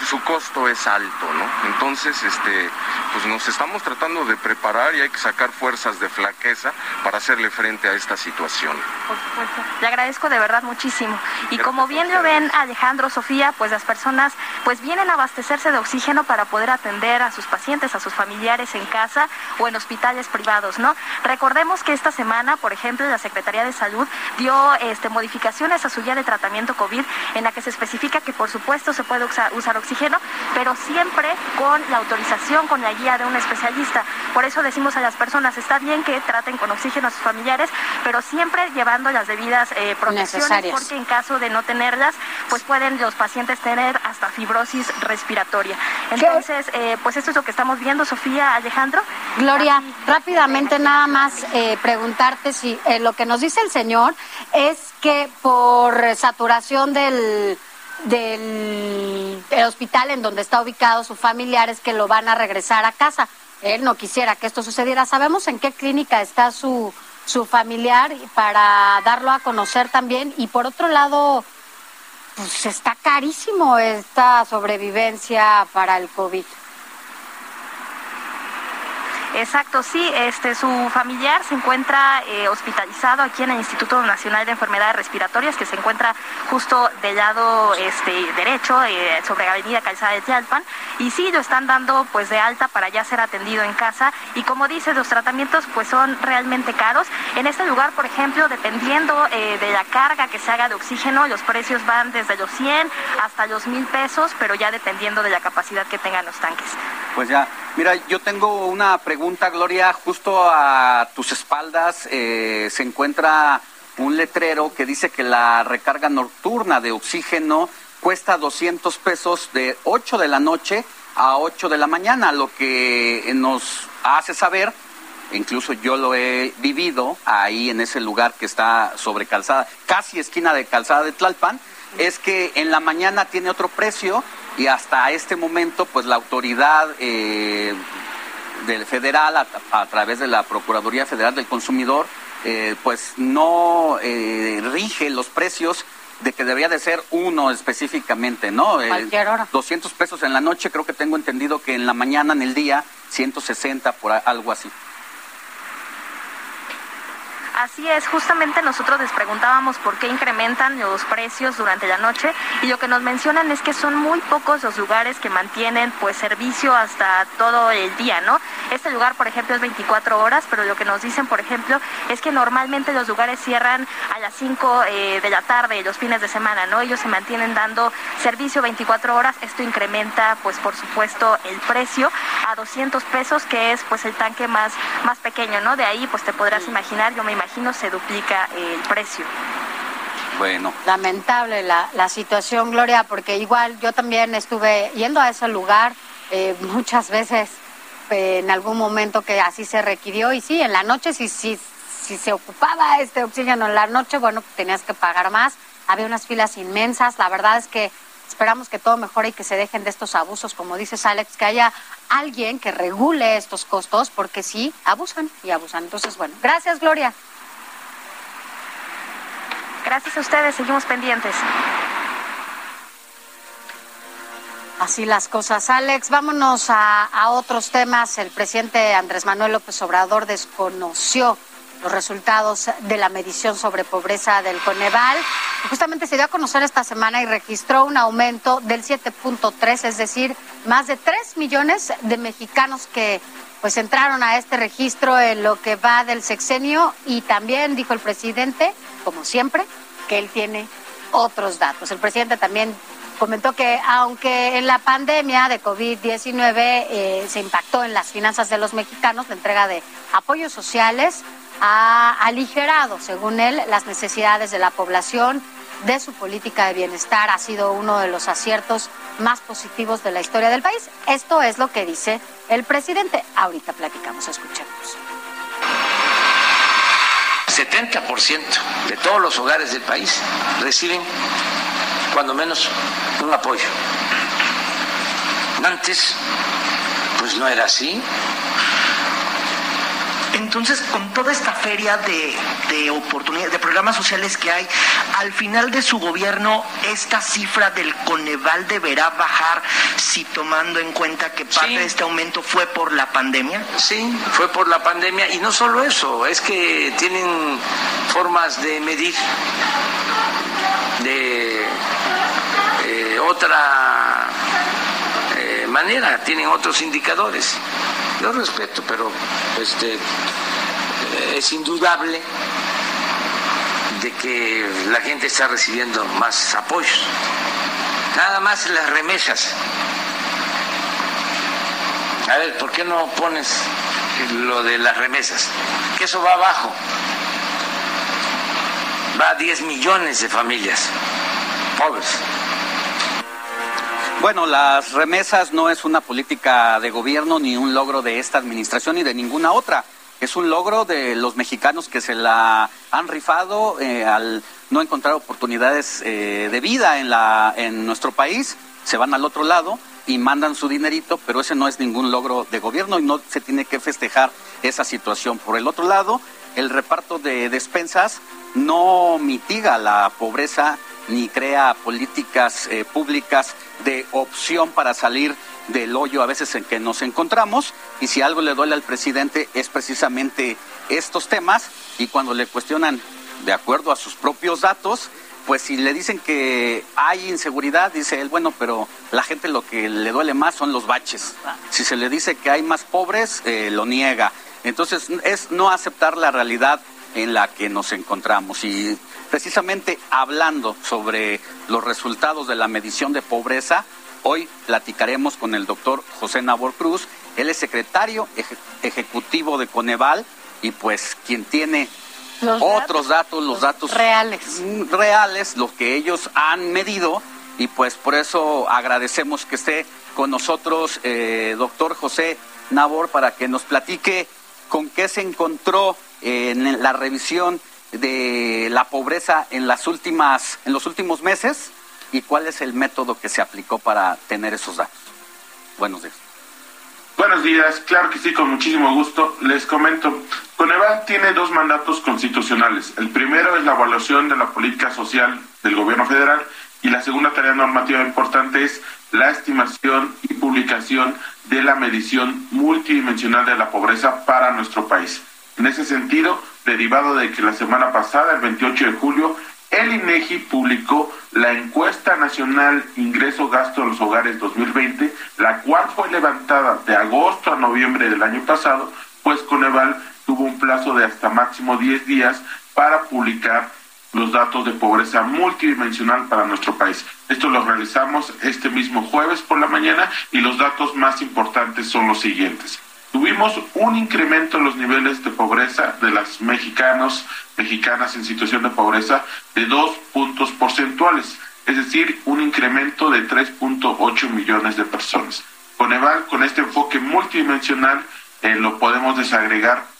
su costo es alto, ¿no? Entonces, este, pues nos estamos tratando de preparar y hay que sacar fuerzas de flaqueza para hacerle frente a esta situación. Por supuesto. Le agradezco de verdad muchísimo. Y como bien lo ven Alejandro, Sofía, pues las personas pues vienen a abastecerse de oxígeno para poder atender a sus pacientes, a sus familiares en casa o en hospitales privados, ¿no? Recordemos que esta semana, por ejemplo, la Secretaría de Salud dio este, modificaciones a su guía de tratamiento COVID en la que se especifica que por supuesto se puede usar, usar oxígeno, pero siempre con la autorización, con la guía de un especialista. Por eso decimos a las personas, está bien que traten con oxígeno a sus familiares, pero siempre llevando las debidas eh, protecciones, porque en caso de no tenerlas, pues pueden los pacientes tener hasta fibrosis respiratoria. Entonces, eh, pues esto es lo que estamos viendo, Sofía, Alejandro. Gloria, rápidamente nada más eh, preguntarte si lo que nos dice el señor es que por saturación del del hospital en donde está ubicado su familiar es que lo van a regresar a casa. Él no quisiera que esto sucediera. ¿Sabemos en qué clínica está su, su familiar para darlo a conocer también? Y por otro lado, pues está carísimo esta sobrevivencia para el COVID. Exacto, sí, este, su familiar se encuentra eh, hospitalizado aquí en el Instituto Nacional de Enfermedades Respiratorias, que se encuentra justo del lado este, derecho, eh, sobre avenida Calzada de Tlalpan, y sí, lo están dando pues de alta para ya ser atendido en casa, y como dices, los tratamientos pues son realmente caros. En este lugar, por ejemplo, dependiendo eh, de la carga que se haga de oxígeno, los precios van desde los 100 hasta los 1000 pesos, pero ya dependiendo de la capacidad que tengan los tanques. Pues ya, mira, yo tengo una pregunta, Gloria, justo a tus espaldas eh, se encuentra un letrero que dice que la recarga nocturna de oxígeno cuesta 200 pesos de 8 de la noche a 8 de la mañana, lo que nos hace saber, incluso yo lo he vivido ahí en ese lugar que está sobre calzada, casi esquina de calzada de Tlalpan, es que en la mañana tiene otro precio y hasta este momento pues la autoridad eh, del federal a, través de la Procuraduría Federal del Consumidor eh, pues no eh, rige los precios de que debería de ser uno específicamente, ¿no? Cualquier hora. 200 pesos en la noche, creo que tengo entendido que en la mañana, en el día, 160 por algo así. Así es, justamente nosotros les preguntábamos por qué incrementan los precios durante la noche y lo que nos mencionan es que son muy pocos los lugares que mantienen pues servicio hasta todo el día, ¿no? Este lugar, por ejemplo, es 24 horas, pero lo que nos dicen, por ejemplo, es que normalmente los lugares cierran a las 5 eh, de la tarde, los fines de semana, ¿no? Ellos se mantienen dando servicio 24 horas, esto incrementa pues por supuesto el precio a 200 pesos, que es pues el tanque más, más pequeño, ¿no? De ahí pues te podrás imaginar, yo me imagino imagino se duplica el precio. Bueno. Lamentable la, la situación, Gloria, porque igual yo también estuve yendo a ese lugar eh, muchas veces eh, en algún momento que así se requirió y sí, en la noche si, si, si se ocupaba este oxígeno en la noche, bueno, tenías que pagar más, había unas filas inmensas, la verdad es que esperamos que todo mejore y que se dejen de estos abusos, como dices Alex, que haya alguien que regule estos costos, porque sí, abusan y abusan. Entonces, bueno, gracias Gloria. Gracias a ustedes, seguimos pendientes. Así las cosas. Alex, vámonos a, otros temas. El presidente Andrés Manuel López Obrador desconoció los resultados de la medición sobre pobreza del Coneval. Justamente se dio a conocer esta semana y registró un aumento del 7.3, es decir, más de 3 millones de mexicanos que pues entraron a este registro en lo que va del sexenio y también dijo el presidente, como siempre, que él tiene otros datos. El presidente también comentó que aunque en la pandemia de COVID-19 eh, se impactó en las finanzas de los mexicanos, la entrega de apoyos sociales ha aligerado, según él, las necesidades de la población de su política de bienestar. Ha sido uno de los aciertos más positivos de la historia del país. Esto es lo que dice el presidente. Ahorita platicamos, escuchemos. 70% de todos los hogares del país reciben cuando menos un apoyo. Antes, pues no era así. Entonces, con toda esta feria de, de oportunidades, de programas sociales que hay, al final de su gobierno, esta cifra del Coneval deberá bajar si tomando en cuenta que parte de este aumento fue por la pandemia. Sí, fue por la pandemia y no solo eso, es que tienen formas de medir de eh, otra eh, manera, tienen otros indicadores. Yo respeto, pero este es indudable de que la gente está recibiendo más apoyos. Nada más las remesas. A ver, ¿por qué no pones lo de las remesas? Que eso va abajo. Va a 10 millones de familias pobres. Bueno, las remesas no es una política de gobierno ni un logro de esta administración ni de ninguna otra. Es un logro de los mexicanos que se la han rifado eh, al no encontrar oportunidades eh, de vida en, la, en nuestro país. Se van al otro lado y mandan su dinerito, pero ese no es ningún logro de gobierno y no se tiene que festejar esa situación. Por el otro lado, el reparto de despensas no mitiga la pobreza ni crea políticas eh, públicas de opción para salir del hoyo a veces en que nos encontramos y si algo le duele al presidente es precisamente estos temas y cuando le cuestionan de acuerdo a sus propios datos, pues si le dicen que hay inseguridad, dice él, bueno, pero la gente lo que le duele más son los baches. Si se le dice que hay más pobres, eh, lo niega. Entonces es no aceptar la realidad en la que nos encontramos. Y precisamente hablando sobre los resultados de la medición de pobreza, hoy platicaremos con el doctor José Nabor Cruz. Él es secretario ejecutivo de Coneval y pues quien tiene otros datos, los datos reales. reales, los que ellos han medido y pues por eso agradecemos que esté con nosotros eh, doctor José Nabor para que nos platique con qué se encontró en la revisión de la pobreza en las últimas en los últimos meses y cuál es el método que se aplicó para tener esos datos. Buenos días. Buenos días, claro que sí, con muchísimo gusto. Les comento, Coneval tiene dos mandatos constitucionales. El primero es la evaluación de la política social del gobierno federal y la segunda tarea normativa importante es la estimación y publicación de la medición multidimensional de la pobreza para nuestro país. En ese sentido, derivado de que la semana pasada, el 28 de julio, el INEGI publicó la encuesta nacional Ingreso-Gasto de los Hogares 2020, la cual fue levantada de agosto a noviembre del año pasado, pues Coneval tuvo un plazo de hasta máximo 10 días para publicar los datos de pobreza multidimensional para nuestro país. Esto lo realizamos este mismo jueves por la mañana y los datos más importantes son los siguientes. Tuvimos un incremento en los niveles de pobreza de las mexicanos, mexicanas en situación de pobreza de dos puntos porcentuales, es decir, un incremento de 3.8 millones de personas. Coneval, con este enfoque multidimensional, eh, lo podemos desagregar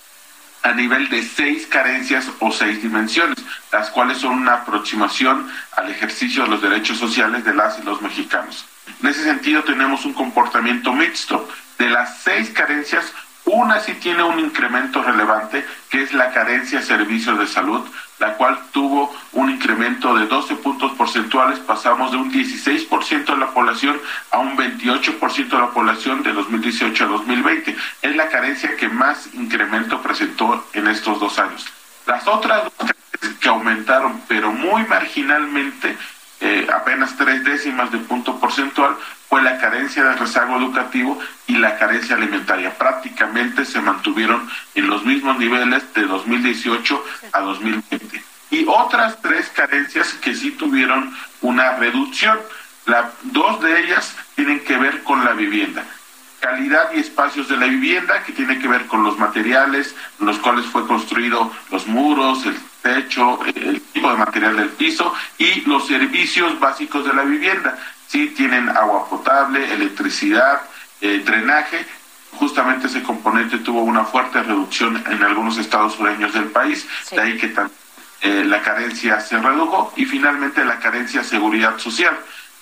a nivel de seis carencias o seis dimensiones, las cuales son una aproximación al ejercicio de los derechos sociales de las y los mexicanos. En ese sentido tenemos un comportamiento mixto. De las seis carencias, una sí tiene un incremento relevante, que es la carencia de servicios de salud, la cual tuvo un incremento de 12 puntos porcentuales, pasamos de un 16% de la población a un 28% de la población de 2018 a 2020. Es la carencia que más incremento presentó en estos dos años. Las otras dos que aumentaron, pero muy marginalmente, eh, apenas tres décimas de punto porcentual, fue la carencia de rezago educativo y la carencia alimentaria. Prácticamente se mantuvieron en los mismos niveles de 2018 a 2020. Y otras tres carencias que sí tuvieron una reducción. La, dos de ellas tienen que ver con la vivienda calidad y espacios de la vivienda, que tiene que ver con los materiales, los cuales fue construido los muros, el techo, el tipo de material del piso y los servicios básicos de la vivienda. Sí tienen agua potable, electricidad, eh, drenaje. Justamente ese componente tuvo una fuerte reducción en algunos estados sureños del país, de ahí que eh, la carencia se redujo y finalmente la carencia de seguridad social.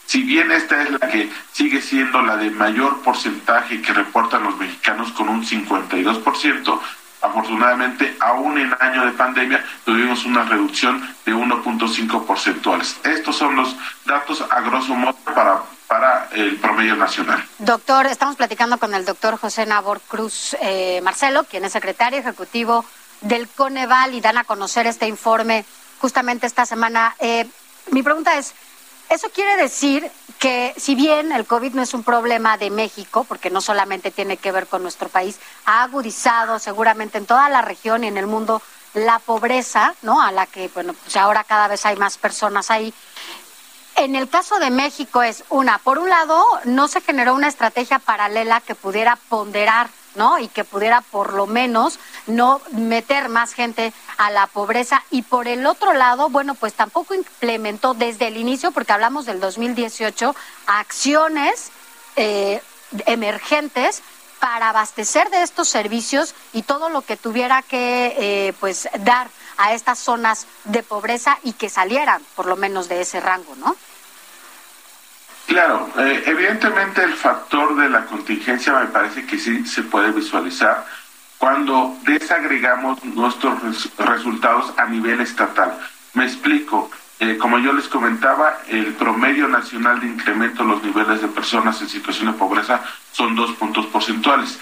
Si bien esta es la que sigue siendo la de mayor porcentaje que reportan los mexicanos con un 52%, afortunadamente aún en año de pandemia tuvimos una reducción de 1.5 porcentuales. Estos son los datos a grosso modo para el promedio nacional. Doctor, estamos platicando con el doctor José Nabor Cruz eh, Marcelo, quien es secretario ejecutivo del Coneval y dan a conocer este informe justamente esta semana. Eh, mi pregunta es, eso quiere decir que si bien el COVID no es un problema de México, porque no solamente tiene que ver con nuestro país, ha agudizado seguramente en toda la región y en el mundo la pobreza, ¿no? A la que, bueno, pues ahora cada vez hay más personas ahí. En el caso de México es una, por un lado, no se generó una estrategia paralela que pudiera ponderar ¿no? Y que pudiera por lo menos no meter más gente a la pobreza. Y por el otro lado, bueno, pues tampoco implementó desde el inicio, porque hablamos del 2018, acciones eh, emergentes para abastecer de estos servicios y todo lo que tuviera que eh, pues dar a estas zonas de pobreza y que salieran por lo menos de ese rango, ¿no? Claro, eh, evidentemente el factor de la contingencia me parece que sí se puede visualizar cuando desagregamos nuestros resultados a nivel estatal. Me explico. Eh, como yo les comentaba, el promedio nacional de incremento de los niveles de personas en situación de pobreza son dos puntos porcentuales.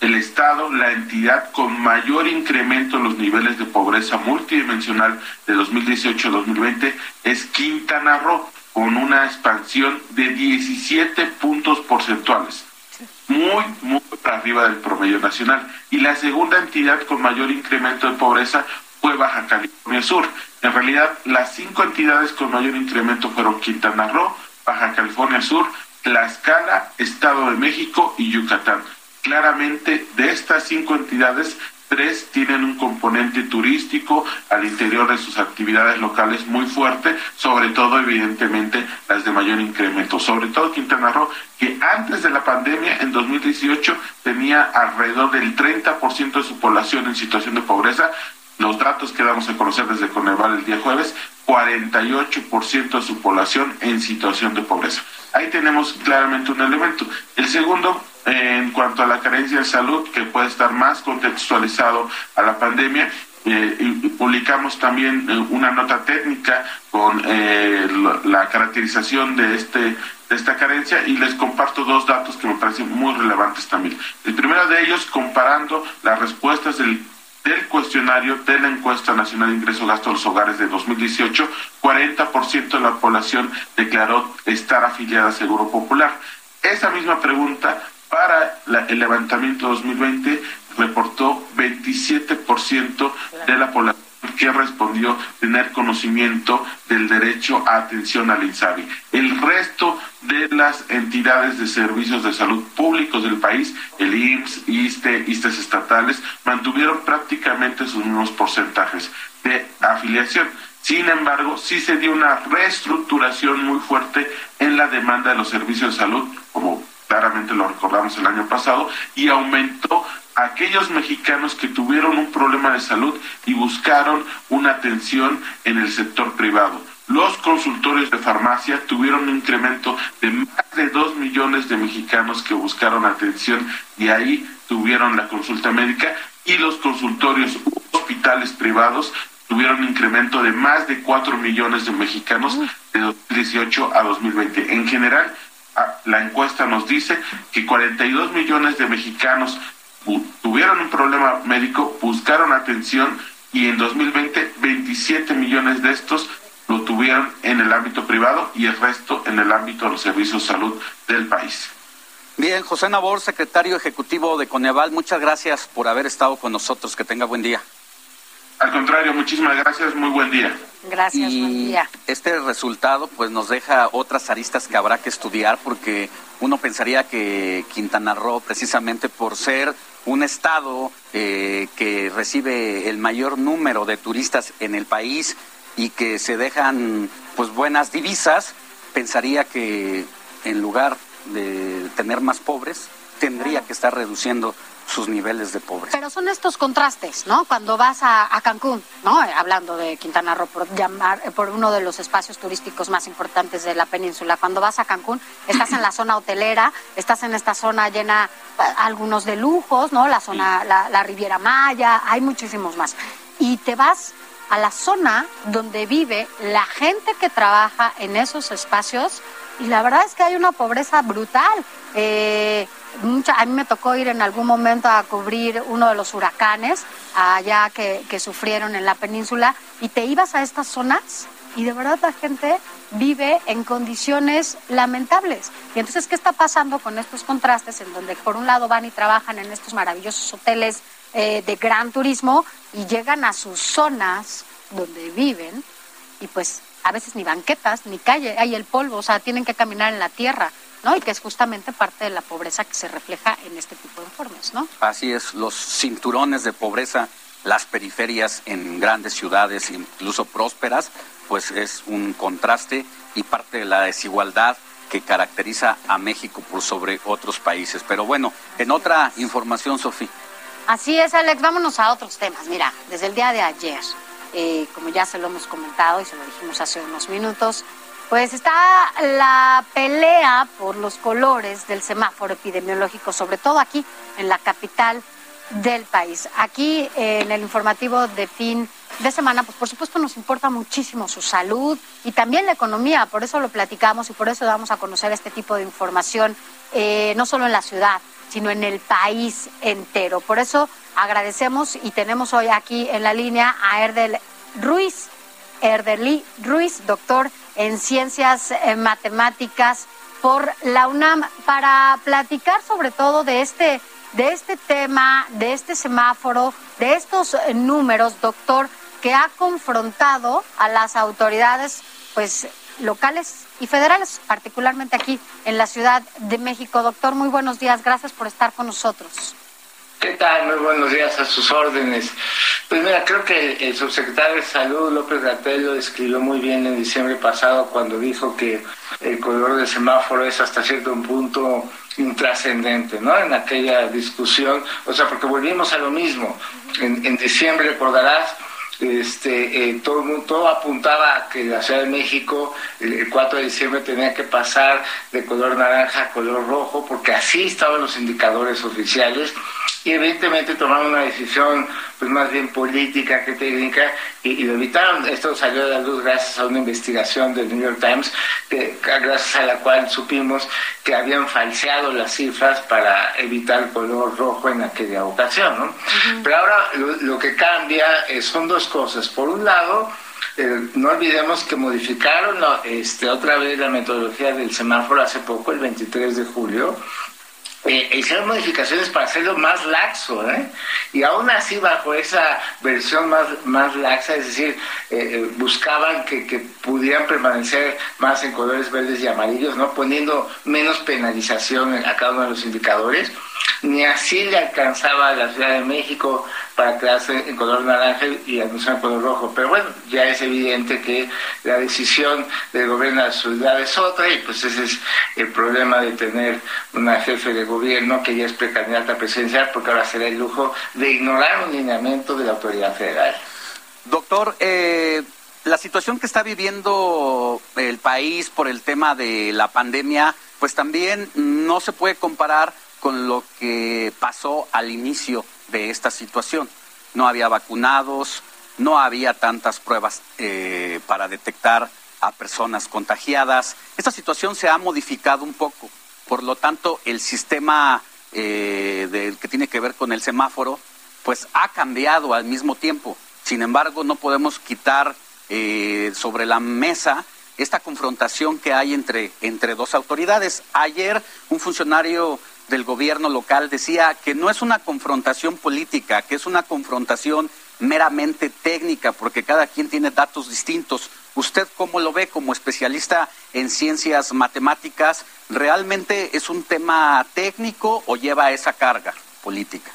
El Estado, la entidad con mayor incremento en los niveles de pobreza multidimensional de 2018 2020 es Quintana Roo con una expansión de 17 puntos porcentuales, muy, muy arriba del promedio nacional. Y la segunda entidad con mayor incremento de pobreza fue Baja California Sur. En realidad, las cinco entidades con mayor incremento fueron Quintana Roo, Baja California Sur, Tlaxcala, Estado de México y Yucatán. Claramente, de estas cinco entidades, Tres, tienen un componente turístico al interior de sus actividades locales muy fuerte, sobre todo evidentemente las de mayor incremento, sobre todo Quintana Roo, que antes de la pandemia, en 2018, tenía alrededor del 30% de su población en situación de pobreza, los datos que damos a conocer desde Coneval el día jueves, 48% de su población en situación de pobreza. Ahí tenemos claramente un elemento. El segundo en cuanto a la carencia de salud, que puede estar más contextualizado a la pandemia, eh, publicamos también eh, una nota técnica con eh, la, caracterización de este de esta carencia y les comparto dos datos que me parecen muy relevantes también. El primero de ellos comparando las respuestas del, del cuestionario de la encuesta nacional de ingreso gasto de los hogares de 2018, 40% de la población declaró estar afiliada a Seguro Popular. Esa misma pregunta para el levantamiento 2020 reportó 27% de la población que respondió tener conocimiento del derecho a atención al INSABI. El resto de las entidades de servicios de salud públicos del país, el IMSS, ISTE, ISTES estatales, mantuvieron prácticamente sus mismos porcentajes de afiliación. Sin embargo, sí se dio una reestructuración muy fuerte en la demanda de los servicios de salud, como claramente lo recordamos el año pasado, y aumentó aquellos mexicanos que tuvieron un problema de salud y buscaron una atención en el sector privado. Los consultores de farmacia tuvieron un incremento de más de dos millones de mexicanos que buscaron atención y ahí tuvieron la consulta médica y los consultorios hospitales privados tuvieron un incremento de más de cuatro millones de mexicanos de 2018 a 2020. En general, la encuesta nos dice que 42 millones de mexicanos tuvieron un problema médico, buscaron atención y en 2020 27 millones de estos lo tuvieron en el ámbito privado y el resto en el ámbito de los servicios de salud del país. Bien, José Nabor, secretario ejecutivo de Coneval, muchas gracias por haber estado con nosotros. Que tenga buen día. Al contrario, muchísimas gracias, muy buen día. Gracias, buen día. Este resultado pues nos deja otras aristas que habrá que estudiar porque uno pensaría que Quintana Roo, precisamente por ser un estado eh, que recibe el mayor número de turistas en el país y que se dejan pues buenas divisas, pensaría que en lugar de tener más pobres, tendría que estar reduciendo sus niveles de pobreza. Pero son estos contrastes, ¿no? Cuando vas a, Cancún, ¿no? Hablando de Quintana Roo, por, llamar, por uno de los espacios turísticos más importantes de la península. Cuando vas a Cancún, estás en la zona hotelera, estás en esta zona llena, eh, algunos de lujos, ¿no? La zona, la, la Riviera Maya, hay muchísimos más. Y te vas a la zona donde vive la gente que trabaja en esos espacios y la verdad es que hay una pobreza brutal. Eh, mucha, a mí me tocó ir en algún momento a cubrir uno de los huracanes allá que, sufrieron en la península y te ibas a estas zonas y de verdad la gente vive en condiciones lamentables. Y entonces, ¿qué está pasando con estos contrastes en donde por un lado van y trabajan en estos maravillosos hoteles eh, de gran turismo y llegan a sus zonas donde viven y pues a veces ni banquetas, ni calle, hay el polvo, o sea, tienen que caminar en la tierra. ¿No? Y que es justamente parte de la pobreza que se refleja en este tipo de informes, ¿no? Así es, los cinturones de pobreza, las periferias en grandes ciudades, incluso prósperas, pues es un contraste y parte de la desigualdad que caracteriza a México por sobre otros países. Pero bueno, en otra información, Sofía. Así es, Alex, vámonos a otros temas. Mira, desde el día de ayer, eh, como ya se lo hemos comentado y se lo dijimos hace unos minutos, pues está la pelea por los colores del semáforo epidemiológico, sobre todo aquí en la capital del país. Aquí en el informativo de fin de semana, pues por supuesto nos importa muchísimo su salud y también la economía, por eso lo platicamos y por eso damos a conocer este tipo de información, eh, no solo en la ciudad, sino en el país entero. Por eso agradecemos y tenemos hoy aquí en la línea a Erdel Ruiz, Erdelí Ruiz, doctor en ciencias eh, matemáticas por la UNAM, para platicar sobre todo de este, de este tema, de este semáforo, de estos eh, números, doctor, que ha confrontado a las autoridades, pues locales y federales, particularmente aquí en la Ciudad de México. Doctor, muy buenos días, gracias por estar con nosotros. ¿Qué tal? Muy buenos días a sus órdenes. Pues mira, creo que el subsecretario de Salud, López Gatel, lo describió muy bien en diciembre pasado cuando dijo que el color de semáforo es hasta cierto punto intrascendente, ¿no? En aquella discusión, o sea, porque volvimos a lo mismo. En, diciembre, recordarás, este, eh, todo, todo apuntaba a que la Ciudad de México el, 4 de diciembre tenía que pasar de color naranja a color rojo, porque así estaban los indicadores oficiales, y evidentemente tomaron una decisión pues más bien política que técnica y, lo evitaron. Esto salió a la luz gracias a una investigación del New York Times, que, gracias a la cual supimos que habían falseado las cifras para evitar el color rojo en aquella ocasión. ¿no? Pero ahora lo, que cambia son dos cosas. Por un lado, eh, no olvidemos que modificaron este, otra vez la metodología del semáforo hace poco, el 23 de julio, hicieron modificaciones para hacerlo más laxo, ¿eh? y aún así bajo esa versión más, más laxa, es decir, eh, eh, buscaban que, que, pudieran permanecer más en colores verdes y amarillos, no poniendo menos penalización a cada uno de los indicadores ni así le alcanzaba a la Ciudad de México para quedarse en color naranja y anunciar en color rojo. Pero bueno, ya es evidente que la decisión del gobierno de la ciudad es otra y pues ese es el problema de tener una jefe de gobierno que ya es precandidata presidencial porque ahora será el lujo de ignorar un lineamiento de la autoridad federal. Doctor, eh, la situación que está viviendo el país por el tema de la pandemia, pues también no se puede comparar con lo que pasó al inicio esta situación. No había vacunados, no había tantas pruebas eh, para detectar a personas contagiadas. Esta situación se ha modificado un poco. Por lo tanto, el sistema eh, que tiene que ver con el semáforo, pues ha cambiado al mismo tiempo. Sin embargo, no podemos quitar eh, sobre la mesa esta confrontación que hay entre, entre dos autoridades. Ayer un funcionario del gobierno local decía que no es una confrontación política, que es una confrontación meramente técnica, porque cada quien tiene datos distintos. ¿Usted cómo lo ve como especialista en ciencias matemáticas? ¿Realmente es un tema técnico o lleva esa carga política?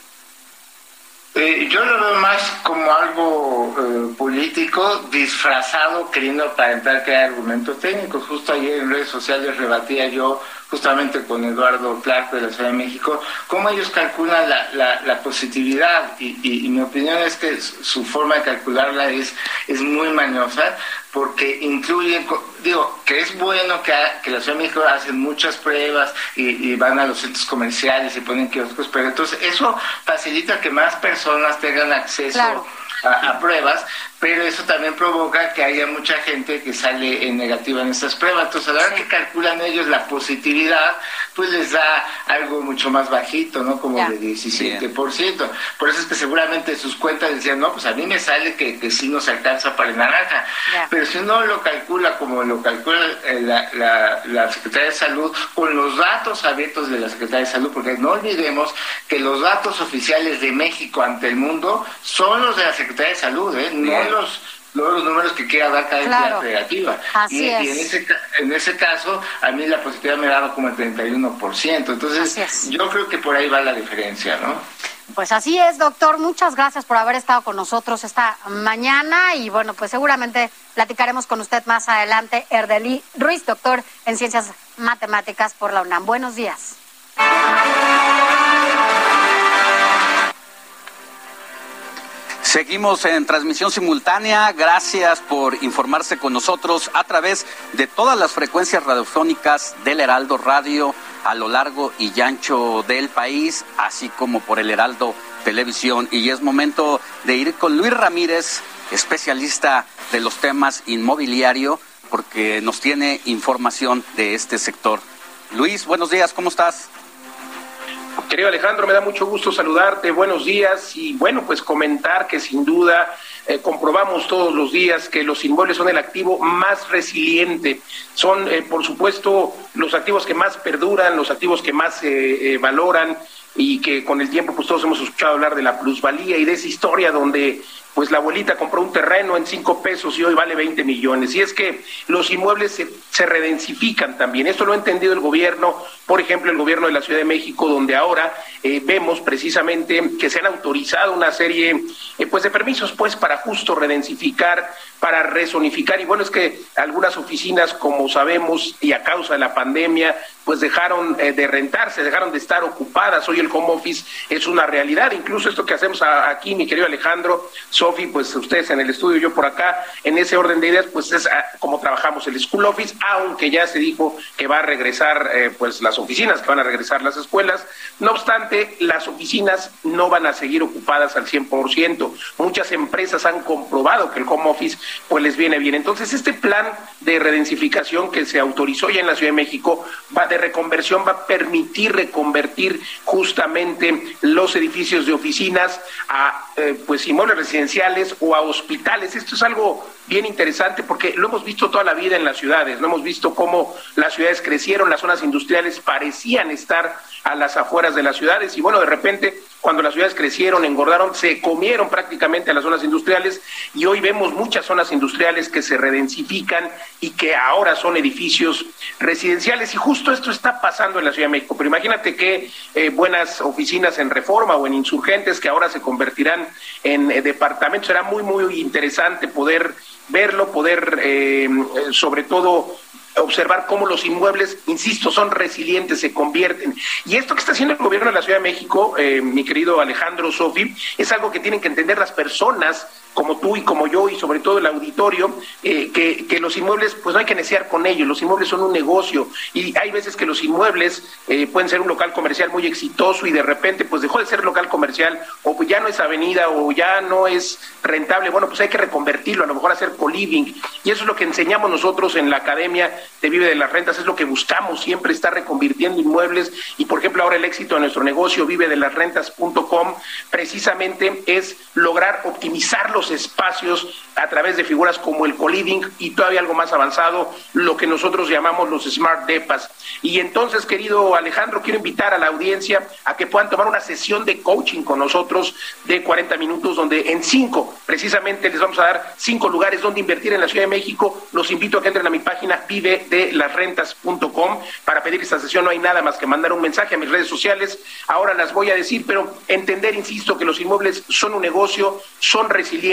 Eh, yo lo veo más como algo eh, político disfrazado queriendo aparentar que hay argumentos técnicos. Justo ayer en redes sociales rebatía yo justamente con Eduardo Clark de la Ciudad de México, cómo ellos calculan la, la, positividad. Y, y, mi opinión es que su forma de calcularla es, es muy mañosa porque incluyen, digo, que es bueno que, que la Ciudad de México hacen muchas pruebas y, van a los centros comerciales y ponen kioscos, pero entonces eso facilita que más personas tengan acceso a, pruebas, pero eso también provoca que haya mucha gente que sale en negativa en estas pruebas. Entonces, a la hora que calculan ellos la positividad, pues les da algo mucho más bajito, ¿no? Como de 17%. Por eso es que seguramente sus cuentas decían, no, pues a mí me sale que, que sí nos alcanza para el naranja. Pero si uno lo calcula como lo calcula eh, la, la, la Secretaría de Salud, con los datos abiertos de la Secretaría de Salud, porque no olvidemos que los datos oficiales de México ante el mundo son los de la Secretaría de Salud, ¿eh? No los los números que quiera dar cada entidad negativa. y, y, en, ese, en ese caso, a mí la positividad me daba como el 31%. Entonces, yo creo que por ahí va la diferencia, ¿no? Pues así es, doctor. Muchas gracias por haber estado con nosotros esta mañana y bueno, pues seguramente platicaremos con usted más adelante. Erdeli Ruiz, doctor en Ciencias Matemáticas por la UNAM. Buenos días. Seguimos en transmisión simultánea. Gracias por informarse con nosotros a través de todas las frecuencias radiofónicas del Heraldo Radio a lo largo y ancho del país, así como por el Heraldo Televisión. Y es momento de ir con Luis Ramírez, especialista de los temas inmobiliario, porque nos tiene información de este sector. Luis, buenos días, ¿cómo estás? Querido Alejandro, me da mucho gusto saludarte, buenos días. Y bueno, pues comentar que sin duda eh, comprobamos todos los días que los inmuebles son el activo más resiliente, son eh, por supuesto los activos que más perduran, los activos que más se eh, valoran y que con el tiempo pues todos hemos escuchado hablar de la plusvalía y de esa historia donde pues la abuelita compró un terreno en cinco pesos y hoy vale 20 millones. Y es que los inmuebles se, se, redensifican también. Esto lo ha entendido el gobierno, por ejemplo, el gobierno de la Ciudad de México, donde ahora eh, vemos precisamente que se han autorizado una serie eh, pues de permisos pues para justo redensificar, para rezonificar. Y bueno, es que algunas oficinas, como sabemos, y a causa de la pandemia, pues dejaron eh, de rentarse, dejaron de estar ocupadas. Hoy el home office es una realidad. Incluso esto que hacemos aquí, mi querido Alejandro, Sofi, pues ustedes en el estudio, yo por acá, en ese orden de ideas, pues es ah, como trabajamos el School Office, aunque ya se dijo que va a regresar eh, pues las oficinas, que van a regresar las escuelas. No obstante, las oficinas no van a seguir ocupadas al 100%. Muchas empresas han comprobado que el home office pues les viene bien. Entonces, este plan de redensificación que se autorizó ya en la Ciudad de México, va de reconversión, va a permitir reconvertir justamente los edificios de oficinas a eh, pues inmuebles residenciales o a hospitales. Esto es algo bien interesante porque lo hemos visto toda la vida en las ciudades, lo hemos visto cómo las ciudades crecieron, las zonas industriales parecían estar a las afueras de las ciudades y bueno, de repente cuando las ciudades crecieron, engordaron, se comieron prácticamente las zonas industriales y hoy vemos muchas zonas industriales que se redensifican y que ahora son edificios residenciales y justo esto está pasando en la Ciudad de México. Pero imagínate qué eh, buenas oficinas en reforma o en insurgentes que ahora se convertirán en eh, departamentos. Será muy, muy interesante poder verlo, poder eh, sobre todo observar cómo los inmuebles, insisto, son resilientes, se convierten. Y esto que está haciendo el gobierno de la Ciudad de México, eh, mi querido Alejandro Sofi, es algo que tienen que entender las personas como tú y como yo y sobre todo el auditorio, eh, que, los inmuebles, pues no hay que necear con ellos, los inmuebles son un negocio. Y hay veces que los inmuebles eh, pueden ser un local comercial muy exitoso y de repente pues dejó de ser local comercial o pues ya no es avenida o ya no es rentable, bueno pues hay que reconvertirlo, a lo mejor hacer co-living. Y eso es lo que enseñamos nosotros en la Academia de Vive de las Rentas, es lo que buscamos siempre estar reconvirtiendo inmuebles. Y por ejemplo ahora el éxito de nuestro negocio vive de las rentas.com precisamente es lograr optimizar los espacios a través de figuras como el co-living y todavía algo más avanzado, lo que nosotros llamamos los smart depas. Y entonces, querido Alejandro, quiero invitar a la audiencia a que puedan tomar una sesión de coaching con nosotros de 40 minutos, donde en cinco, precisamente les vamos a dar cinco lugares donde invertir en la Ciudad de México. Los invito a que entren a mi página vivedelasrentas.com para pedir esta sesión. No hay nada más que mandar un mensaje a mis redes sociales. Ahora las voy a decir, pero entender, insisto, que los inmuebles son un negocio, son resilientes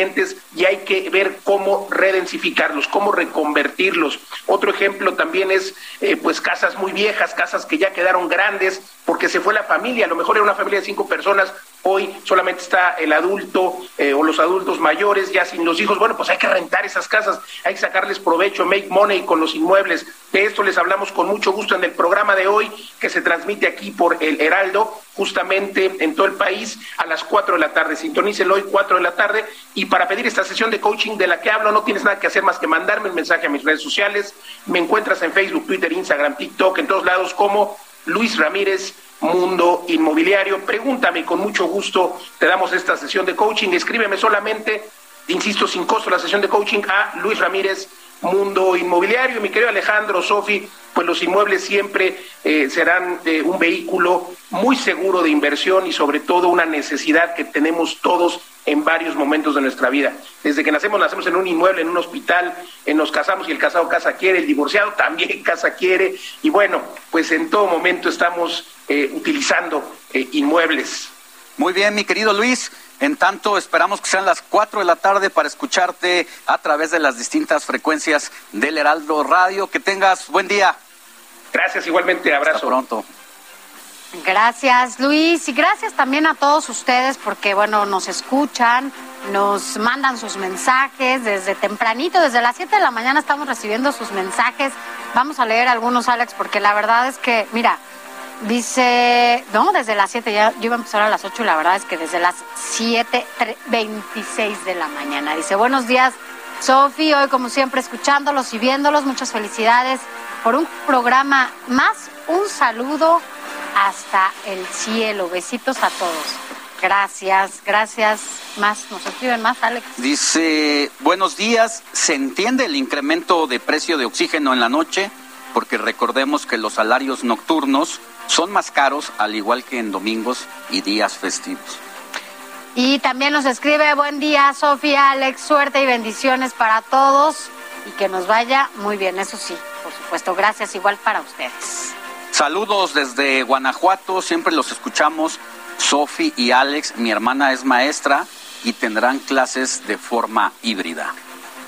y hay que ver cómo redensificarlos, cómo reconvertirlos. Otro ejemplo también es eh, pues casas muy viejas, casas que ya quedaron grandes porque se fue la familia, a lo mejor era una familia de cinco personas, hoy solamente está el adulto eh, o los adultos mayores ya sin los hijos, bueno, pues hay que rentar esas casas, hay que sacarles provecho, make money con los inmuebles. De esto les hablamos con mucho gusto en el programa de hoy que se transmite aquí por el Heraldo, justamente en todo el país a las 4 de la tarde. Sintonícelo hoy 4 de la tarde y para pedir esta sesión de coaching de la que hablo no tienes nada que hacer más que mandarme un mensaje a mis redes sociales. Me encuentras en Facebook, Twitter, Instagram, TikTok, en todos lados como Luis Ramírez Mundo Inmobiliario. Pregúntame, con mucho gusto te damos esta sesión de coaching. Escríbeme solamente, insisto, sin costo la sesión de coaching a Luis Ramírez Mundo Inmobiliario. Mi querido Alejandro, Sofi, pues los inmuebles siempre eh, serán eh, un vehículo muy seguro de inversión y sobre todo una necesidad que tenemos todos en varios momentos de nuestra vida. Desde que nacemos, nacemos en un inmueble, en un hospital, en eh, nos casamos y el casado casa quiere, el divorciado también casa quiere, y bueno, pues en todo momento estamos utilizando inmuebles. Muy bien, mi querido Luis. En tanto, esperamos que sean las 4 de la tarde para escucharte a través de las distintas frecuencias del Heraldo Radio. Que tengas buen día. Gracias, igualmente. Abrazo. Hasta pronto. Gracias, Luis. Y gracias también a todos ustedes porque, bueno, nos escuchan, nos mandan sus mensajes desde tempranito, desde las 7 de la mañana estamos recibiendo sus mensajes. Vamos a leer algunos, Alex, porque la verdad es que, mira, Dice, no, desde las 7, ya, yo iba a empezar a las 8 y la verdad es que desde las 7.26 de la mañana. Dice, buenos días, Sofi, hoy como siempre escuchándolos y viéndolos, muchas felicidades por un programa más, un saludo hasta el cielo, besitos a todos. Gracias, gracias. Más, nos escriben más, Alex. Dice, buenos días, ¿se entiende el incremento de precio de oxígeno en la noche? Porque recordemos que los salarios nocturnos son más caros, al igual que en domingos y días festivos. Y también nos escribe, buen día Sofía, Alex, suerte y bendiciones para todos y que nos vaya muy bien, eso sí, por supuesto, gracias igual para ustedes. Saludos desde Guanajuato, siempre los escuchamos, Sofi y Alex, mi hermana es maestra y tendrán clases de forma híbrida.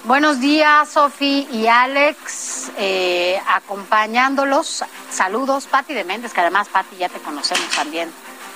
Buenos días, Sofi y Alex, eh, acompañándolos. Saludos, Pati de Méndez, que además, Pati, ya te conocemos también.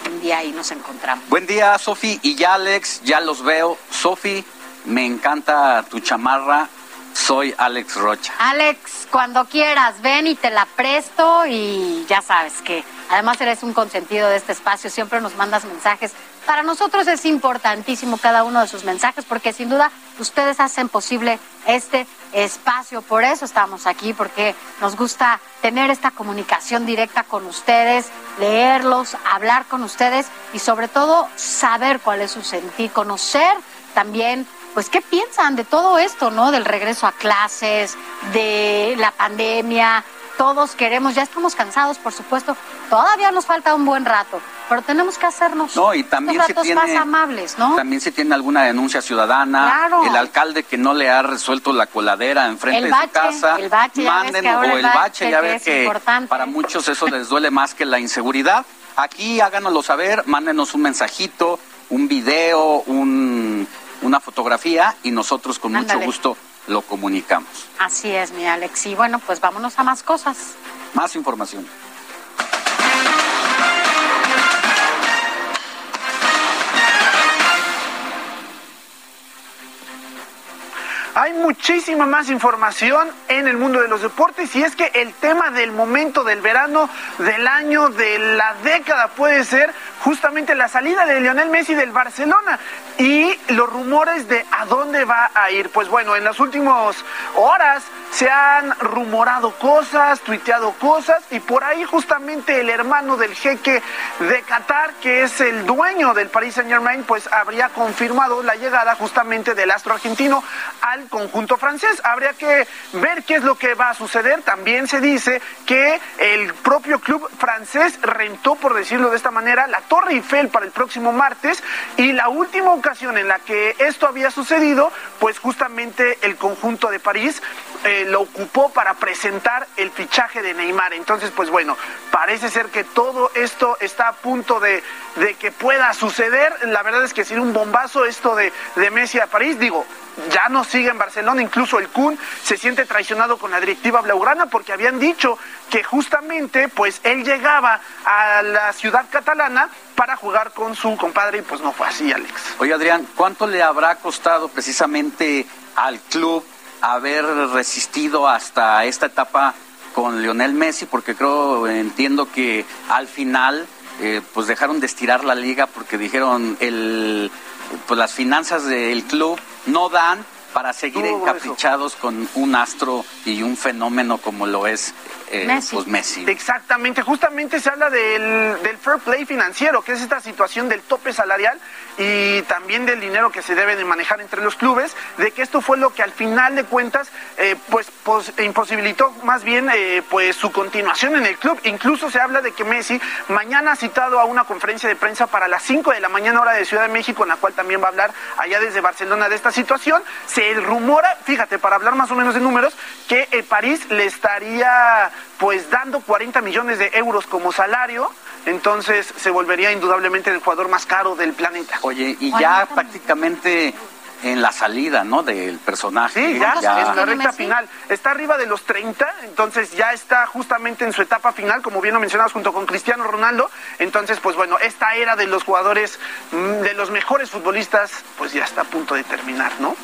Un día ahí nos encontramos. Buen día, Sofi y Alex, ya los veo. Sofi, me encanta tu chamarra. Soy Alex Rocha. Alex, cuando quieras, ven y te la presto y ya sabes que además eres un consentido de este espacio, siempre nos mandas mensajes para nosotros es importantísimo cada uno de sus mensajes porque sin duda ustedes hacen posible este espacio. Por eso estamos aquí, porque nos gusta tener esta comunicación directa con ustedes, leerlos, hablar con ustedes y sobre todo saber cuál es su sentir, conocer también pues qué piensan de todo esto, ¿no? Del regreso a clases, de la pandemia, todos queremos, ya estamos cansados, por supuesto, todavía nos falta un buen rato, pero tenemos que hacernos no, y también ratos tiene, más amables, ¿no? También se tiene alguna denuncia ciudadana, el alcalde que no le ha resuelto la coladera enfrente de su casa, el bache, manden, o el bache, ya ves que, que para muchos eso les duele más que la inseguridad. Aquí háganoslo saber, mándenos un mensajito, un video, un, una fotografía y nosotros con mucho gusto lo comunicamos. Así es, mi Alex. Y bueno, pues vámonos a más cosas. Más información. Hay muchísima más información en el mundo de los deportes y es que el tema del momento del verano, del año, de la década puede ser justamente la salida de Lionel Messi del Barcelona y los rumores de a dónde va a ir. Pues bueno, en las últimas horas se han rumorado cosas, tuiteado cosas y por ahí justamente el hermano del jeque de Qatar, que es el dueño del Paris Saint Germain, pues habría confirmado la llegada justamente del astro argentino al conjunto francés. Habría que ver qué es lo que va a suceder. También se dice que el propio club francés rentó, por decirlo de esta manera, la Torre Eiffel para el próximo martes y la última ocasión en la que esto había sucedido, pues justamente el conjunto de París eh, lo ocupó para presentar el fichaje de Neymar. Entonces, pues bueno, parece ser que todo esto está a punto de, de que pueda suceder. La verdad es que sería un bombazo esto de, de Messi a París. Digo, ya no sigue en Barcelona, incluso el Kun se siente traicionado con la directiva blaugrana porque habían dicho que justamente pues él llegaba a la ciudad catalana para jugar con su compadre y pues no fue así, Alex. Oye, Adrián, ¿cuánto le habrá costado precisamente al club haber resistido hasta esta etapa con Lionel Messi? Porque creo, entiendo que al final eh, pues dejaron de estirar la liga porque dijeron el pues las finanzas del club no dan para seguir encaprichados con un astro y un fenómeno como lo es eh, Messi. Pues Messi. Exactamente, justamente se habla del, del, fair play financiero, que es esta situación del tope salarial y también del dinero que se debe de manejar entre los clubes, de que esto fue lo que al final de cuentas eh, pues, pues, imposibilitó más bien eh, pues su continuación en el club. Incluso se habla de que Messi mañana ha citado a una conferencia de prensa para las 5 de la mañana hora de Ciudad de México, en la cual también va a hablar allá desde Barcelona de esta situación. Se rumora, fíjate, para hablar más o menos de números, que el París le estaría pues dando 40 millones de euros como salario, entonces se volvería indudablemente el jugador más caro del planeta. Oye, y ya prácticamente en la salida, ¿no? Del personaje. Sí, ya, en la recta final. Está arriba de los 30, entonces ya está justamente en su etapa final, como bien lo mencionabas, junto con Cristiano Ronaldo. Entonces, pues bueno, esta era de los jugadores, mm, de los mejores futbolistas, pues ya está a punto de terminar, ¿no?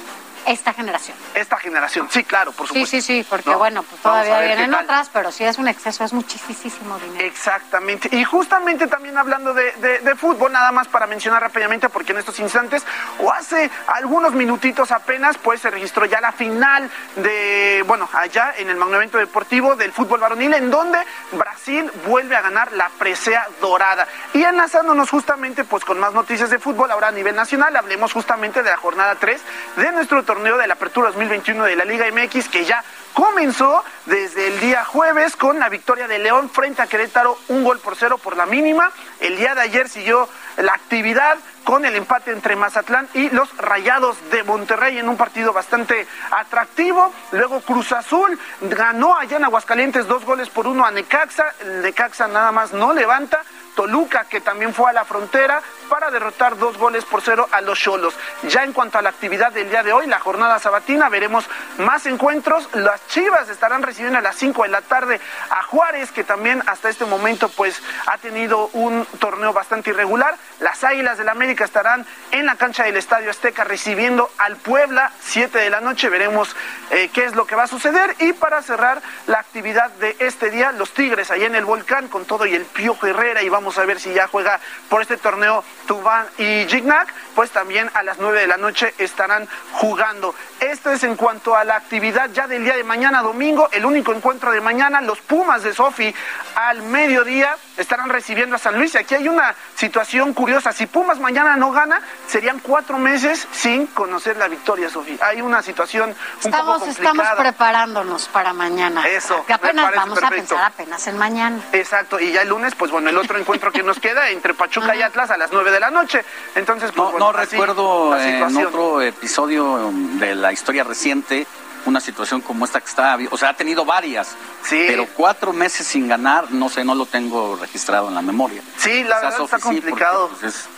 Esta generación. Esta generación, sí, claro, por supuesto. Sí, sí, sí, porque bueno, pues todavía vienen otras, pero si es un exceso, es muchísimo dinero. Exactamente. Y justamente también hablando de, de, fútbol, nada más para mencionar rápidamente, porque en estos instantes, o hace algunos minutitos apenas, pues se registró ya la final de, bueno, allá en el magno evento deportivo del fútbol varonil, en donde Brasil vuelve a ganar la presea dorada. Y enlazándonos justamente, pues con más noticias de fútbol, ahora a nivel nacional, hablemos justamente de la jornada 3 de nuestro torneo torneo de la Apertura 2021 de la Liga MX que ya comenzó desde el día jueves con la victoria de León frente a Querétaro, un gol por cero por la mínima. El día de ayer siguió la actividad con el empate entre Mazatlán y los Rayados de Monterrey en un partido bastante atractivo. Luego Cruz Azul ganó allá en Aguascalientes dos goles por uno a Necaxa. Necaxa nada más no levanta. Toluca, que también fue a la frontera para derrotar dos goles por cero a los Cholos. Ya en cuanto a la actividad del día de hoy, la jornada sabatina, veremos más encuentros. Las Chivas estarán recibiendo a las 5 de la tarde a Juárez, que también hasta este momento pues ha tenido un torneo bastante irregular. Las Águilas del la América estarán en la cancha del Estadio Azteca recibiendo al Puebla, 7 de la noche. Veremos eh, qué es lo que va a suceder. Y para cerrar la actividad de este día, los Tigres allá en el Volcán con todo y el Piojo Herrera y vamos a ver si ya juega por este torneo Tubán y Gignac, pues también a las 9 de la noche estarán jugando. Esto es en cuanto a la actividad ya del día de mañana, domingo, el único encuentro de mañana, los Pumas de Sofi al mediodía estarán recibiendo a San Luis. Y aquí hay una situación curiosa. Si Pumas mañana no gana, serían cuatro meses sin conocer la victoria, Sofía. Hay una situación un estamos, poco complicada. Estamos preparándonos para mañana. Eso. Que apenas vamos a pensar apenas en mañana. Exacto. Y ya el lunes, pues bueno, el otro encuentro que nos queda entre Pachuca y Atlas a las nueve de la noche. Entonces, pues, no, no recuerdo en otro episodio de la historia reciente una situación como esta que está, o sea, ha tenido varias, sí. pero cuatro meses sin ganar, no sé, no lo tengo registrado en la memoria. Sí, la verdad está complicado. Pues, es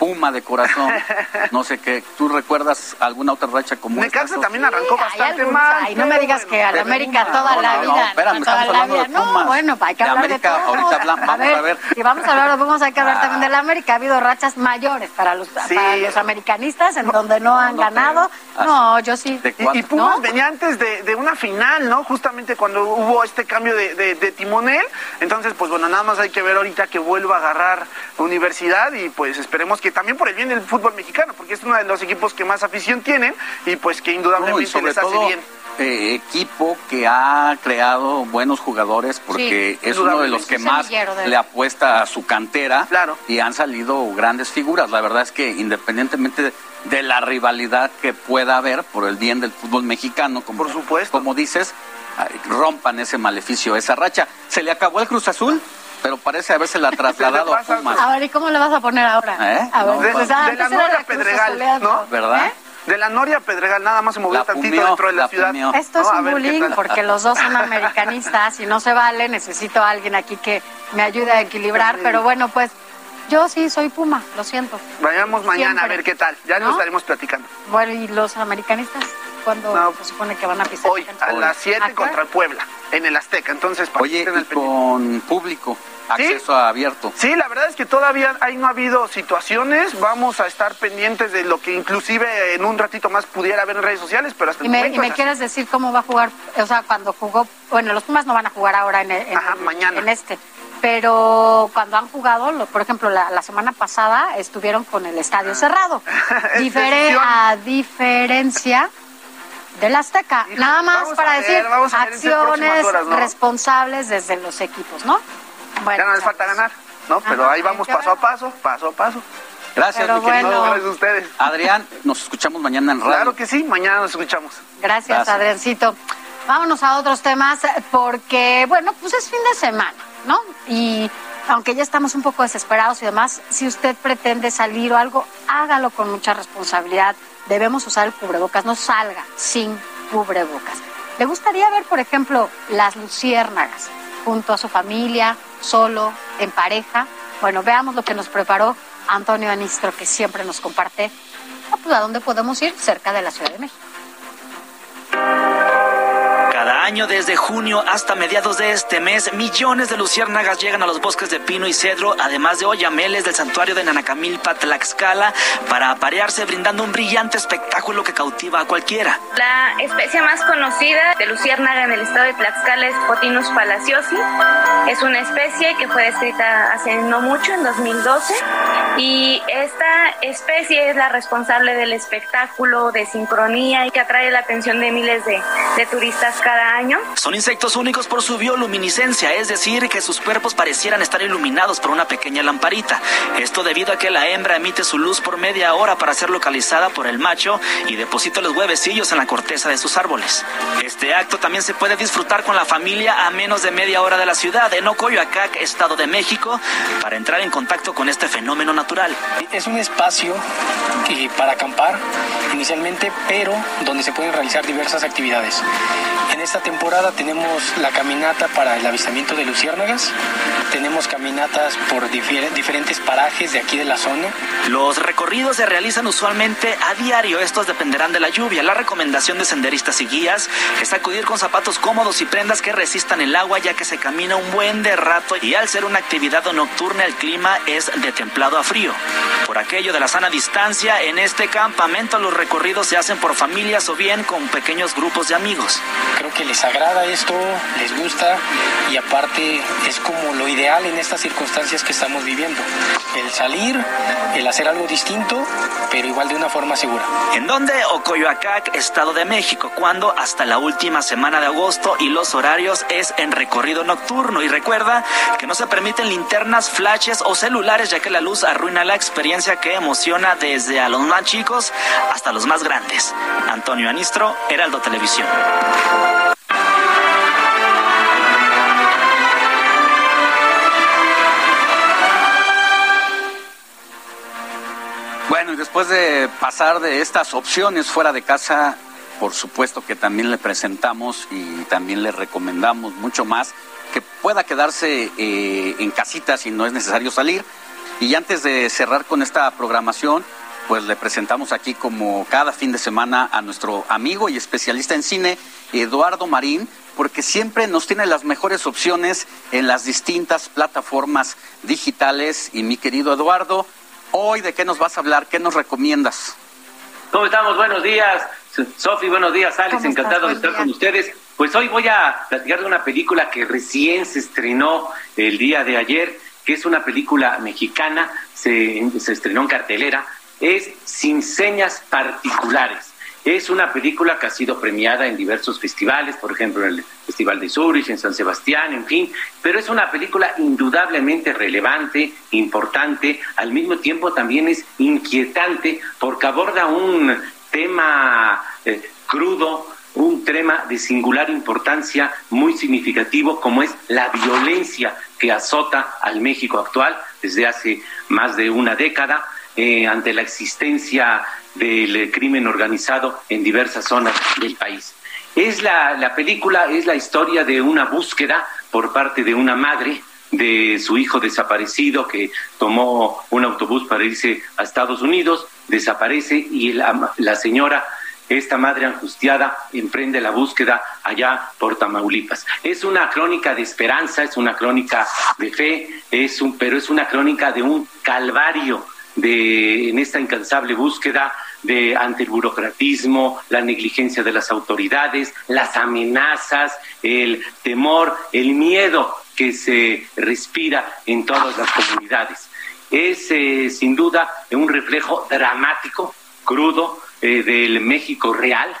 Puma de corazón. No sé qué. ¿Tú recuerdas alguna otra racha como esta? Necaxa también arrancó bastante mal. Ay, no me digas que a la América toda la vida. No, espérame, estamos hablando de Pumas. No, bueno, hay que hablar de todo. Ahorita hablamos, vamos a ver. Y vamos a hablar, vamos a que hablar también de la América. Ha habido rachas mayores para los, para los americanistas en donde no han ganado. No, yo sí. Y, Pumas venía antes de, de, una final, ¿no? Justamente cuando hubo este cambio de, de, de timonel. Entonces, pues bueno, nada más hay que ver ahorita que vuelva a agarrar universidad y pues esperemos que que también por el bien del fútbol mexicano, porque es uno de los equipos que más afición tienen y pues que indudablemente les hace bien. Eh, equipo que ha creado buenos jugadores porque es uno de los que más le apuesta a su cantera y han salido grandes figuras. La verdad es que independientemente de, la rivalidad que pueda haber por el bien del fútbol mexicano, como, por supuesto. como dices, rompan ese maleficio, esa racha. ¿Se le acabó el Cruz Azul? Pero parece haberse la trasladado a Pumas. A ver, ¿y cómo le vas a poner ahora? ¿Eh? A ver, de, pues, de ah, la antes era Noria Pedregal. ¿no? ¿Verdad? ¿Eh? De la Noria Pedregal nada más se movió La tantito pumió, dentro de la, la ciudad. pumió. Esto es No, un ver, ¿qué bullying porque los dos son americanistas y no se vale. Necesito a alguien aquí que me ayude a equilibrar. Pero bueno, pues yo sí soy Puma, lo siento. Vayamos mañana a ver qué tal. Ya ¿No? lo estaremos platicando. Bueno, ¿y los americanistas? ¿Cuándo No. se supone que van a pisar? Hoy, a las 7 ¿A qué contra el Puebla, en el Azteca. Entonces, para Oye, y con público, acceso abierto. Sí, la verdad es que todavía ahí no ha habido situaciones. Vamos a estar pendientes de lo que inclusive en un ratito más pudiera haber en redes sociales, pero hasta ¿Y el me, momento y me así. quieres decir cómo va a jugar? O sea, cuando jugó, bueno, los Pumas no van a jugar ahora en, el- en Ajá, el- mañana. en este, pero cuando han jugado, lo- por ejemplo, la, la semana pasada estuvieron con el estadio cerrado. Difere- a diferencia del Azteca. Híjole, Nada más para ver, decir acciones horas, ¿no? responsables desde los equipos, ¿no? Bueno, Ya no les falta ganar, ¿no? Pero Ajá, ahí vamos paso a paso, paso a paso. Gracias, Pero mi querido. bueno. Gracias a ustedes. Adrián, nos escuchamos mañana en radio. Claro que sí, mañana nos escuchamos. Gracias, Gracias. Adriancito. Vámonos a otros temas porque, bueno, pues es fin de semana, ¿no? Y aunque ya estamos un poco desesperados y demás, si usted pretende salir o algo, hágalo con mucha responsabilidad. Debemos usar el cubrebocas, no salga sin cubrebocas. ¿Le gustaría ver, por ejemplo, las luciérnagas junto a su familia, solo, en pareja? Bueno, veamos lo que nos preparó Antonio Anistro, que siempre nos comparte ah, pues, a dónde podemos ir cerca de la Ciudad de México. Año, desde junio hasta mediados de este mes, millones de luciérnagas llegan a los bosques de pino y cedro, además de oyameles del santuario de Nanacamilpa, Tlaxcala, para aparearse brindando un brillante espectáculo que cautiva a cualquiera. La especie más conocida de luciérnaga en el estado de Tlaxcala es Potinus palaciosi. Es una especie que fue descrita hace no mucho, en 2012, y esta especie es la responsable del espectáculo de sincronía y que atrae la atención de miles de, de turistas cada año. Son insectos únicos por su bioluminiscencia, es decir, que sus cuerpos parecieran estar iluminados por una pequeña lamparita. Esto debido a que la hembra emite su luz por media hora para ser localizada por el macho y deposita los huevecillos en la corteza de sus árboles. Este acto también se puede disfrutar con la familia a menos de media hora de la ciudad, en Ocoyoacac, Estado de México, para entrar en contacto con este fenómeno natural. Es un espacio que- para acampar inicialmente, pero donde se pueden realizar diversas actividades. En esta temporada tenemos la caminata para el avistamiento de luciérnagas, tenemos caminatas por difier- diferentes parajes de aquí de la zona. Los recorridos se realizan usualmente a diario, estos dependerán de la lluvia. La recomendación de senderistas y guías es acudir con zapatos cómodos y prendas que resistan el agua ya que se camina un buen de rato y al ser una actividad nocturna el clima es de templado a frío. Por aquello de la sana distancia, en este campamento los recorridos se hacen por familias o bien con pequeños grupos de amigos. Creo que les agrada esto, les gusta y aparte es como lo ideal en estas circunstancias que estamos viviendo. El salir, el hacer algo distinto, pero igual de una forma segura. ¿En dónde? Ocoyoacac, Estado de México, cuando hasta la última semana de agosto y los horarios es en recorrido nocturno. Y recuerda que no se permiten linternas, flashes o celulares, ya que la luz arruina la experiencia que emociona desde a los más chicos hasta los más grandes. Antonio Anistro, Heraldo Televisión. Bueno, y después de pasar de estas opciones fuera de casa, por supuesto que también le presentamos y también le recomendamos mucho más que pueda quedarse eh, en casita si no es necesario salir. Y antes de cerrar con esta programación, pues le presentamos aquí como cada fin de semana a nuestro amigo y especialista en cine, Eduardo Marín, porque siempre nos tiene las mejores opciones en las distintas plataformas digitales. Y mi querido Eduardo, hoy de qué nos vas a hablar, qué nos recomiendas. ¿Cómo estamos? Buenos días. Sofi, buenos días, Alex. Encantado de estar día. con ustedes. Pues hoy voy a platicar de una película que recién se estrenó el día de ayer que es una película mexicana, se, se estrenó en cartelera, es Sin Señas Particulares. Es una película que ha sido premiada en diversos festivales, por ejemplo, en el Festival de Zurich, en San Sebastián, en fin, pero es una película indudablemente relevante, importante, al mismo tiempo también es inquietante porque aborda un tema eh, crudo, un tema de singular importancia muy significativo como es la violencia que azota al México actual desde hace más de una década eh, ante la existencia del crimen organizado en diversas zonas del país. Es la, la película, es la historia de una búsqueda por parte de una madre de su hijo desaparecido que tomó un autobús para irse a Estados Unidos, desaparece y la, la señora esta madre angustiada emprende la búsqueda allá por Tamaulipas. Es una crónica de esperanza, es una crónica de fe, es un, pero es una crónica de un calvario de, en esta incansable búsqueda de ante el burocratismo, la negligencia de las autoridades, las amenazas, el temor, el miedo que se respira en todas las comunidades. Es eh, sin duda un reflejo dramático, crudo, eh, del México real,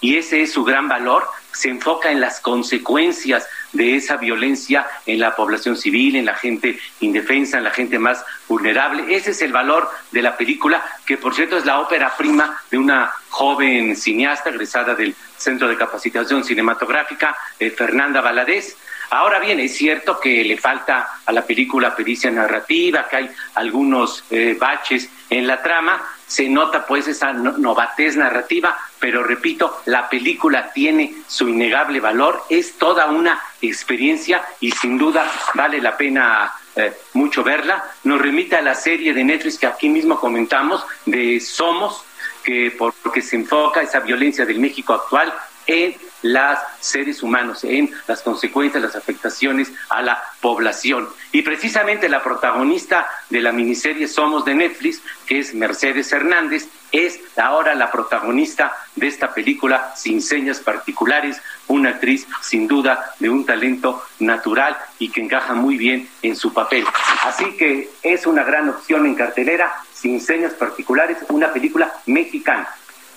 y ese es su gran valor, se enfoca en las consecuencias de esa violencia en la población civil, en la gente indefensa, en la gente más vulnerable. Ese es el valor de la película, que por cierto es la ópera prima de una joven cineasta egresada del Centro de Capacitación Cinematográfica, eh, Fernanda Valadez. Ahora bien, es cierto que le falta a la película pericia narrativa, que hay algunos eh, baches en la trama, se nota pues esa novatez narrativa, pero repito, la película tiene su innegable valor, es toda una experiencia y sin duda vale la pena eh, mucho verla. Nos remite a la serie de Netflix que aquí mismo comentamos de Somos, que porque se enfoca esa violencia del México actual en los seres humanos, en las consecuencias, las afectaciones a la población. Y precisamente la protagonista de la miniserie Somos de Netflix, que es Mercedes Hernández, es ahora la protagonista de esta película Sin Señas Particulares, una actriz sin duda de un talento natural y que encaja muy bien en su papel. Así que es una gran opción en cartelera, Sin Señas Particulares, una película mexicana.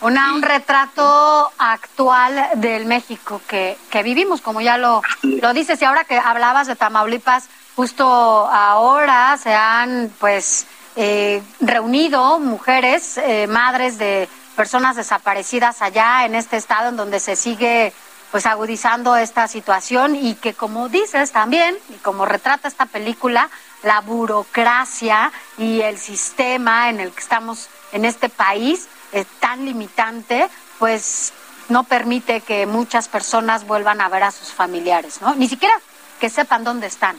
Una, un retrato actual del México que, que vivimos, como ya lo, lo dices, y ahora que hablabas de Tamaulipas, justo ahora se han pues eh, reunido mujeres, eh, madres de personas desaparecidas allá en este estado en donde se sigue pues agudizando esta situación y que como dices también, y como retrata esta película, la burocracia y el sistema en el que estamos en este país, eh, tan limitante, pues no permite que muchas personas vuelvan a ver a sus familiares, ¿no? Ni siquiera que sepan dónde están.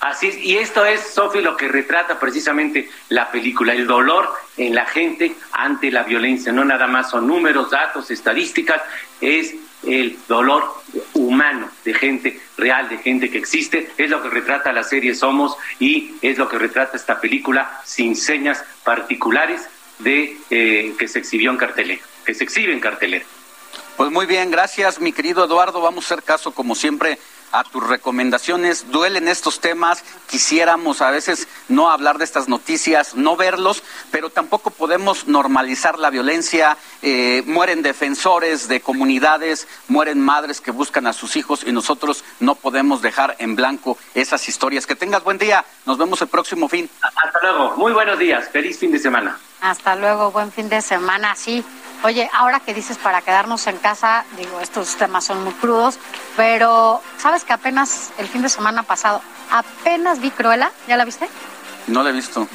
Así es, y esto es, Sofi, lo que retrata precisamente la película, el dolor en la gente ante la violencia. No nada más son números, datos, estadísticas, es el dolor humano de gente real, de gente que existe. Es lo que retrata la serie Somos y es lo que retrata esta película sin señas particulares de eh, que se exhibió en cartelera, que se exhibe en cartelera. Pues muy bien, gracias mi querido Eduardo. Vamos a hacer caso como siempre a tus recomendaciones. Duelen estos temas, quisiéramos a veces no hablar de estas noticias, no verlos, pero tampoco podemos normalizar la violencia. Eh, mueren defensores de comunidades, mueren madres que buscan a sus hijos y nosotros no podemos dejar en blanco esas historias. Que tengas buen día, nos vemos el próximo fin. Hasta luego, muy buenos días, feliz fin de semana. Hasta luego, buen fin de semana, sí. Oye, ahora que dices para quedarnos en casa, digo, estos temas son muy crudos, pero ¿sabes que apenas el fin de semana pasado, apenas vi Cruella? ¿Ya la viste? No la he visto.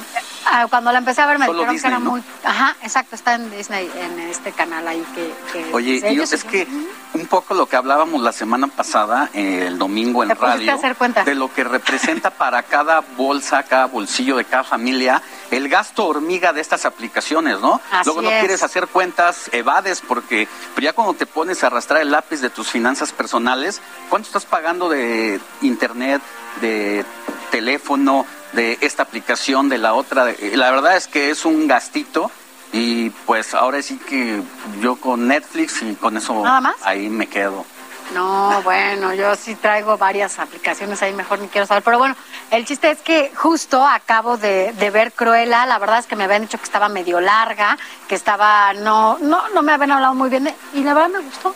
Ah, cuando la empecé a ver me Solo dijeron que era muy... Ajá, exacto, está en Disney, en este canal ahí que... que Oye, pues, y ellos- es que un poco lo que hablábamos la semana pasada, eh, el domingo en Te radio, hacer cuentas. de lo que representa para cada bolsa, cada bolsillo de cada familia, el gasto hormiga de estas aplicaciones, ¿no? Así Luego no es. quieres hacer cuentas, evades, porque pero ya cuando te pones a arrastrar el lápiz de tus finanzas personales, ¿cuánto estás pagando de internet, de teléfono, de esta aplicación, de la otra? De- La verdad es que es un gastito. Y pues ahora sí que yo con Netflix y con eso ¿Nada más? ahí me quedo. No, bueno, yo sí traigo varias aplicaciones ahí, mejor ni quiero saber. Pero bueno, El chiste es que justo acabo de, de, ver Cruella, la verdad es que me habían dicho que estaba medio larga, que estaba, no, no, no me habían hablado muy bien, y la verdad me gustó.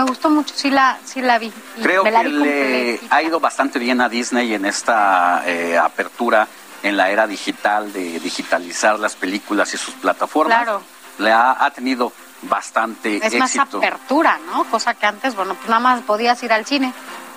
Me gustó mucho, sí la, sí la vi. Creo que le ha ido bastante bien a Disney en esta eh, apertura en la era digital, de digitalizar las películas y sus plataformas. Claro. Le ha, ha tenido bastante es éxito. Es más apertura, ¿no? Cosa que antes, bueno, pues nada más podías ir al cine.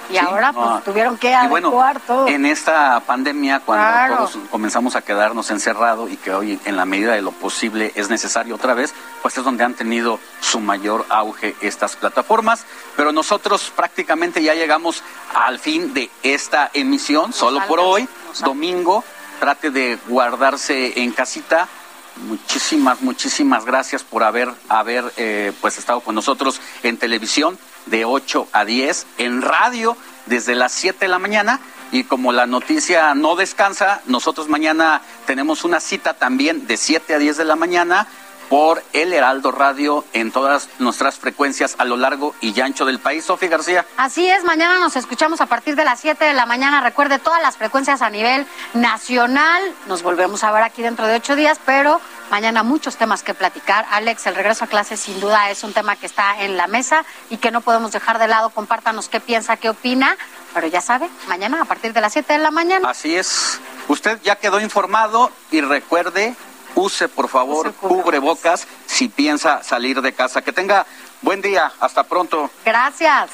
Y ahora pues tuvieron que adecuar todo. En esta pandemia, cuando todos comenzamos a quedarnos encerrados y que hoy en la medida de lo posible es necesario otra vez, pues es donde han tenido su mayor auge estas plataformas. Pero nosotros prácticamente ya llegamos al fin de esta emisión, solo por hoy, domingo. Trate de guardarse en casita, muchísimas, muchísimas gracias por haber, haber eh, pues estado con nosotros en televisión de 8 a 10, en radio desde las 7 de la mañana. Y como la noticia no descansa, nosotros mañana tenemos una cita también de 7 a 10 de la mañana por El Heraldo Radio en todas nuestras frecuencias a lo largo y ancho del país. Sofía García. Así es, mañana nos escuchamos a partir de las 7 de la mañana. Recuerde todas las frecuencias a nivel nacional. Nos volvemos a ver aquí dentro de ocho días, pero mañana muchos temas que platicar. Alex, el regreso a clases sin duda es un tema que está en la mesa y que no podemos dejar de lado. Compártanos qué piensa, qué opina. Pero ya sabe, mañana a partir de las 7 de la mañana. Así es. Usted ya quedó informado y recuerde use por favor cubrebocas si piensa salir de casa. Que tenga buen día, hasta pronto. Gracias.